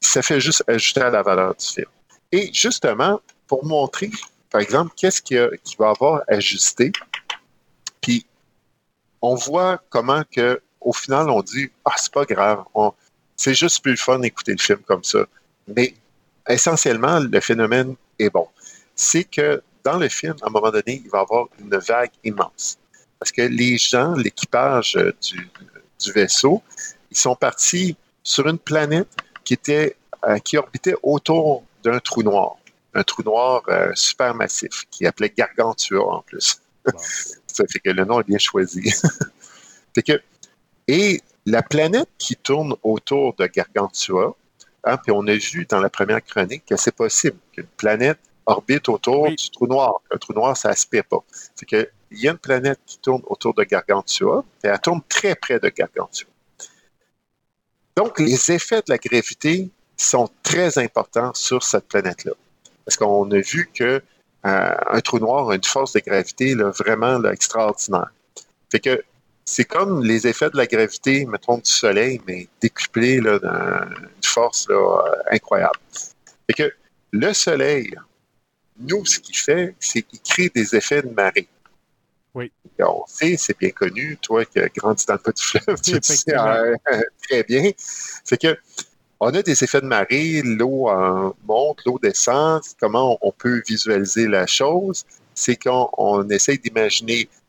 ça fait juste ajouter à la valeur du film. Et justement, pour montrer, par exemple, qu'est-ce qui, va avoir ajusté, puis on voit comment que au final, on dit Ah, c'est pas grave, c'est juste plus fun d'écouter le film comme ça. Mais essentiellement, le phénomène est bon. C'est que dans le film, à un moment donné, il va y avoir une vague immense. Parce que les gens, l'équipage du, vaisseau, ils sont partis sur une planète qui était euh, qui orbitait autour d'un trou noir. Un trou noir euh, super massif, qui appelait Gargantua en plus. ça fait que le nom est bien choisi. fait que, et la planète qui tourne autour de Gargantua, hein, puis on a vu dans la première chronique que c'est possible qu'une planète orbite autour du trou noir. Un trou noir, ça aspire pas. C'est qu'il y a une planète qui tourne autour de Gargantua, et elle tourne très près de Gargantua. Donc, les effets de la gravité sont très importants sur cette planète-là. Parce qu'on a vu que euh, un trou noir a une force de gravité vraiment extraordinaire. Fait que c'est comme les effets de la gravité, mettons, du Soleil, mais décuplés d'une force incroyable. Et que le Soleil, nous, ce qu'il fait, c'est qu'il crée des effets de marée. Oui. on sait, c'est bien connu, toi qui as grandi dans le du fleuve, tu sais euh, très bien. C'est que on a des effets de marée, l'eau monte, l'eau descend. Comment on peut visualiser la chose? C'est qu'on essaye d'imaginer euh,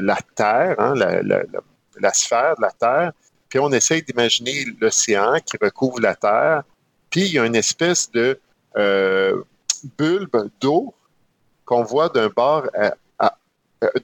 la Terre, hein, la, sphère de la Terre, puis on essaye d'imaginer l'océan qui recouvre la Terre, puis il y a une espèce de euh, bulbe d'eau qu'on voit d'un bord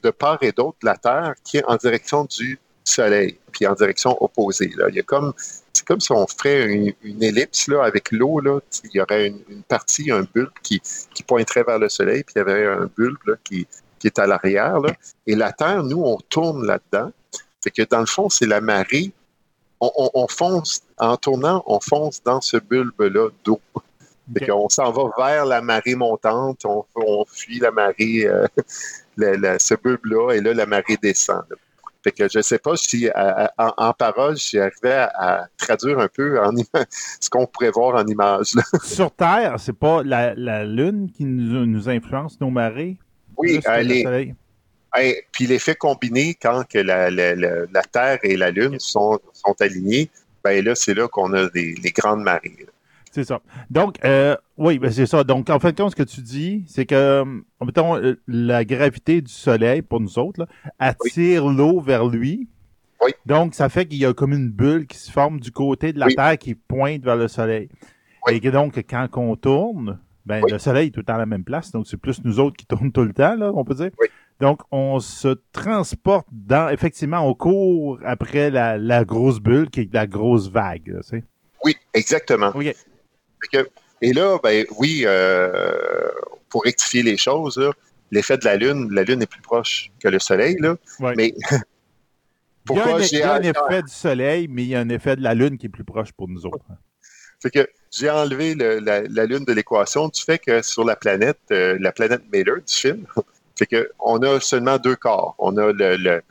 de part et d'autre de la Terre qui est en direction du Soleil, puis en direction opposée. Il y a comme c'est comme si on ferait une, ellipse avec l'eau. Il y aurait une, partie, un bulbe qui, pointerait vers le soleil, puis il y avait un bulbe qui, qui est à l'arrière. Et la Terre, nous, on tourne là-dedans. Fait que dans le fond, c'est la marée. On, fonce, en tournant, on fonce dans ce bulbe-là d'eau. Fait qu'on s'en va vers la marée montante, on, fuit la marée, euh, ce bulbe-là, et là, la marée descend. Fait que je ne sais pas si en, en, parole, j'arrivais à, à, traduire un peu en ce qu'on pourrait voir en image. Sur Terre, c'est pas la, Lune qui nous influence nos marées? Oui, les, puis l'effet combiné, quand que la, Terre et la Lune sont, sont alignés, ben là, c'est là qu'on a des, les grandes marées. C'est ça. Donc, euh, oui, ben c'est ça. Donc, en fait, ce que tu dis, c'est que, euh, mettons, euh, la gravité du Soleil, pour nous autres, attire l'eau vers lui. Oui. Donc, ça fait qu'il y a comme une bulle qui se forme du côté de la Terre qui pointe vers le Soleil. Et que donc, quand on tourne, ben, le soleil est tout le temps à la même place, donc c'est plus nous autres qui tournent tout le temps, là, on peut dire. Donc, on se transporte dans, effectivement, on court après la, grosse bulle qui est la grosse vague, tu Oui, exactement. et là, ben oui, euh, pour rectifier les choses, l'effet de la Lune, la Lune est plus proche que le Soleil, là. Mais pourquoi il y a un, effet du Soleil, mais il y a un effet de la Lune qui est plus proche pour nous autres. Fait que j'ai enlevé la, Lune de l'équation du fait que sur la planète, euh, la planète Miller du film, fait que on a seulement deux corps. On a le,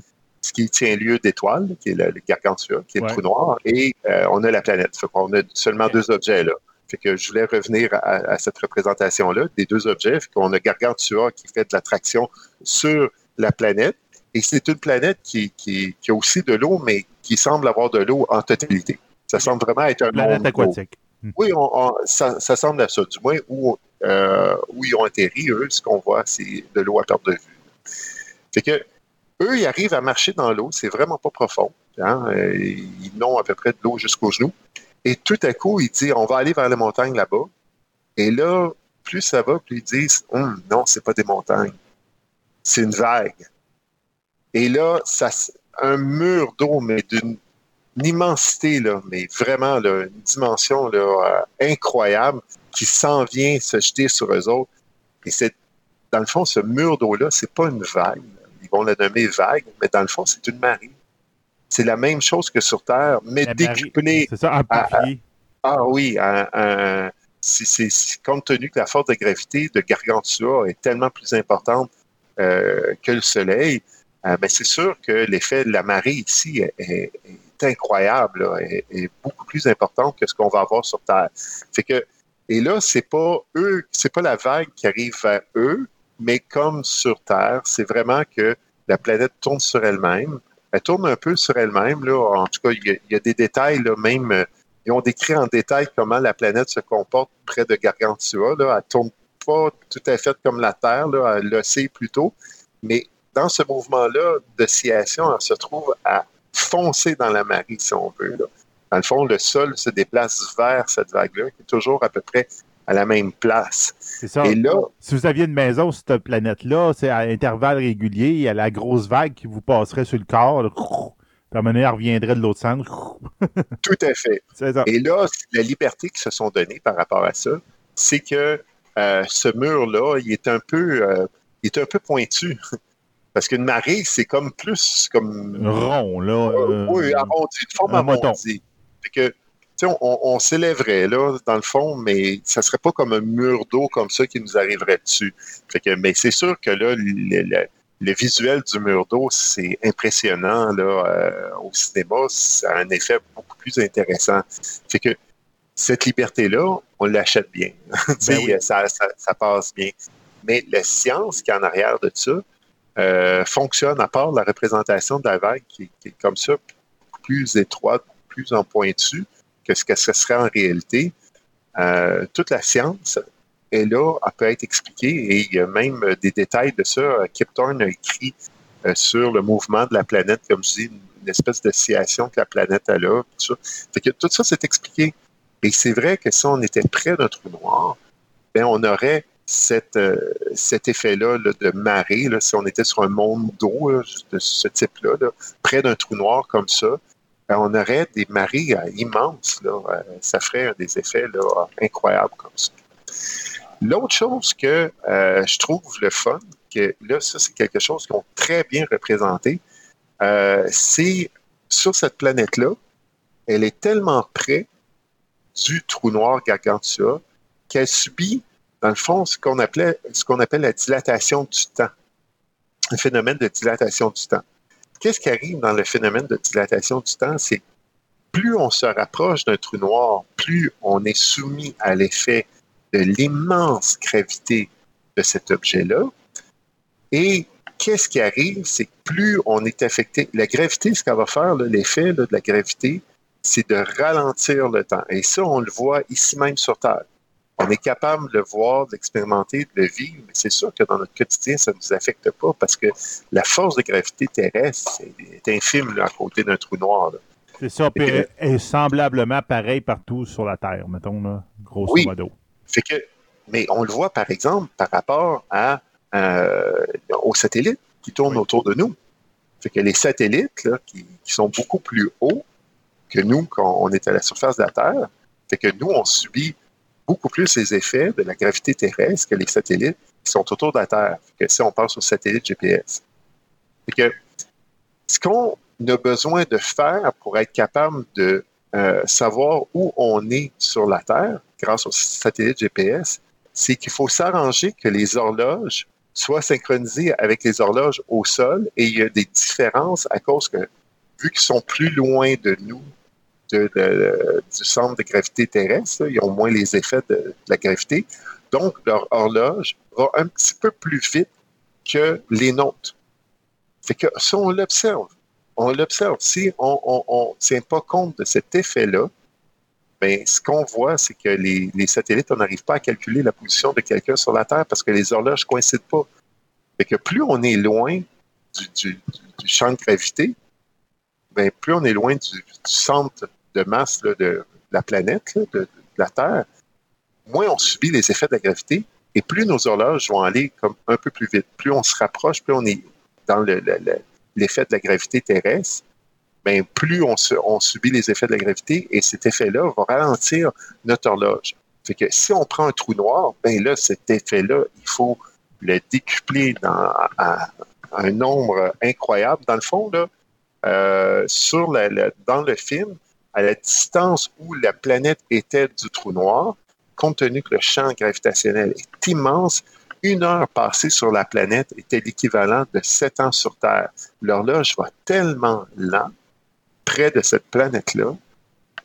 ce qui tient lieu d'étoiles, qui est le, Gargantua, qui est le trou noir, et euh, on a la planète. Fait qu'on a seulement deux objets là. Fait que je voulais revenir à, cette représentation-là des deux objets. Fait qu'on a Gargantua qui fait de l'attraction sur la planète. Et c'est une planète qui, qui, a aussi de l'eau, mais qui semble avoir de l'eau en totalité. Ça semble vraiment être un planète aquatique. Oui, ça, semble à ça. Du moins, où, euh, où ils ont atterri, eux, ce qu'on voit, c'est de l'eau à perte de vue. Fait que eux, ils arrivent à marcher dans l'eau. C'est vraiment pas profond. Hein. Euh, ils n'ont à peu près de l'eau jusqu'aux genoux. Et tout à coup, ils disent, on va aller vers les montagnes là-bas. Et là, plus ça va, plus ils disent, hum, non, c'est pas des montagnes. C'est une vague. Et là, ça, un mur d'eau, mais d'une immensité, là, mais vraiment là, une dimension là, euh, incroyable qui s'en vient se jeter sur eux autres. Et c'est, dans le fond, ce mur d'eau-là, c'est pas une vague. Ils vont la nommer vague, mais dans le fond, c'est une marée. C'est la même chose que sur Terre, mais décuplée. C'est ça. Ah oui, c'est compte tenu que la force de gravité de Gargantua est tellement plus importante euh, que le Soleil, euh, mais c'est sûr que l'effet de la marée ici est, incroyable, est, beaucoup plus important que ce qu'on va avoir sur Terre. Que, et là, c'est pas eux, c'est pas la vague qui arrive vers eux, mais comme sur Terre, c'est vraiment que la planète tourne sur elle-même. Elle tourne un peu sur elle-même. Là. En tout cas, il y, a, des détails, là, même. Euh, ils ont décrit en détail comment la planète se comporte près de Gargantua. Là. Elle tourne pas tout à fait comme la Terre, là, elle le sait plutôt. Mais dans ce mouvement-là d'oscillation, elle se trouve à foncer dans la marée, si on veut. Dans le fond, le sol se déplace vers cette vague-là, qui est toujours à peu près à la même place. C'est ça. Et là, si vous aviez une maison sur cette planète-là, c'est à intervalles réguliers, il y a la grosse vague qui vous passerait sur le corps. Là, puis à elle reviendrait de l'autre sens. Tout à fait. Et là, la liberté qu'ils se sont donnée par rapport à ça, c'est que euh, ce mur-là, il est un peu, euh, il est un peu pointu. Parce qu'une marée, c'est comme plus comme. Rond, là. Euh, oui, arrondi, de forme arrondie. Fait que, on, on s'élèverait, là, dans le fond, mais ça serait pas comme un mur d'eau comme ça qui nous arriverait dessus. Fait que, mais c'est sûr que là, le, visuel du mur d'eau, c'est impressionnant, là, euh, au cinéma. Ça a un effet beaucoup plus intéressant. Fait que, cette liberté-là, on l'achète bien. Ben ça, ça, passe bien. Mais la science qui est en arrière de ça, euh, fonctionne, à part la représentation de la vague qui, est comme ça, plus étroite, plus en pointu que ce que ce serait en réalité. Euh, toute la science est là, elle peut être expliquée et il y a même des détails de ça. Kip a écrit euh, sur le mouvement de la planète, comme je dis, une espèce d'oscillation que la planète a là. Tout ça, que tout ça c'est expliqué. Et c'est vrai que si on était près d'un trou noir, ben on aurait euh, cet effet-là de marée, si on était sur un monde d'eau de ce type-là, près d'un trou noir comme ça, ben, on aurait des marées euh, immenses. Euh, ça ferait des effets incroyables comme ça. L'autre chose que je trouve le fun, que là, ça, c'est quelque chose qu'on très bien représenté, c'est sur cette planète-là, elle est tellement près du trou noir Gargantua qu'elle subit dans le fond, ce qu'on appelle la dilatation du temps. Le phénomène de dilatation du temps. Qu'est-ce qui arrive dans le phénomène de dilatation du temps? C'est plus on se rapproche d'un trou noir, plus on est soumis à l'effet de l'immense gravité de cet objet-là. Et qu'est-ce qui arrive? C'est que plus on est affecté, la gravité, ce qu'elle va faire, l'effet de la gravité, c'est de ralentir le temps. Et ça, on le voit ici même sur Terre on est capable de le voir, d'expérimenter, de le vivre, mais c'est sûr que dans notre quotidien, ça ne nous affecte pas parce que la force de gravité terrestre est infime à côté d'un trou noir. C'est ça, puis est semblablement pareil partout sur la Terre, mettons, là, grosso oui. modo. Fait que, mais on le voit, par exemple, par rapport à, euh, aux satellites qui tournent autour de nous. Fait que les satellites, là, qui, qui, sont beaucoup plus hauts que nous quand on est à la surface de la Terre, fait que nous, on subit beaucoup plus les effets de la gravité terrestre que les satellites. qui sont autour de la Terre. Que si on pense aux satellites GPS. que ce qu'on a besoin de faire pour être capable de euh, savoir où on est sur la Terre grâce aux satellites GPS, c'est qu'il faut s'arranger que les horloges soient synchronisées avec les horloges au sol et il y a des différences à cause que, vu qu'ils sont plus loin de nous, du centre de gravité terrestre, ils ont moins les effets de, la gravité, donc leur horloge va un petit peu plus vite que les nôtres. Fait que si on l'observe, on l'observe, si on ne tient pas compte de cet effet-là, ben, ce qu'on voit, c'est que les, satellites, on n'arrive pas à calculer la position de quelqu'un sur la Terre parce que les horloges ne coïncident pas. Fait que plus on est loin du, champ de gravité, ben, plus on est loin du, centre de masse de la planète, de, la Terre, moins on subit les effets de la gravité et plus nos horloges vont aller comme un peu plus vite. Plus on se rapproche, plus on est dans l'effet de la gravité terrestre, ben, plus on, subit les effets de la gravité et cet effet-là va ralentir notre horloge. Fait que si on prend un trou noir, ben là, cet effet-là, il faut le décupler dans un nombre incroyable. Dans le fond, là, euh, sur dans le film, à la distance où la planète était du trou noir, compte tenu que le champ gravitationnel est immense, une heure passée sur la planète était l'équivalent de sept ans sur Terre. L'horloge va tellement lent près de cette planète-là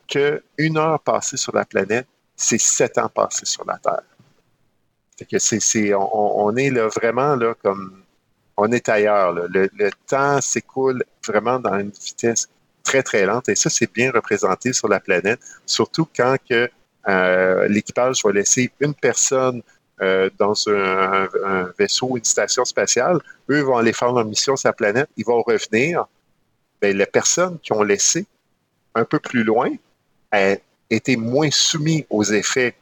qu'une heure passée sur la planète, c'est sept ans passés sur la Terre. que c'est, on, est vraiment comme on est ailleurs. Le, temps s'écoule vraiment dans une vitesse très, très lente. Et ça, c'est bien représenté sur la planète, surtout quand que, euh, l'équipage va laisser une personne euh, dans un, un, vaisseau, une station spatiale. Eux vont aller faire leur mission sur la planète. Ils vont revenir. Ben, les personnes qui ont laissé un peu plus loin a été moins soumises aux effets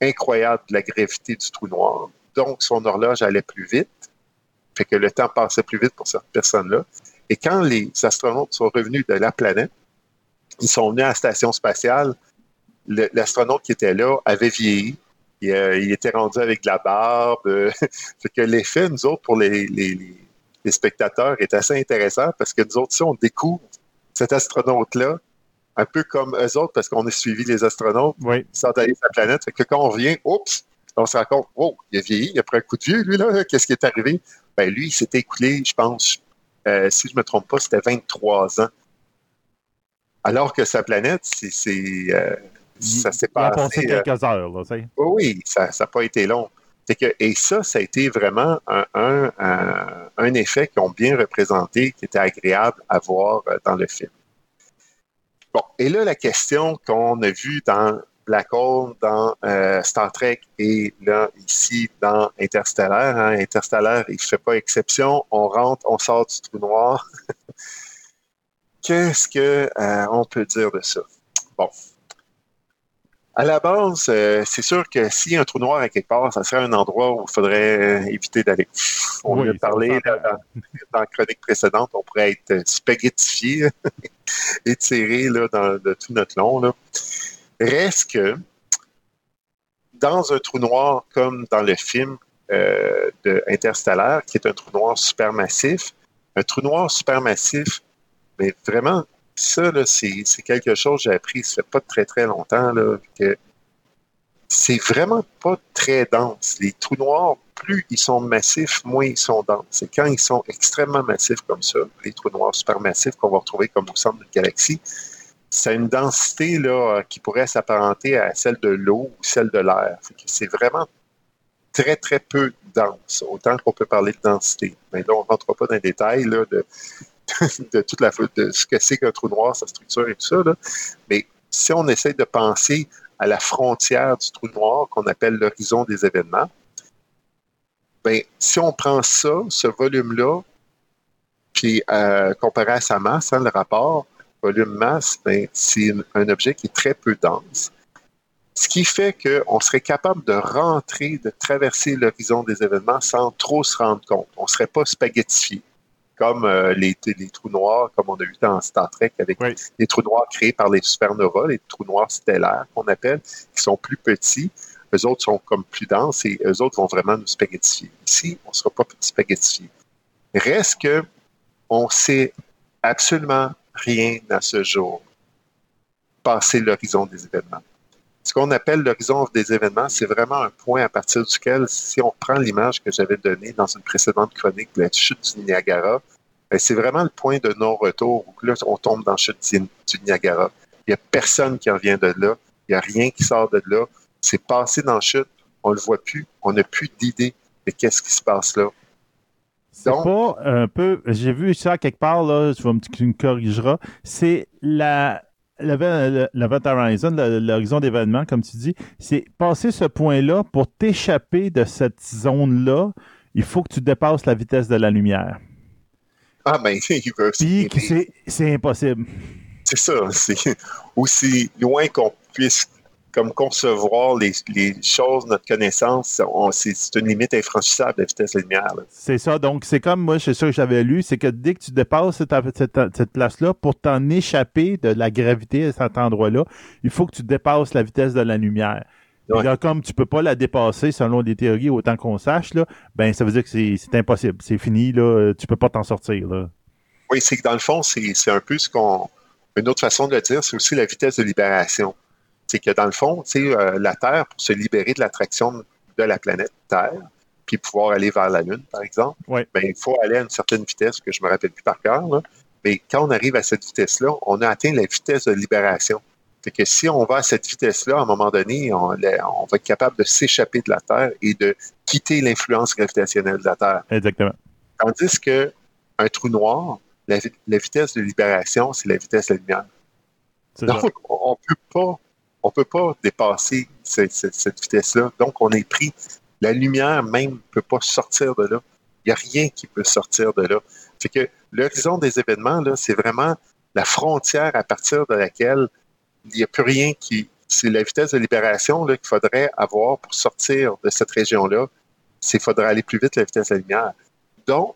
incroyables de la gravité du trou noir. Donc, son horloge allait plus vite. Fait que le temps passait plus vite pour cette personne-là. Et quand les astronautes sont revenus de la planète, ils sont venus à la station spatiale. L'astronaute qui était là avait vieilli. Il, euh, était rendu avec de la barbe. fait que l'effet, nous autres, pour les, les spectateurs est assez intéressant parce que nous autres, si on découvre cet astronaute-là, un peu comme eux autres, parce qu'on a suivi les astronautes oui. qui sont allés sur la planète. Fait que quand on revient, oups, on se rend compte, oh, il a vieilli, il a pris un coup de vieux, lui, là, qu'est-ce qui est arrivé? Ben, lui, il s'est écoulé, je pense, euh, si je ne me trompe pas, c'était 23 ans. Alors que sa planète, c'est. Euh, ça s'est passé. Euh, quelques heures, là, Oui, ça n'a pas été long et ça, ça a été vraiment un, un, effet qu'ils ont bien représenté, qui était agréable à voir dans le film. Bon, et là, la question qu'on a vue dans Black Hole, dans euh, Star Trek et là, ici, dans Interstellar. Hein, Interstellar, il ne fait pas exception. On rentre, on sort du trou noir. Qu'est-ce qu'on euh, peut dire de ça? Bon, à la base, euh, c'est sûr que a un trou noir à quelque part, ça serait un endroit où il faudrait euh, éviter d'aller. On oui, a parlé dans, la chronique précédente, on pourrait être spaghettifié, étiré là, dans, de tout notre long. Là. Reste que dans un trou noir comme dans le film euh, de qui est un trou noir supermassif, un trou noir supermassif, mais vraiment ça, c'est quelque chose que j'ai appris, ça fait pas très, très longtemps, là, que c'est vraiment pas très dense. Les trous noirs, plus ils sont massifs, moins ils sont denses. C'est quand ils sont extrêmement massifs comme ça, les trous noirs supermassifs qu'on va retrouver comme au centre d'une galaxie, c'est une densité là, qui pourrait s'apparenter à celle de l'eau ou celle de l'air. C'est vraiment très, très peu dense, autant qu'on peut parler de densité. Mais là, on ne rentre pas dans les détails de toute la de ce que c'est qu'un trou noir, sa structure et tout ça. Mais si on essaie de penser à la frontière du trou noir qu'on appelle l'horizon des événements, ben, si on prend ça, ce volume-là, puis euh, comparé à sa masse, hein, le rapport volume-masse, ben, c'est un objet qui est très peu dense. Ce qui fait qu'on serait capable de rentrer, de traverser l'horizon des événements sans trop se rendre compte. On ne serait pas spaghettifié comme euh, les, trous noirs, comme on a vu dans Star Trek, avec les trous noirs créés par les supernovas, les trous noirs stellaires qu'on appelle, qui sont plus petits. eux autres sont comme plus denses et eux autres vont vraiment nous spaghettifier. Ici, on ne sera pas spaghettifié. Reste que on sait absolument rien à ce jour passer l'horizon des événements. Ce qu'on appelle l'horizon des événements, c'est vraiment un point à partir duquel, si on prend l'image que j'avais donnée dans une précédente chronique de la chute du Niagara, ben, c'est vraiment le point de non-retour où là, on tombe dans la chute du Niagara. Il n'y a personne qui revient de là. Il n'y a rien qui sort de là. C'est passé dans la chute. On ne le voit plus. On n'a plus d'idée de qu'est-ce qui se passe là. C'est pas un peu. J'ai vu ça quelque part, là, tu, vas me, tu me corrigeras. C'est la. L'Event Horizon, l'horizon d'événement, comme tu dis, c'est passer ce point-là pour t'échapper de cette zone-là. Il faut que tu dépasses la vitesse de la lumière. Ah, ben, c'est impossible. C'est ça. C'est aussi loin qu'on puisse comme concevoir les, choses, notre connaissance, c'est une limite infranchissable de la vitesse de la lumière. C'est ça. Donc, c'est comme moi, c'est ça que j'avais lu, c'est que dès que tu dépasses cette, place-là, pour t'en échapper de la gravité à cet endroit-là, il faut que tu dépasses la vitesse de la lumière. comme tu ne peux pas la dépasser selon les théories autant qu'on sache, là, ben ça veut dire que c'est impossible. C'est fini, là, tu peux pas t'en sortir. Oui, c'est que dans le fond, c'est un peu ce qu'on. Une autre façon de le dire, c'est aussi la vitesse de libération c'est que dans le fond, euh, la Terre, pour se libérer de l'attraction de la planète Terre, puis pouvoir aller vers la Lune, par exemple, ben, il faut aller à une certaine vitesse que je me rappelle plus par cœur. Mais quand on arrive à cette vitesse-là, on a atteint la vitesse de libération. C'est que si on va à cette vitesse-là, à un moment donné, on, va être capable de s'échapper de la Terre et de quitter l'influence gravitationnelle de la Terre. Exactement. Tandis que un trou noir, la, vitesse de libération, c'est la vitesse de la lumière. Donc, on ne peut pas on ne peut pas dépasser cette, vitesse-là. Donc, on est pris. La lumière même ne peut pas sortir de là. Il n'y a rien qui peut sortir de là. C'est que l'horizon des événements, là, c'est vraiment la frontière à partir de laquelle il n'y a plus rien qui. C'est la vitesse de libération qu'il faudrait avoir pour sortir de cette région-là. Qu'il faudrait aller plus vite la vitesse de la lumière. Donc,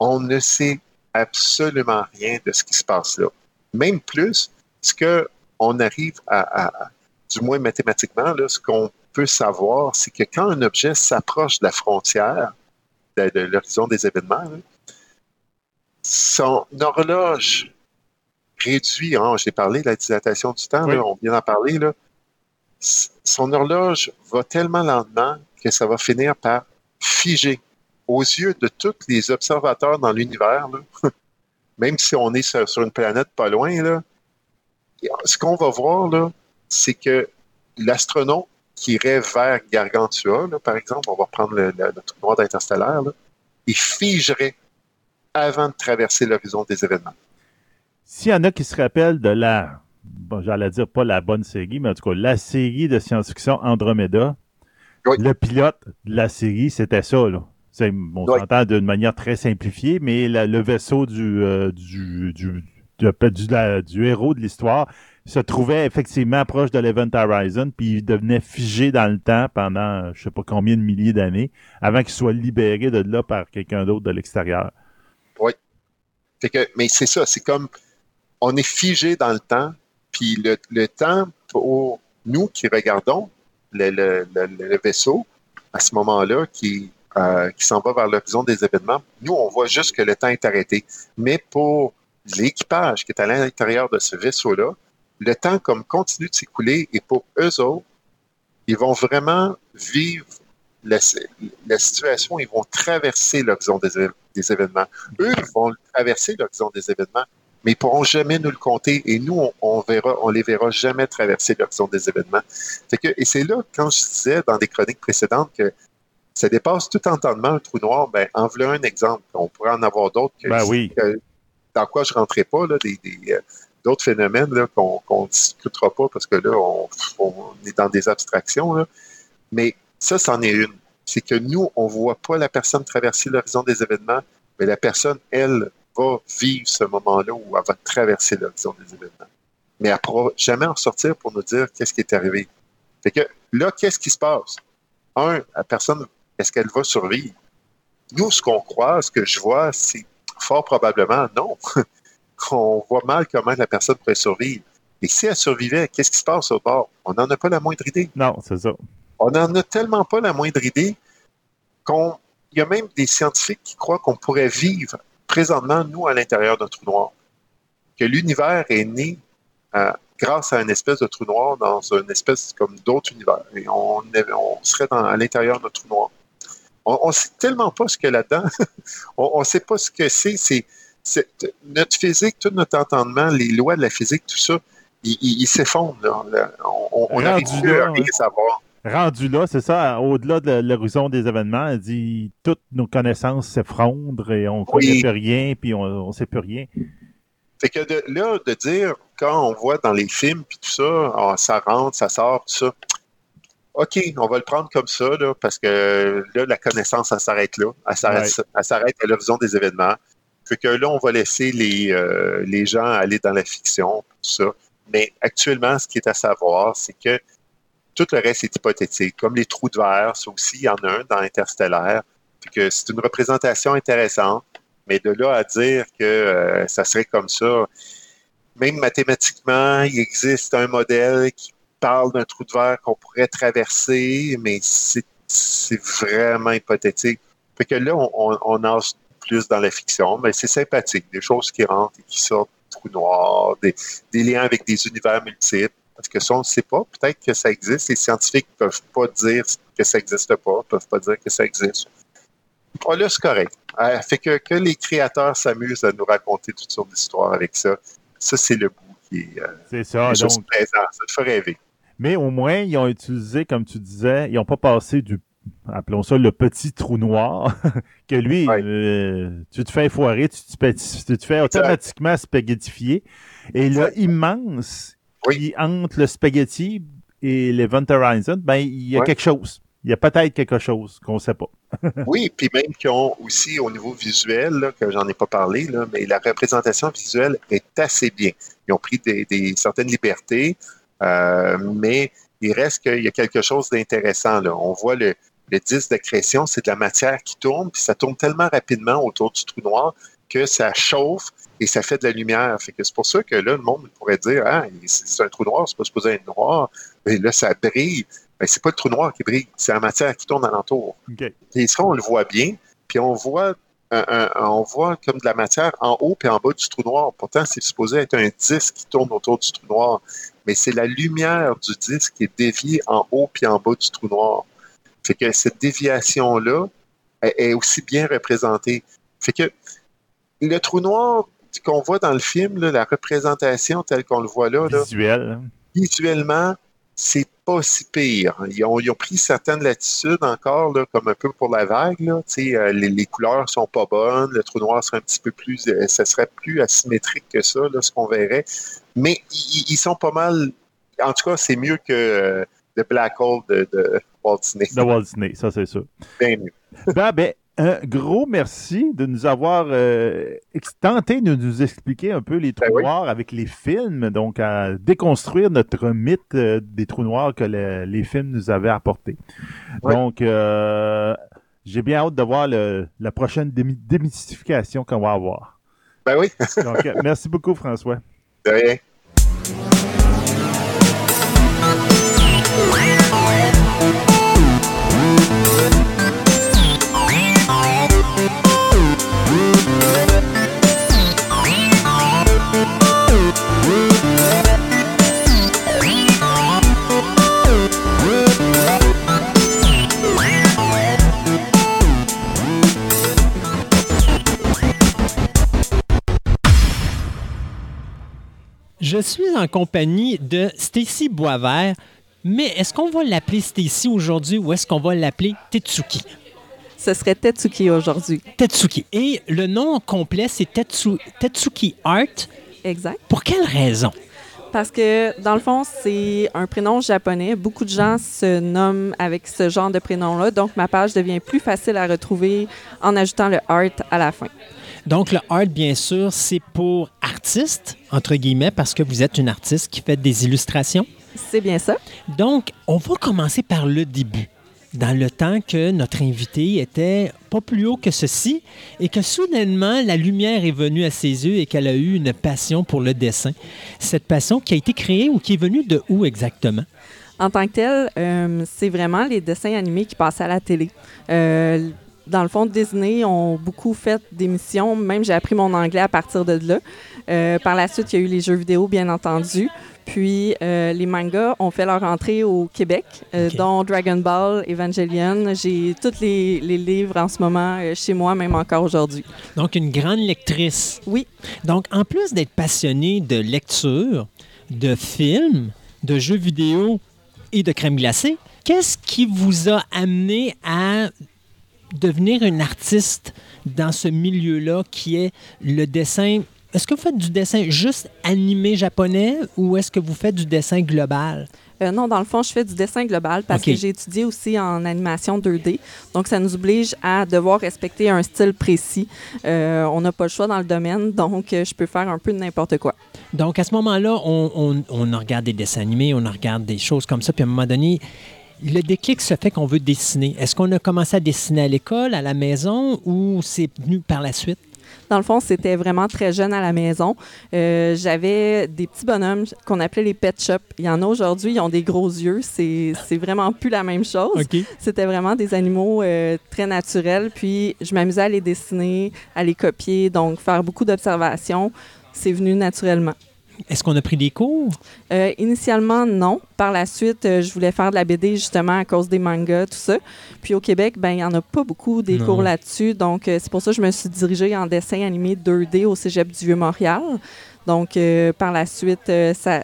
on ne sait absolument rien de ce qui se passe là. Même plus, ce qu'on arrive à, du moins mathématiquement, là, ce qu'on peut savoir, c'est que quand un objet s'approche de la frontière de, l'horizon des événements, son horloge réduit, hein, j'ai parlé de la dilatation du temps, on vient d'en parler, là, son horloge va tellement lentement que ça va finir par figer aux yeux de tous les observateurs dans l'univers, même si on est sur, une planète pas loin, là, ce qu'on va voir, là, c'est que l'astronaute qui irait vers Gargantua, par exemple, on va prendre le, noir d'Interstellaire, il figerait avant de traverser l'horizon des événements. S'il y en a qui se rappellent de la, bon, j'allais dire pas la bonne série, mais en tout cas, la série de science-fiction Andromeda, le pilote de la série, c'était ça, là. On s'entend d'une manière très simplifiée, mais le vaisseau du, euh, du, du, du, héros de l'histoire, se trouvait effectivement proche de l'Event Horizon, puis il devenait figé dans le temps pendant je sais pas combien de milliers d'années, avant qu'il soit libéré de là par quelqu'un d'autre de l'extérieur. Oui. mais c'est ça, c'est comme on est figé dans le temps, puis le, temps pour nous qui regardons le, vaisseau à ce moment-là qui, euh, qui s'en va vers l'horizon des événements, nous, on voit juste que le temps est arrêté. Mais pour l'équipage qui est à l'intérieur de ce vaisseau-là, le temps comme continue de s'écouler et pour eux autres, ils vont vraiment vivre la, situation, ils vont traverser l'horizon des, événements. Eux vont traverser l'horizon des événements, mais ils ne pourront jamais nous le compter et nous, on, verra, on les verra jamais traverser l'horizon des événements. que, et c'est là, quand je disais dans des chroniques précédentes que ça dépasse tout entendement un trou noir, ben, en voilà un exemple. On pourrait en avoir d'autres. Ben oui. Dans quoi je ne rentrais pas, là, des, euh, d'autres phénomènes qu'on ne discutera pas parce que là, on, est dans des abstractions. Mais ça, c'en est une. C'est que nous, on ne voit pas la personne traverser l'horizon des événements, mais la personne, elle, va vivre ce moment-là où elle va traverser l'horizon des événements. Mais elle ne pourra jamais en sortir pour nous dire qu'est-ce qui est arrivé. Fait que là, qu'est-ce qui se passe? Un, la personne, est-ce qu'elle va survivre? Nous, ce qu'on croit, ce que je vois, c'est fort probablement non. on voit mal comment la personne pourrait survivre. Et si elle survivait, qu'est-ce qui se passe au bord? On n'en a pas la moindre idée. Non, c'est ça. On n'en a tellement pas la moindre idée qu'on. Il y a même des scientifiques qui croient qu'on pourrait vivre présentement, nous, à l'intérieur d'un trou noir. Que l'univers est né euh, grâce à une espèce de trou noir dans une espèce comme d'autres univers. Et on, on serait dans, à l'intérieur d'un trou noir. On ne sait tellement pas ce qu'il y a là-dedans. on ne sait pas ce que c'est. C'est notre physique, tout notre entendement, les lois de la physique, tout ça, ils s'effondrent. On n'arrive plus à rien savoir. Rendu là, c'est ça, au-delà de l'horizon des événements, elle dit toutes nos connaissances s'effondrent et on ne connaît plus rien, puis on ne sait plus rien. Fait que de, là, de dire, quand on voit dans les films, puis tout ça, ah, ça rentre, ça sort, tout ça, OK, on va le prendre comme ça, là, parce que là, la connaissance, elle s'arrête là. Elle s'arrête, à l'horizon des événements. Fait que là, on va laisser les, euh, les gens aller dans la fiction, tout ça. Mais actuellement, ce qui est à savoir, c'est que tout le reste est hypothétique. Comme les trous de verre, ça aussi, il y en a un dans Interstellaire. que c'est une représentation intéressante, mais de là à dire que euh, ça serait comme ça, même mathématiquement, il existe un modèle qui parle d'un trou de verre qu'on pourrait traverser, mais c'est, vraiment hypothétique. Fait que là, on, on, nage plus dans la fiction, mais c'est sympathique. Des choses qui rentrent et qui sortent, trous noirs, des, des liens avec des univers multiples. Parce que ça, on ne sait pas. Peut-être que ça existe. Les scientifiques ne peuvent pas dire que ça n'existe pas, ne peuvent pas dire que ça existe. Oh, là, c'est correct. Euh, fait que, que les créateurs s'amusent à nous raconter toutes sortes d'histoires avec ça. Ça, c'est le bout qui est. Euh, c'est ça. Donc... Présent. Ça te fait rêver. Mais au moins, ils ont utilisé, comme tu disais, ils n'ont pas passé du appelons ça le petit trou noir, que lui, euh, tu te fais foirer, tu te, tu fais automatiquement spaghettifier. Et là, immense, oui. entre le spaghetti et l'Event Horizon, ben, il y a quelque chose. Il y a peut-être quelque chose qu'on ne sait pas. oui, puis même qu'ils ont aussi au niveau visuel, là, que j'en ai pas parlé, là, mais la représentation visuelle est assez bien. Ils ont pris des, certaines libertés, mais il reste qu'il y a quelque chose d'intéressant. On voit le, le disque d'accrétion, c'est de la matière qui tourne, puis ça tourne tellement rapidement autour du trou noir que ça chauffe et ça fait de la lumière. Fait que c'est pour ça que là, le monde pourrait dire Ah, c'est un trou noir, c'est pas supposé être noir. Et là, ça brille. Mais c'est pas le trou noir qui brille, c'est la matière qui tourne alentour. Et ça, on le voit bien. Puis on voit on voit comme de la matière en haut et en bas du trou noir. Pourtant, c'est supposé être un disque qui tourne autour du trou noir. Mais c'est la lumière du disque qui est déviée en haut puis en bas du trou noir. Fait que cette déviation-là est aussi bien représentée. Fait que le trou noir qu'on voit dans le film, la représentation telle qu'on le voit là, Visuel. visuellement, c'est pas si pire. Ils ont, pris certaines latitudes encore, comme un peu pour la vague. Euh, les, les, couleurs sont pas bonnes, le trou noir serait un petit peu plus, euh, ça serait plus asymétrique que ça, ce qu'on verrait. Mais ils, sont pas mal. En tout cas, c'est mieux que euh, The Black Hole de, Walt Disney. De Walt Disney, ça c'est sûr. Bien mieux. ben, ben, un gros merci de nous avoir euh, tenté de nous expliquer un peu les trous ben noirs avec les films, donc à déconstruire notre mythe euh, des trous noirs que les films nous avaient apportés. Donc, euh, j'ai bien hâte de voir la prochaine démystification qu'on va avoir. Ben oui. donc, merci beaucoup, François. De rien. Je suis en compagnie de Stacy Boisvert, mais est-ce qu'on va l'appeler Stacy aujourd'hui ou est-ce qu'on va l'appeler Tetsuki? Ce serait Tetsuki aujourd'hui. Tetsuki. Et le nom complet, c'est Tetsuki Art. Exact. Pour quelle raison? Parce que, dans le fond, c'est un prénom japonais. Beaucoup de gens se nomment avec ce genre de prénom-là. Donc, ma page devient plus facile à retrouver en ajoutant le art à la fin. Donc, le art, bien sûr, c'est pour artistes, entre guillemets, parce que vous êtes une artiste qui fait des illustrations. C'est bien ça. Donc, on va commencer par le début. dans le temps que notre invité était pas plus haut que ceci et que soudainement la lumière est venue à ses yeux et qu'elle a eu une passion pour le dessin. Cette passion qui a été créée ou qui est venue de où exactement? En tant que tel, euh, c'est vraiment les dessins animés qui passaient à la télé. Euh, dans le fond, Disney ont beaucoup fait d'émissions. Même j'ai appris mon anglais à partir de là. Euh, par la suite, il y a eu les jeux vidéo, bien entendu. Puis euh, les mangas ont fait leur entrée au Québec, euh, dont Dragon Ball, Evangelion. J'ai tous les, les livres en ce moment euh, chez moi, même encore aujourd'hui. Donc, une grande lectrice. Oui. Donc, en plus d'être passionnée de lecture, de films, de jeux vidéo et de crème glacée, qu'est-ce qui vous a amené à devenir une artiste dans ce milieu-là qui est le dessin? Est-ce que vous faites du dessin juste animé japonais ou est-ce que vous faites du dessin global? Euh, non, dans le fond, je fais du dessin global parce que j'ai étudié aussi en animation 2D. Donc, ça nous oblige à devoir respecter un style précis. Euh, on n'a pas le choix dans le domaine, donc euh, je peux faire un peu de n'importe quoi. Donc, à ce moment-là, on, on, on regarde des dessins animés, on regarde des choses comme ça, puis à un moment donné, le déclic se fait qu'on veut dessiner. Est-ce qu'on a commencé à dessiner à l'école, à la maison, ou c'est venu par la suite? Dans le fond, c'était vraiment très jeune à la maison. Euh, J'avais des petits bonhommes qu'on appelait les pet shops. Il y en a aujourd'hui, ils ont des gros yeux. C'est vraiment plus la même chose. C'était vraiment des animaux euh, très naturels. Puis je m'amusais à les dessiner, à les copier, donc faire beaucoup d'observations. C'est venu naturellement. Est-ce qu'on a pris des cours? Euh, initialement, non. Par la suite, euh, je voulais faire de la BD justement à cause des mangas, tout ça. Puis au Québec, ben il n'y en a pas beaucoup des Non. cours là-dessus. Donc, euh, c'est pour ça que je me suis dirigée en dessin animé 2D au cégep du Vieux-Montréal. Donc, par la suite, ça,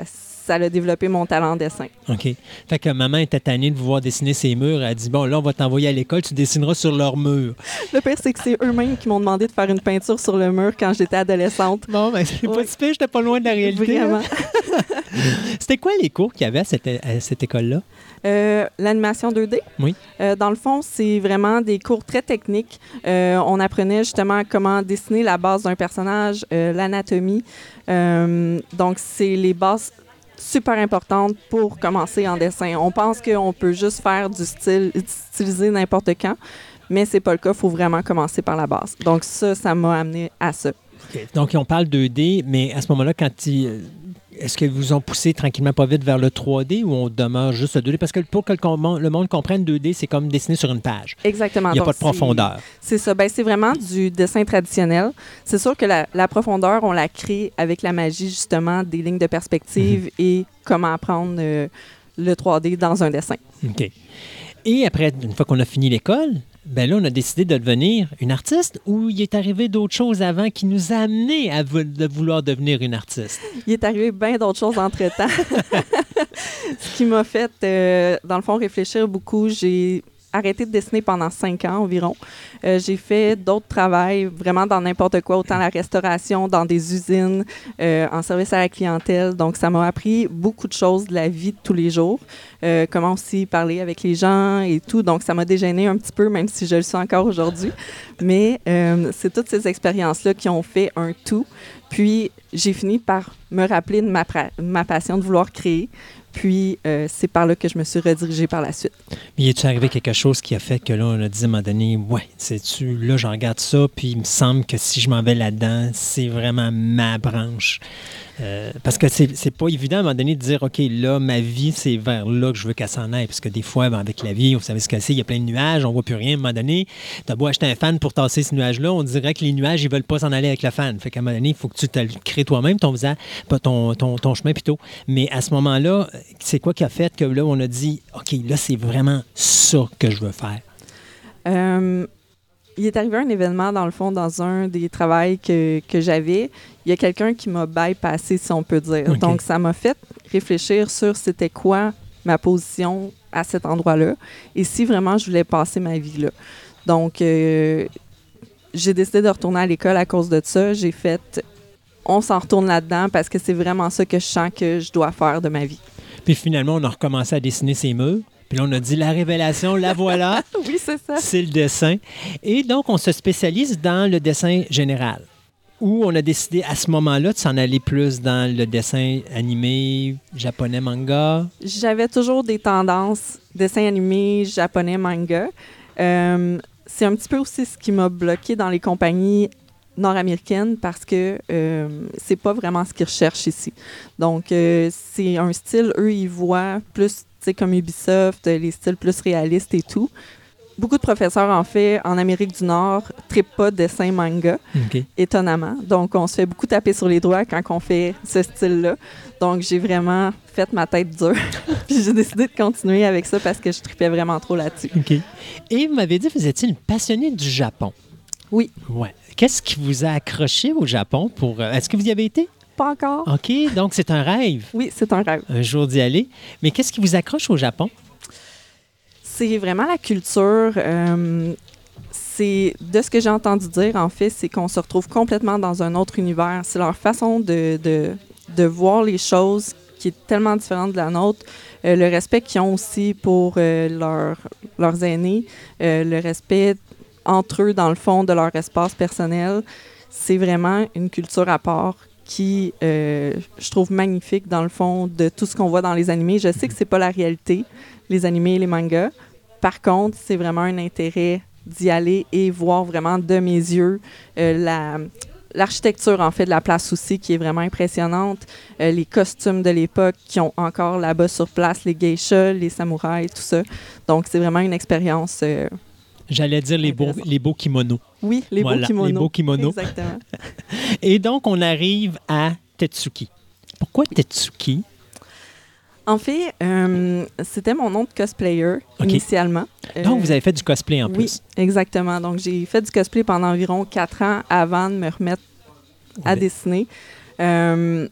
ça a développé mon talent en dessin. OK. Fait que maman était tannée de vous voir dessiner ses murs. Elle a dit Bon, là, on va t'envoyer à l'école, tu dessineras sur leur mur. Le pire, c'est que c'est eux-mêmes qui m'ont demandé de faire une peinture sur le mur quand j'étais adolescente. Bon, ben, c'est pas si pire, j'étais pas loin de la réalité. Vraiment. C'était quoi les cours qu'il y avait à cette, école-là? Euh, L'animation 2D? Oui. Euh, dans le fond, c'est vraiment des cours très techniques. Euh, on apprenait justement comment dessiner la base d'un personnage, l'anatomie. Donc, c'est les bases super importantes pour commencer en dessin. On pense qu'on peut juste faire du style, styliser n'importe quand, mais c'est pas le cas. Il faut vraiment commencer par la base. Donc, ça, ça m'a amené à ça. Donc, on parle 2D, mais à ce moment-là, quand ils. Est-ce qu'ils vous ont poussé tranquillement pas vite vers le 3D ou on demeure juste le 2D? Parce que pour que le, monde comprenne 2D, c'est comme dessiner sur une page. Exactement. Il n'y a Donc, pas de profondeur. C'est ça. Ben, c'est vraiment du dessin traditionnel. C'est sûr que la, la profondeur, on la crée avec la magie, justement, des lignes de perspective et comment apprendre euh, le 3D dans un dessin. OK. Et après, une fois qu'on a fini l'école, ben là, on a décidé de devenir une artiste ou il est arrivé d'autres choses avant qui nous a amené à vouloir devenir une artiste? Il est arrivé bien d'autres choses entre-temps. Ce qui m'a fait, euh, dans le fond, réfléchir beaucoup. J'ai arrêté de dessiner pendant cinq ans environ. Euh, j'ai fait d'autres travails, vraiment dans n'importe quoi, autant la restauration, dans des usines, euh, en service à la clientèle. Donc, ça m'a appris beaucoup de choses de la vie de tous les jours. Euh, comment aussi parler avec les gens et tout. Donc, ça m'a dégêné un petit peu, même si je le suis encore aujourd'hui. Mais c'est toutes ces expériences-là qui ont fait un tout. Puis, j'ai fini par me rappeler de ma passion de vouloir créer. Puis, euh, c'est par là que je me suis redirigée par la suite. Mais est-tu arrivé quelque chose qui a fait que là, on a dit à un moment donné, ouais, sais-tu, là, je regarde ça, puis il me semble que si je m'en vais là-dedans, c'est vraiment ma branche. Euh, parce que c'est pas évident à un moment donné de dire, OK, là, ma vie, c'est vers là que je veux qu'elle s'en aille. Parce que des fois, ben, avec la vie, vous savez ce que c'est, il y a plein de nuages, on voit plus rien. À un moment donné, t'as beau acheter un fan pour tasser ce nuage-là, on dirait que les nuages, ils veulent pas s'en aller avec le fan. Fait qu'à un moment donné, il faut que tu te crées toi-même, ton ton, ton, ton chemin plutôt. Mais à ce moment-là, c'est quoi qui a fait que là, on a dit, OK, là, c'est vraiment ça que je veux faire? Euh, il est arrivé un événement, dans le fond, dans un des travails que, que j'avais. Il y a quelqu'un qui m'a bypassé, si on peut dire. Donc, ça m'a fait réfléchir sur c'était quoi ma position à cet endroit-là et si vraiment je voulais passer ma vie là. Donc, euh, j'ai décidé de retourner à l'école à cause de ça. J'ai fait, on s'en retourne là-dedans parce que c'est vraiment ça que je sens que je dois faire de ma vie. Puis finalement, on a recommencé à dessiner ses murs. Puis là, on a dit la révélation, la voilà, oui, c'est ça. c'est le dessin. Et donc, on se spécialise dans le dessin général. où on a décidé à ce moment-là de s'en aller plus dans le dessin animé japonais manga? J'avais toujours des tendances dessin animé, japonais, manga. Euh, c'est un petit peu aussi ce qui m'a bloqué dans les compagnies nord-américaines parce que euh, c'est pas vraiment ce qu'ils recherchent ici. Donc, euh, c'est un style, eux, ils voient plus, comme Ubisoft, les styles plus réalistes et tout. Beaucoup de professeurs, en fait, en Amérique du Nord, trippent pas dessin manga, étonnamment. Donc, on se fait beaucoup taper sur les doigts quand on fait ce style-là. Donc, j'ai vraiment fait ma tête dure. Puis j'ai décidé de continuer avec ça parce que je tripais vraiment trop là-dessus. Et vous m'avez dit que vous étiez une passionnée du Japon. Oui. Ouais. Qu'est-ce qui vous a accroché au Japon pour. euh, Est-ce que vous y avez été? Pas encore. OK, donc c'est un rêve, Oui, c'est un rêve. un jour d'y aller. Mais qu'est-ce qui vous accroche au Japon? C'est vraiment la culture. euh, c'est de ce que j'ai entendu dire, en fait, c'est qu'on se retrouve complètement dans un autre univers. C'est leur façon de, de, de voir les choses qui est tellement différente de la nôtre. Euh, le respect qu'ils ont aussi pour euh, leur- leurs aînés, euh, le respect entre eux, dans le fond, de leur espace personnel. C'est vraiment une culture à part qui, euh, je trouve magnifique, dans le fond, de tout ce qu'on voit dans les animés. Je sais que c'est pas la réalité, les animés et les mangas. Par contre, c'est vraiment un intérêt d'y aller et voir vraiment de mes yeux euh, la l'architecture en fait de la place aussi qui est vraiment impressionnante, Euh, les costumes de l'époque qui ont encore là-bas sur place, les geishas, les samouraïs, tout ça. Donc c'est vraiment une expérience. Euh, J'allais dire les beaux, les beaux kimonos. oui, les Voilà, beaux kimonos. les beaux kimonos. Exactement. Et donc, on arrive à Tetsuki. Pourquoi Tetsuki? En fait, euh, c'était mon nom de cosplayer initialement. Donc, Euh, vous avez fait du cosplay en oui, plus. exactement. Donc, j'ai fait du cosplay pendant environ quatre ans avant de me remettre à dessiner. Euh,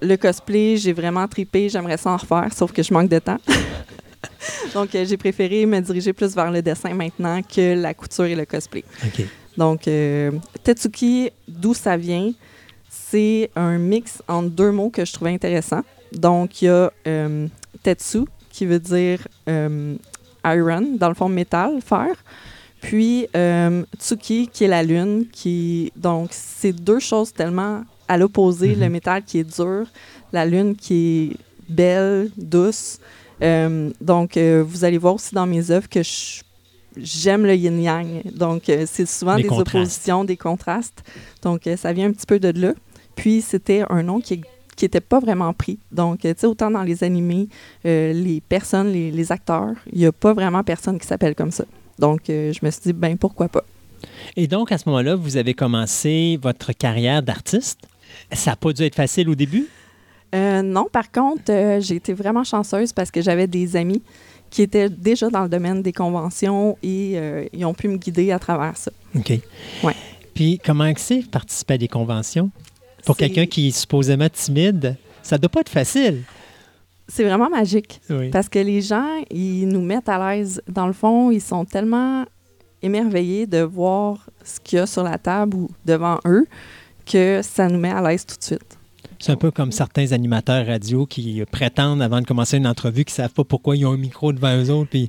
le cosplay, j'ai vraiment tripé. J'aimerais ça en refaire, sauf que je manque de temps. Donc, euh, j'ai préféré me diriger plus vers le dessin maintenant que la couture et le cosplay. Donc, euh, Tetsuki, d'où ça vient, c'est un mix entre deux mots que je trouvais intéressant. Donc, il y a euh, Tetsu, qui veut dire iron, dans le fond métal, fer. Puis Tsuki, qui est la lune, qui donc c'est deux choses tellement à l'opposé, Mhm. le métal qui est dur, la lune qui est belle, douce. Euh, donc euh, vous allez voir aussi dans mes œuvres que je- j'aime le yin yang. Donc euh, c'est souvent des oppositions, des contrastes. Donc euh, ça vient un petit peu de là. Puis c'était un nom qui qui n'était pas vraiment pris. Donc, euh, tu sais, autant dans les animés, les personnes, les, les acteurs, il n'y a pas vraiment personne qui s'appelle comme ça. Donc, je me suis dit, ben pourquoi pas? Et donc, à ce moment-là, vous avez commencé votre carrière d'artiste. Ça n'a pas dû être facile au début? Euh, non, par contre, euh, j'ai été vraiment chanceuse parce que j'avais des amis qui étaient déjà dans le domaine des conventions et euh, ils ont pu me guider à travers ça. OK. Ouais. Puis, comment c'est participer à des conventions? Pour quelqu'un qui est supposément timide, ça doit pas être facile. C'est vraiment magique. Oui. Parce que les gens, ils nous mettent à l'aise. Dans le fond, ils sont tellement émerveillés de voir ce qu'il y a sur la table ou devant eux que ça nous met à l'aise tout de suite. C'est un peu comme certains animateurs radio qui prétendent, avant de commencer une entrevue, qu'ils ne savent pas pourquoi ils ont un micro devant eux autres, puis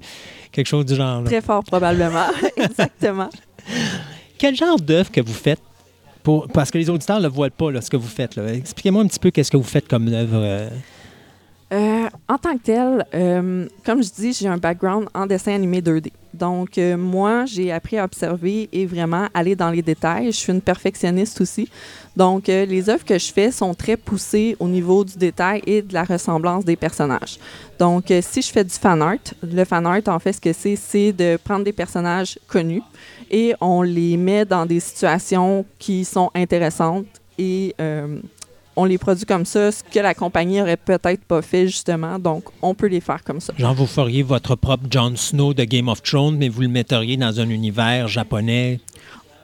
quelque chose du genre. là. Très fort, probablement. Exactement. Quel genre d'œuvre que vous faites? Pour, parce que les auditeurs ne le voient pas, là, ce que vous faites. Expliquez-moi un petit peu qu'est-ce que vous faites comme œuvre. euh, Euh, en tant que tel, euh, comme je dis, j'ai un background en dessin animé 2D. Donc, euh, moi, j'ai appris à observer et vraiment aller dans les détails. Je suis une perfectionniste aussi. Donc, les œuvres que je fais sont très poussées au niveau du détail et de la ressemblance des personnages. Donc, si je fais du fan art, le fan art, en fait, ce que c'est, c'est de prendre des personnages connus et on les met dans des situations qui sont intéressantes et on les produit comme ça, ce que la compagnie aurait peut-être pas fait justement. Donc, on peut les faire comme ça. genre, vous feriez votre propre Jon Snow de Game of Thrones, mais vous le metteriez dans un univers japonais.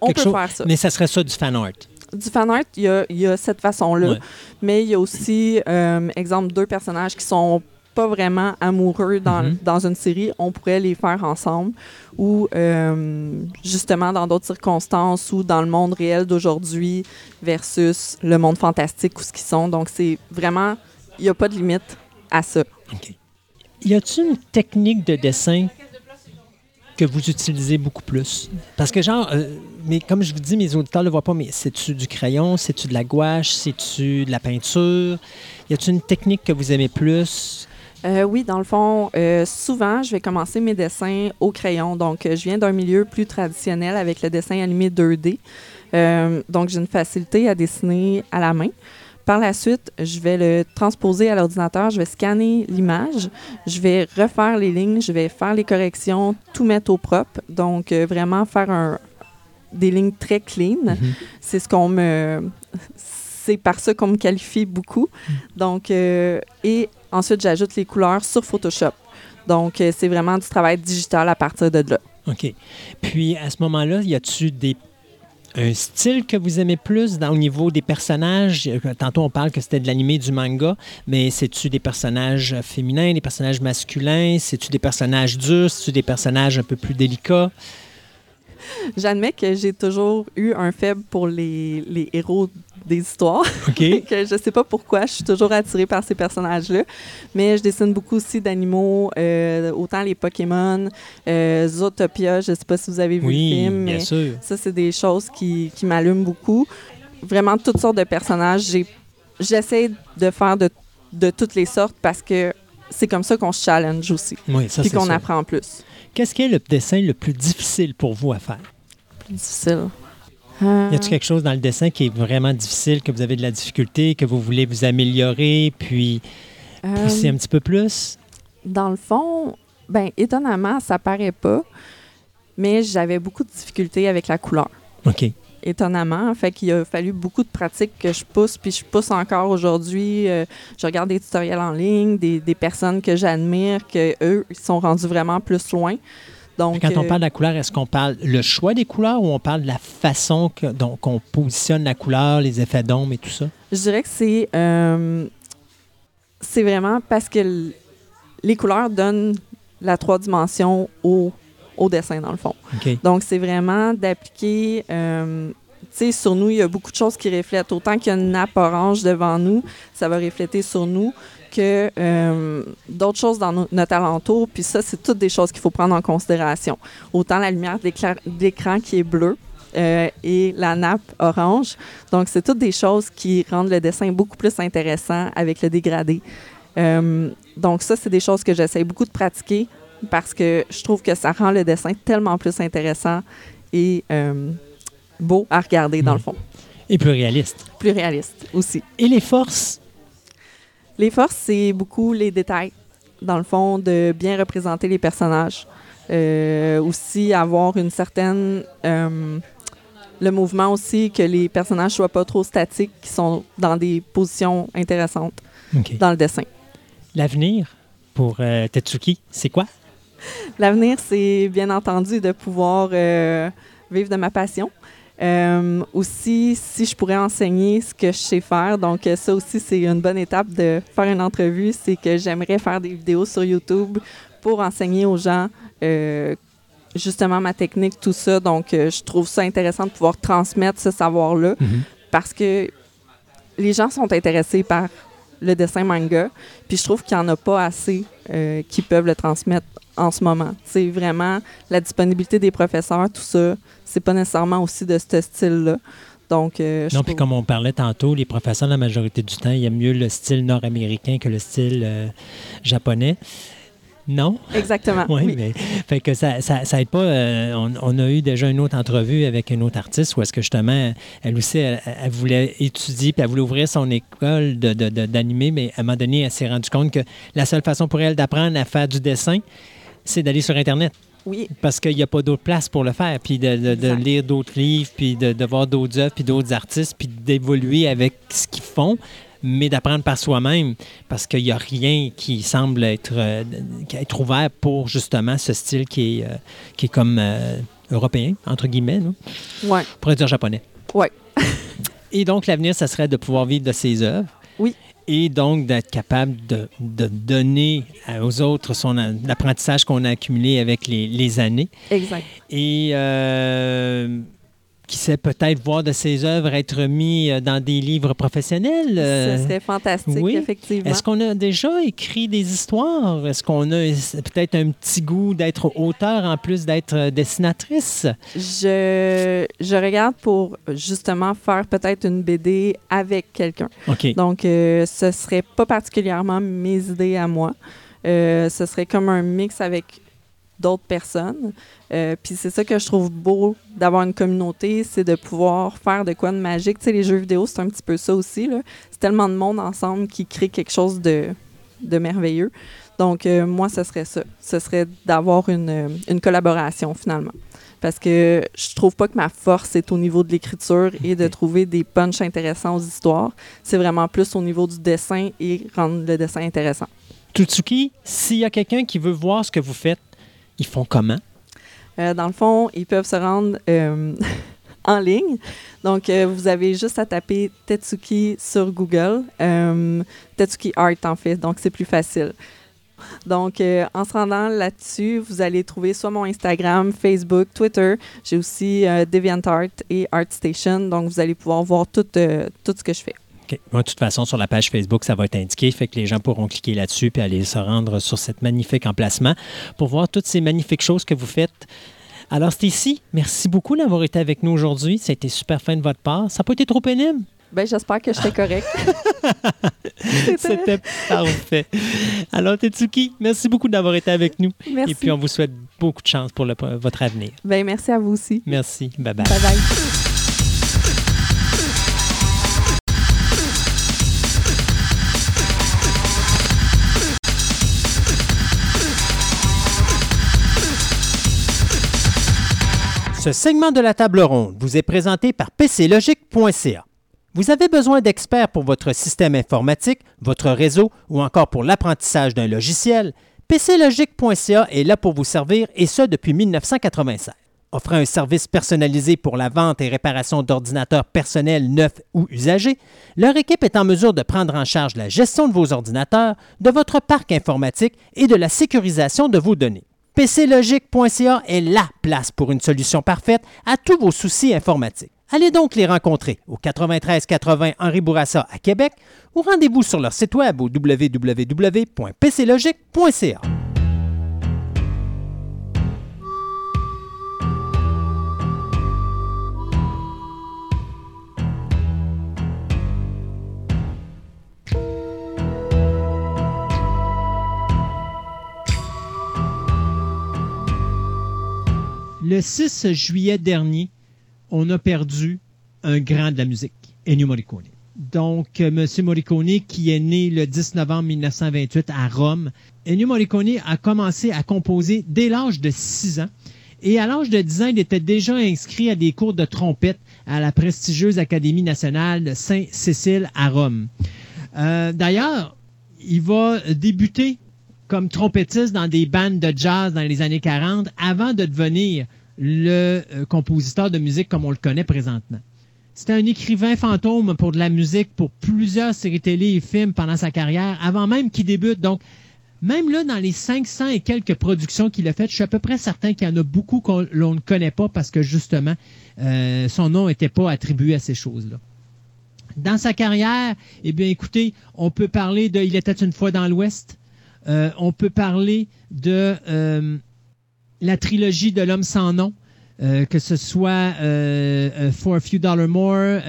On peut chose- faire ça. Mais ça serait ça du fan art. Du fan art, il y a, il y a cette façon-là. Ouais. Mais il y a aussi, euh, exemple, deux personnages qui sont pas vraiment amoureux dans, Mhm. dans une série. On pourrait les faire ensemble. Ou euh, justement dans d'autres circonstances ou dans le monde réel d'aujourd'hui versus le monde fantastique où ce qu'ils sont. Donc, c'est vraiment, il n'y a pas de limite à ça. Y a-t-il une technique de dessin que vous utilisez beaucoup plus? Parce que, genre, euh, mais comme je vous dis, mes auditeurs ne le voient pas, mais c'est-tu du crayon, c'est-tu de la gouache, c'est-tu de la peinture? Y a-t-il une technique que vous aimez plus? Euh, oui, dans le fond, euh, souvent, je vais commencer mes dessins au crayon. Donc, euh, je viens d'un milieu plus traditionnel avec le dessin animé 2D. Euh, donc, j'ai une facilité à dessiner à la main. Par la suite, je vais le transposer à l'ordinateur, je vais scanner l'image, je vais refaire les lignes, je vais faire les corrections, tout mettre au propre. Donc, vraiment faire un, des lignes très clean. Mhm. C'est ce qu'on me. C'est par ça qu'on me qualifie beaucoup. Donc, euh, et ensuite, j'ajoute les couleurs sur Photoshop. Donc, euh, c'est vraiment du travail digital à partir de là. OK. Puis, à ce moment-là, y a-tu des un style que vous aimez plus dans, au niveau des personnages? Euh, Tantôt, on parle que c'était de l'animé, du manga, mais c'est-tu des personnages féminins, des personnages masculins? C'est-tu des personnages durs? C'est-tu des personnages un peu plus délicats? J'admets que j'ai toujours eu un faible pour les, les héros des histoires. OK. que je sais pas pourquoi, je suis toujours attirée par ces personnages-là. Mais je dessine beaucoup aussi d'animaux, euh, autant les Pokémon, euh, Zootopia, je sais pas si vous avez vu le Oui, film, bien mais sûr. ça, c'est des choses qui, qui m'allument beaucoup. Vraiment, toutes sortes de personnages. J'essaie de faire de, de toutes les sortes parce que c'est comme ça qu'on se challenge aussi. Oui, ça, Puis qu'on apprend plus. Qu'est-ce qui est le dessin le plus difficile pour vous à faire? Plus difficile. Euh, Y a-t-il quelque chose dans le dessin qui est vraiment difficile, que vous avez de la difficulté, que vous voulez vous améliorer, puis euh, pousser un petit peu plus? Dans le fond, ben étonnamment, ça paraît pas, mais j'avais beaucoup de difficultés avec la couleur. OK. Étonnamment, fait qu'il a fallu beaucoup de pratiques que je pousse, puis je pousse encore aujourd'hui. Euh, je regarde des tutoriels en ligne, des, des personnes que j'admire, que eux ils sont rendus vraiment plus loin. Donc, Quand on euh, parle de la couleur, est-ce qu'on parle le choix des couleurs ou on parle de la façon que- dont on positionne la couleur, les effets d'ombre et tout ça? je dirais que c'est euh, c'est vraiment parce que les couleurs donnent la trois dimensions au, au dessin, dans le fond. Donc, c'est vraiment d'appliquer. euh, tu sais, sur nous, il y a beaucoup de choses qui reflètent. Autant qu'il y a une nappe orange devant nous, ça va refléter sur nous, que euh, d'autres choses dans no- notre alentour. Puis ça, c'est toutes des choses qu'il faut prendre en considération. Autant la lumière d'écran qui est bleue euh, et la nappe orange. Donc, c'est toutes des choses qui rendent le dessin beaucoup plus intéressant avec le dégradé. Euh, donc, ça, c'est des choses que j'essaie beaucoup de pratiquer parce que je trouve que ça rend le dessin tellement plus intéressant et beau à regarder, dans Mm. le fond. Et plus réaliste. Plus réaliste aussi. Et les forces? Les forces, c'est beaucoup les détails, dans le fond, de bien représenter les personnages. Euh, aussi, avoir une certaine. euh, le mouvement aussi, que les personnages soient pas trop statiques, qui sont dans des positions intéressantes dans le dessin. L'avenir pour euh, Tetsuki, c'est quoi? L'avenir, c'est bien entendu de pouvoir euh, vivre de ma passion. Euh, aussi, si je pourrais enseigner ce que je sais faire, donc euh, ça aussi, c'est une bonne étape de faire une entrevue, c'est que j'aimerais faire des vidéos sur YouTube pour enseigner aux gens euh, justement ma technique, tout ça. Donc, euh, je trouve ça intéressant de pouvoir transmettre ce savoir-là parce que les gens sont intéressés par le dessin manga, puis je trouve qu'il n'y en a pas assez qui peuvent le transmettre en ce moment. C'est vraiment la disponibilité des professeurs, tout ça, c'est pas nécessairement aussi de ce style-là. Donc, euh, je Non, puis comme on parlait tantôt, les professeurs, la majorité du temps, ils aiment mieux le style nord-américain que le style euh, japonais. Non? Exactement. Oui, oui. mais fait que ça, ça, ça aide pas. euh, on, on a eu déjà une autre entrevue avec une autre artiste où est-ce que justement, elle aussi, elle, elle voulait étudier puis elle voulait ouvrir son école d'animé, mais à un moment donné, elle s'est rendue compte que la seule façon pour elle d'apprendre à faire du dessin, c'est d'aller sur Internet Oui, parce qu'il n'y a pas d'autre place pour le faire, puis de, de- de Exact. lire d'autres livres, puis de, de voir d'autres œuvres, puis d'autres artistes, puis d'évoluer avec ce qu'ils font, mais d'apprendre par soi-même, parce qu'il n'y a rien qui semble être, euh, être ouvert pour justement ce style qui est, euh, qui est comme euh, européen, entre guillemets, là. ouais, on pourrait dire japonais. Ouais. Et donc, l'avenir, ça serait de pouvoir vivre de ses œuvres. Oui. Et donc, d'être capable de, de donner aux autres son, l'apprentissage qu'on a accumulé avec les, les années. exact. Et euh, qui sait peut-être voir de ses œuvres être mis euh, dans des livres professionnels. Ce serait fantastique, oui. effectivement. Est-ce qu'on a déjà écrit des histoires? Est-ce qu'on a peut-être un petit goût d'être auteur en plus d'être dessinatrice? Je, je regarde pour justement faire peut-être une BD avec quelqu'un. OK. Donc, euh, ce serait pas particulièrement mes idées à moi. Euh, ce serait comme un mix avec d'autres personnes. Euh, Puis c'est ça que je trouve beau d'avoir une communauté, c'est de pouvoir faire de quoi de magique. Tu sais, les jeux vidéo, c'est un petit peu ça aussi. C'est tellement de monde ensemble qui crée quelque chose de, de merveilleux. Donc, euh, moi, ce serait ça. Ce serait d'avoir une, euh, une collaboration, finalement. Parce que je trouve pas que ma force est au niveau de l'écriture et de trouver des punchs intéressants aux histoires. C'est vraiment plus au niveau du dessin et rendre le dessin intéressant. Tutsuki, s'il y a quelqu'un qui veut voir ce que vous faites, ils font comment? Euh, dans le fond, ils peuvent se rendre euh, en ligne. Donc, euh, vous avez juste à taper Tetsuki sur Google. Tetsuki Art, en fait. Donc, c'est plus facile. Donc, en se rendant là-dessus, vous allez trouver soit mon Instagram, Facebook, Twitter. J'ai aussi DeviantArt et ArtStation. Donc, vous allez pouvoir voir tout, tout ce que je fais. Moi, de toute façon, sur la page Facebook, ça va être indiqué, fait que les gens pourront cliquer là-dessus puis aller se rendre sur cet magnifique emplacement pour voir toutes ces magnifiques choses que vous faites. Alors, Stacy, merci beaucoup d'avoir été avec nous aujourd'hui. Ça a été super fin de votre part. Ça n'a pas été trop pénible? Ben, j'espère que j'étais correct. C'était parfait. Alors, Tetsuki, merci beaucoup d'avoir été avec nous. Merci. Et puis, on vous souhaite beaucoup de chance pour le- votre avenir. Ben, merci à vous aussi. Merci. Bye-bye. Bye Ce segment de la table ronde vous est présenté par PCLogic.ca. Vous avez besoin d'experts pour votre système informatique, votre réseau ou encore pour l'apprentissage d'un logiciel? PCLogic.ca est là pour vous servir et ce depuis 1996. Offrant un service personnalisé pour la vente et réparation d'ordinateurs personnels neufs ou usagés, leur équipe est en mesure de prendre en charge la gestion de vos ordinateurs, de votre parc informatique et de la sécurisation de vos données. PCLogic.ca est la place pour une solution parfaite à tous vos soucis informatiques. Allez donc les rencontrer au 9380 Henri Bourassa à Québec ou rendez-vous sur leur site web au www.pclogic.ca. Le 6 juillet dernier, on a perdu un grand de la musique, Ennio Morricone. Donc, euh, M. Morricone, qui est né le 10 novembre 1928 à Rome, Ennio Morricone a commencé à composer dès l'âge de 6 ans. Et à l'âge de 10 ans, il était déjà inscrit à des cours de trompette à la prestigieuse Académie nationale de Saint-Cécile à Rome. Euh, D'ailleurs, il va débuter comme trompettiste dans des bandes de jazz dans les années 40 avant de devenir le euh, compositeur de musique comme on le connaît présentement. C'était un écrivain fantôme pour de la musique pour plusieurs séries télé et films pendant sa carrière, avant même qu'il débute. Donc, même là, dans les 500 et quelques productions qu'il a faites, je suis à peu près certain qu'il y en a beaucoup qu'on ne connaît pas parce que justement, euh, son nom n'était pas attribué à ces choses-là. Dans sa carrière, eh bien, écoutez, on peut parler de Il était une fois dans l'Ouest. Euh, on peut parler de la trilogie de l'homme sans nom, euh, que ce soit euh, euh, For a Few Dollars More,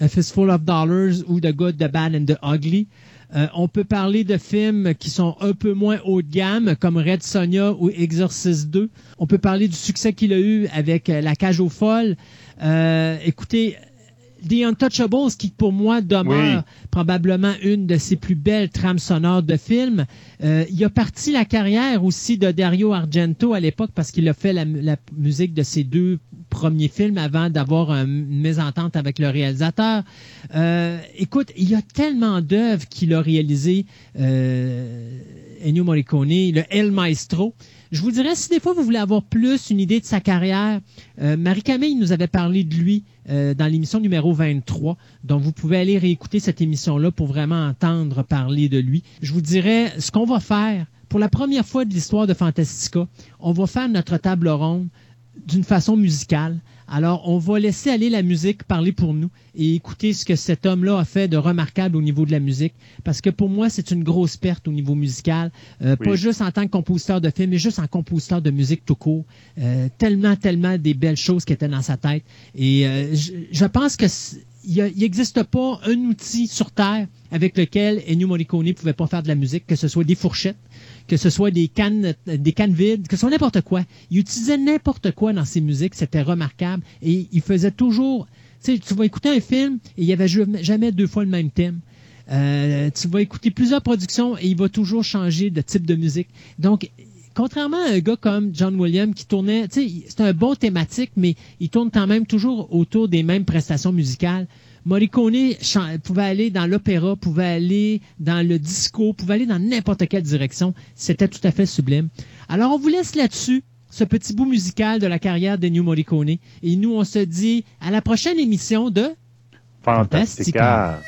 a, Fistful of Dollars ou The Good, The Bad and The Ugly. Euh, on peut parler de films qui sont un peu moins haut de gamme, comme Red Sonja ou Exorcist 2. On peut parler du succès qu'il a eu avec euh, La Cage aux Folles. Euh, écoutez, The Untouchables, qui pour moi demeure probablement une de ses plus belles trames sonores de films. Euh, il a parti la carrière aussi de Dario Argento à l'époque parce qu'il a fait la, la musique de ses deux premiers films avant d'avoir une mésentente avec le réalisateur. Euh, écoute, il y a tellement d'œuvres qu'il a réalisées, euh, Ennio Morricone, le El Maestro. Je vous dirais, si des fois vous voulez avoir plus une idée de sa carrière, euh, Marie-Camille nous avait parlé de lui euh, dans l'émission numéro 23. Donc, vous pouvez aller réécouter cette émission-là pour vraiment entendre parler de lui. Je vous dirais, ce qu'on va faire, pour la première fois de l'histoire de Fantastica, on va faire notre table ronde d'une façon musicale. Alors, on va laisser aller la musique parler pour nous et écouter ce que cet homme-là a fait de remarquable au niveau de la musique. Parce que pour moi, c'est une grosse perte au niveau musical. Euh, Pas juste en tant que compositeur de film, mais juste en compositeur de musique tout court. Euh, tellement, tellement des belles choses qui étaient dans sa tête. Et euh, je, je pense que il n'existe pas un outil sur Terre avec lequel Ennio Morricone ne pouvait pas faire de la musique, que ce soit des fourchettes, que ce soit des cannes, des cannes vides, que ce soit n'importe quoi. Il utilisait n'importe quoi dans ses musiques, c'était remarquable. Et il faisait toujours. Tu sais, tu vas écouter un film et il n'y avait jamais deux fois le même thème. Euh, tu vas écouter plusieurs productions et il va toujours changer de type de musique. Donc, contrairement à un gars comme John Williams qui tournait, c'est un bon thématique, mais il tourne quand même toujours autour des mêmes prestations musicales. Morricone pouvait aller dans l'opéra, pouvait aller dans le disco, pouvait aller dans n'importe quelle direction. C'était tout à fait sublime. Alors, on vous laisse là-dessus ce petit bout musical de la carrière de New Morricone. Et nous, on se dit à la prochaine émission de Fantastica.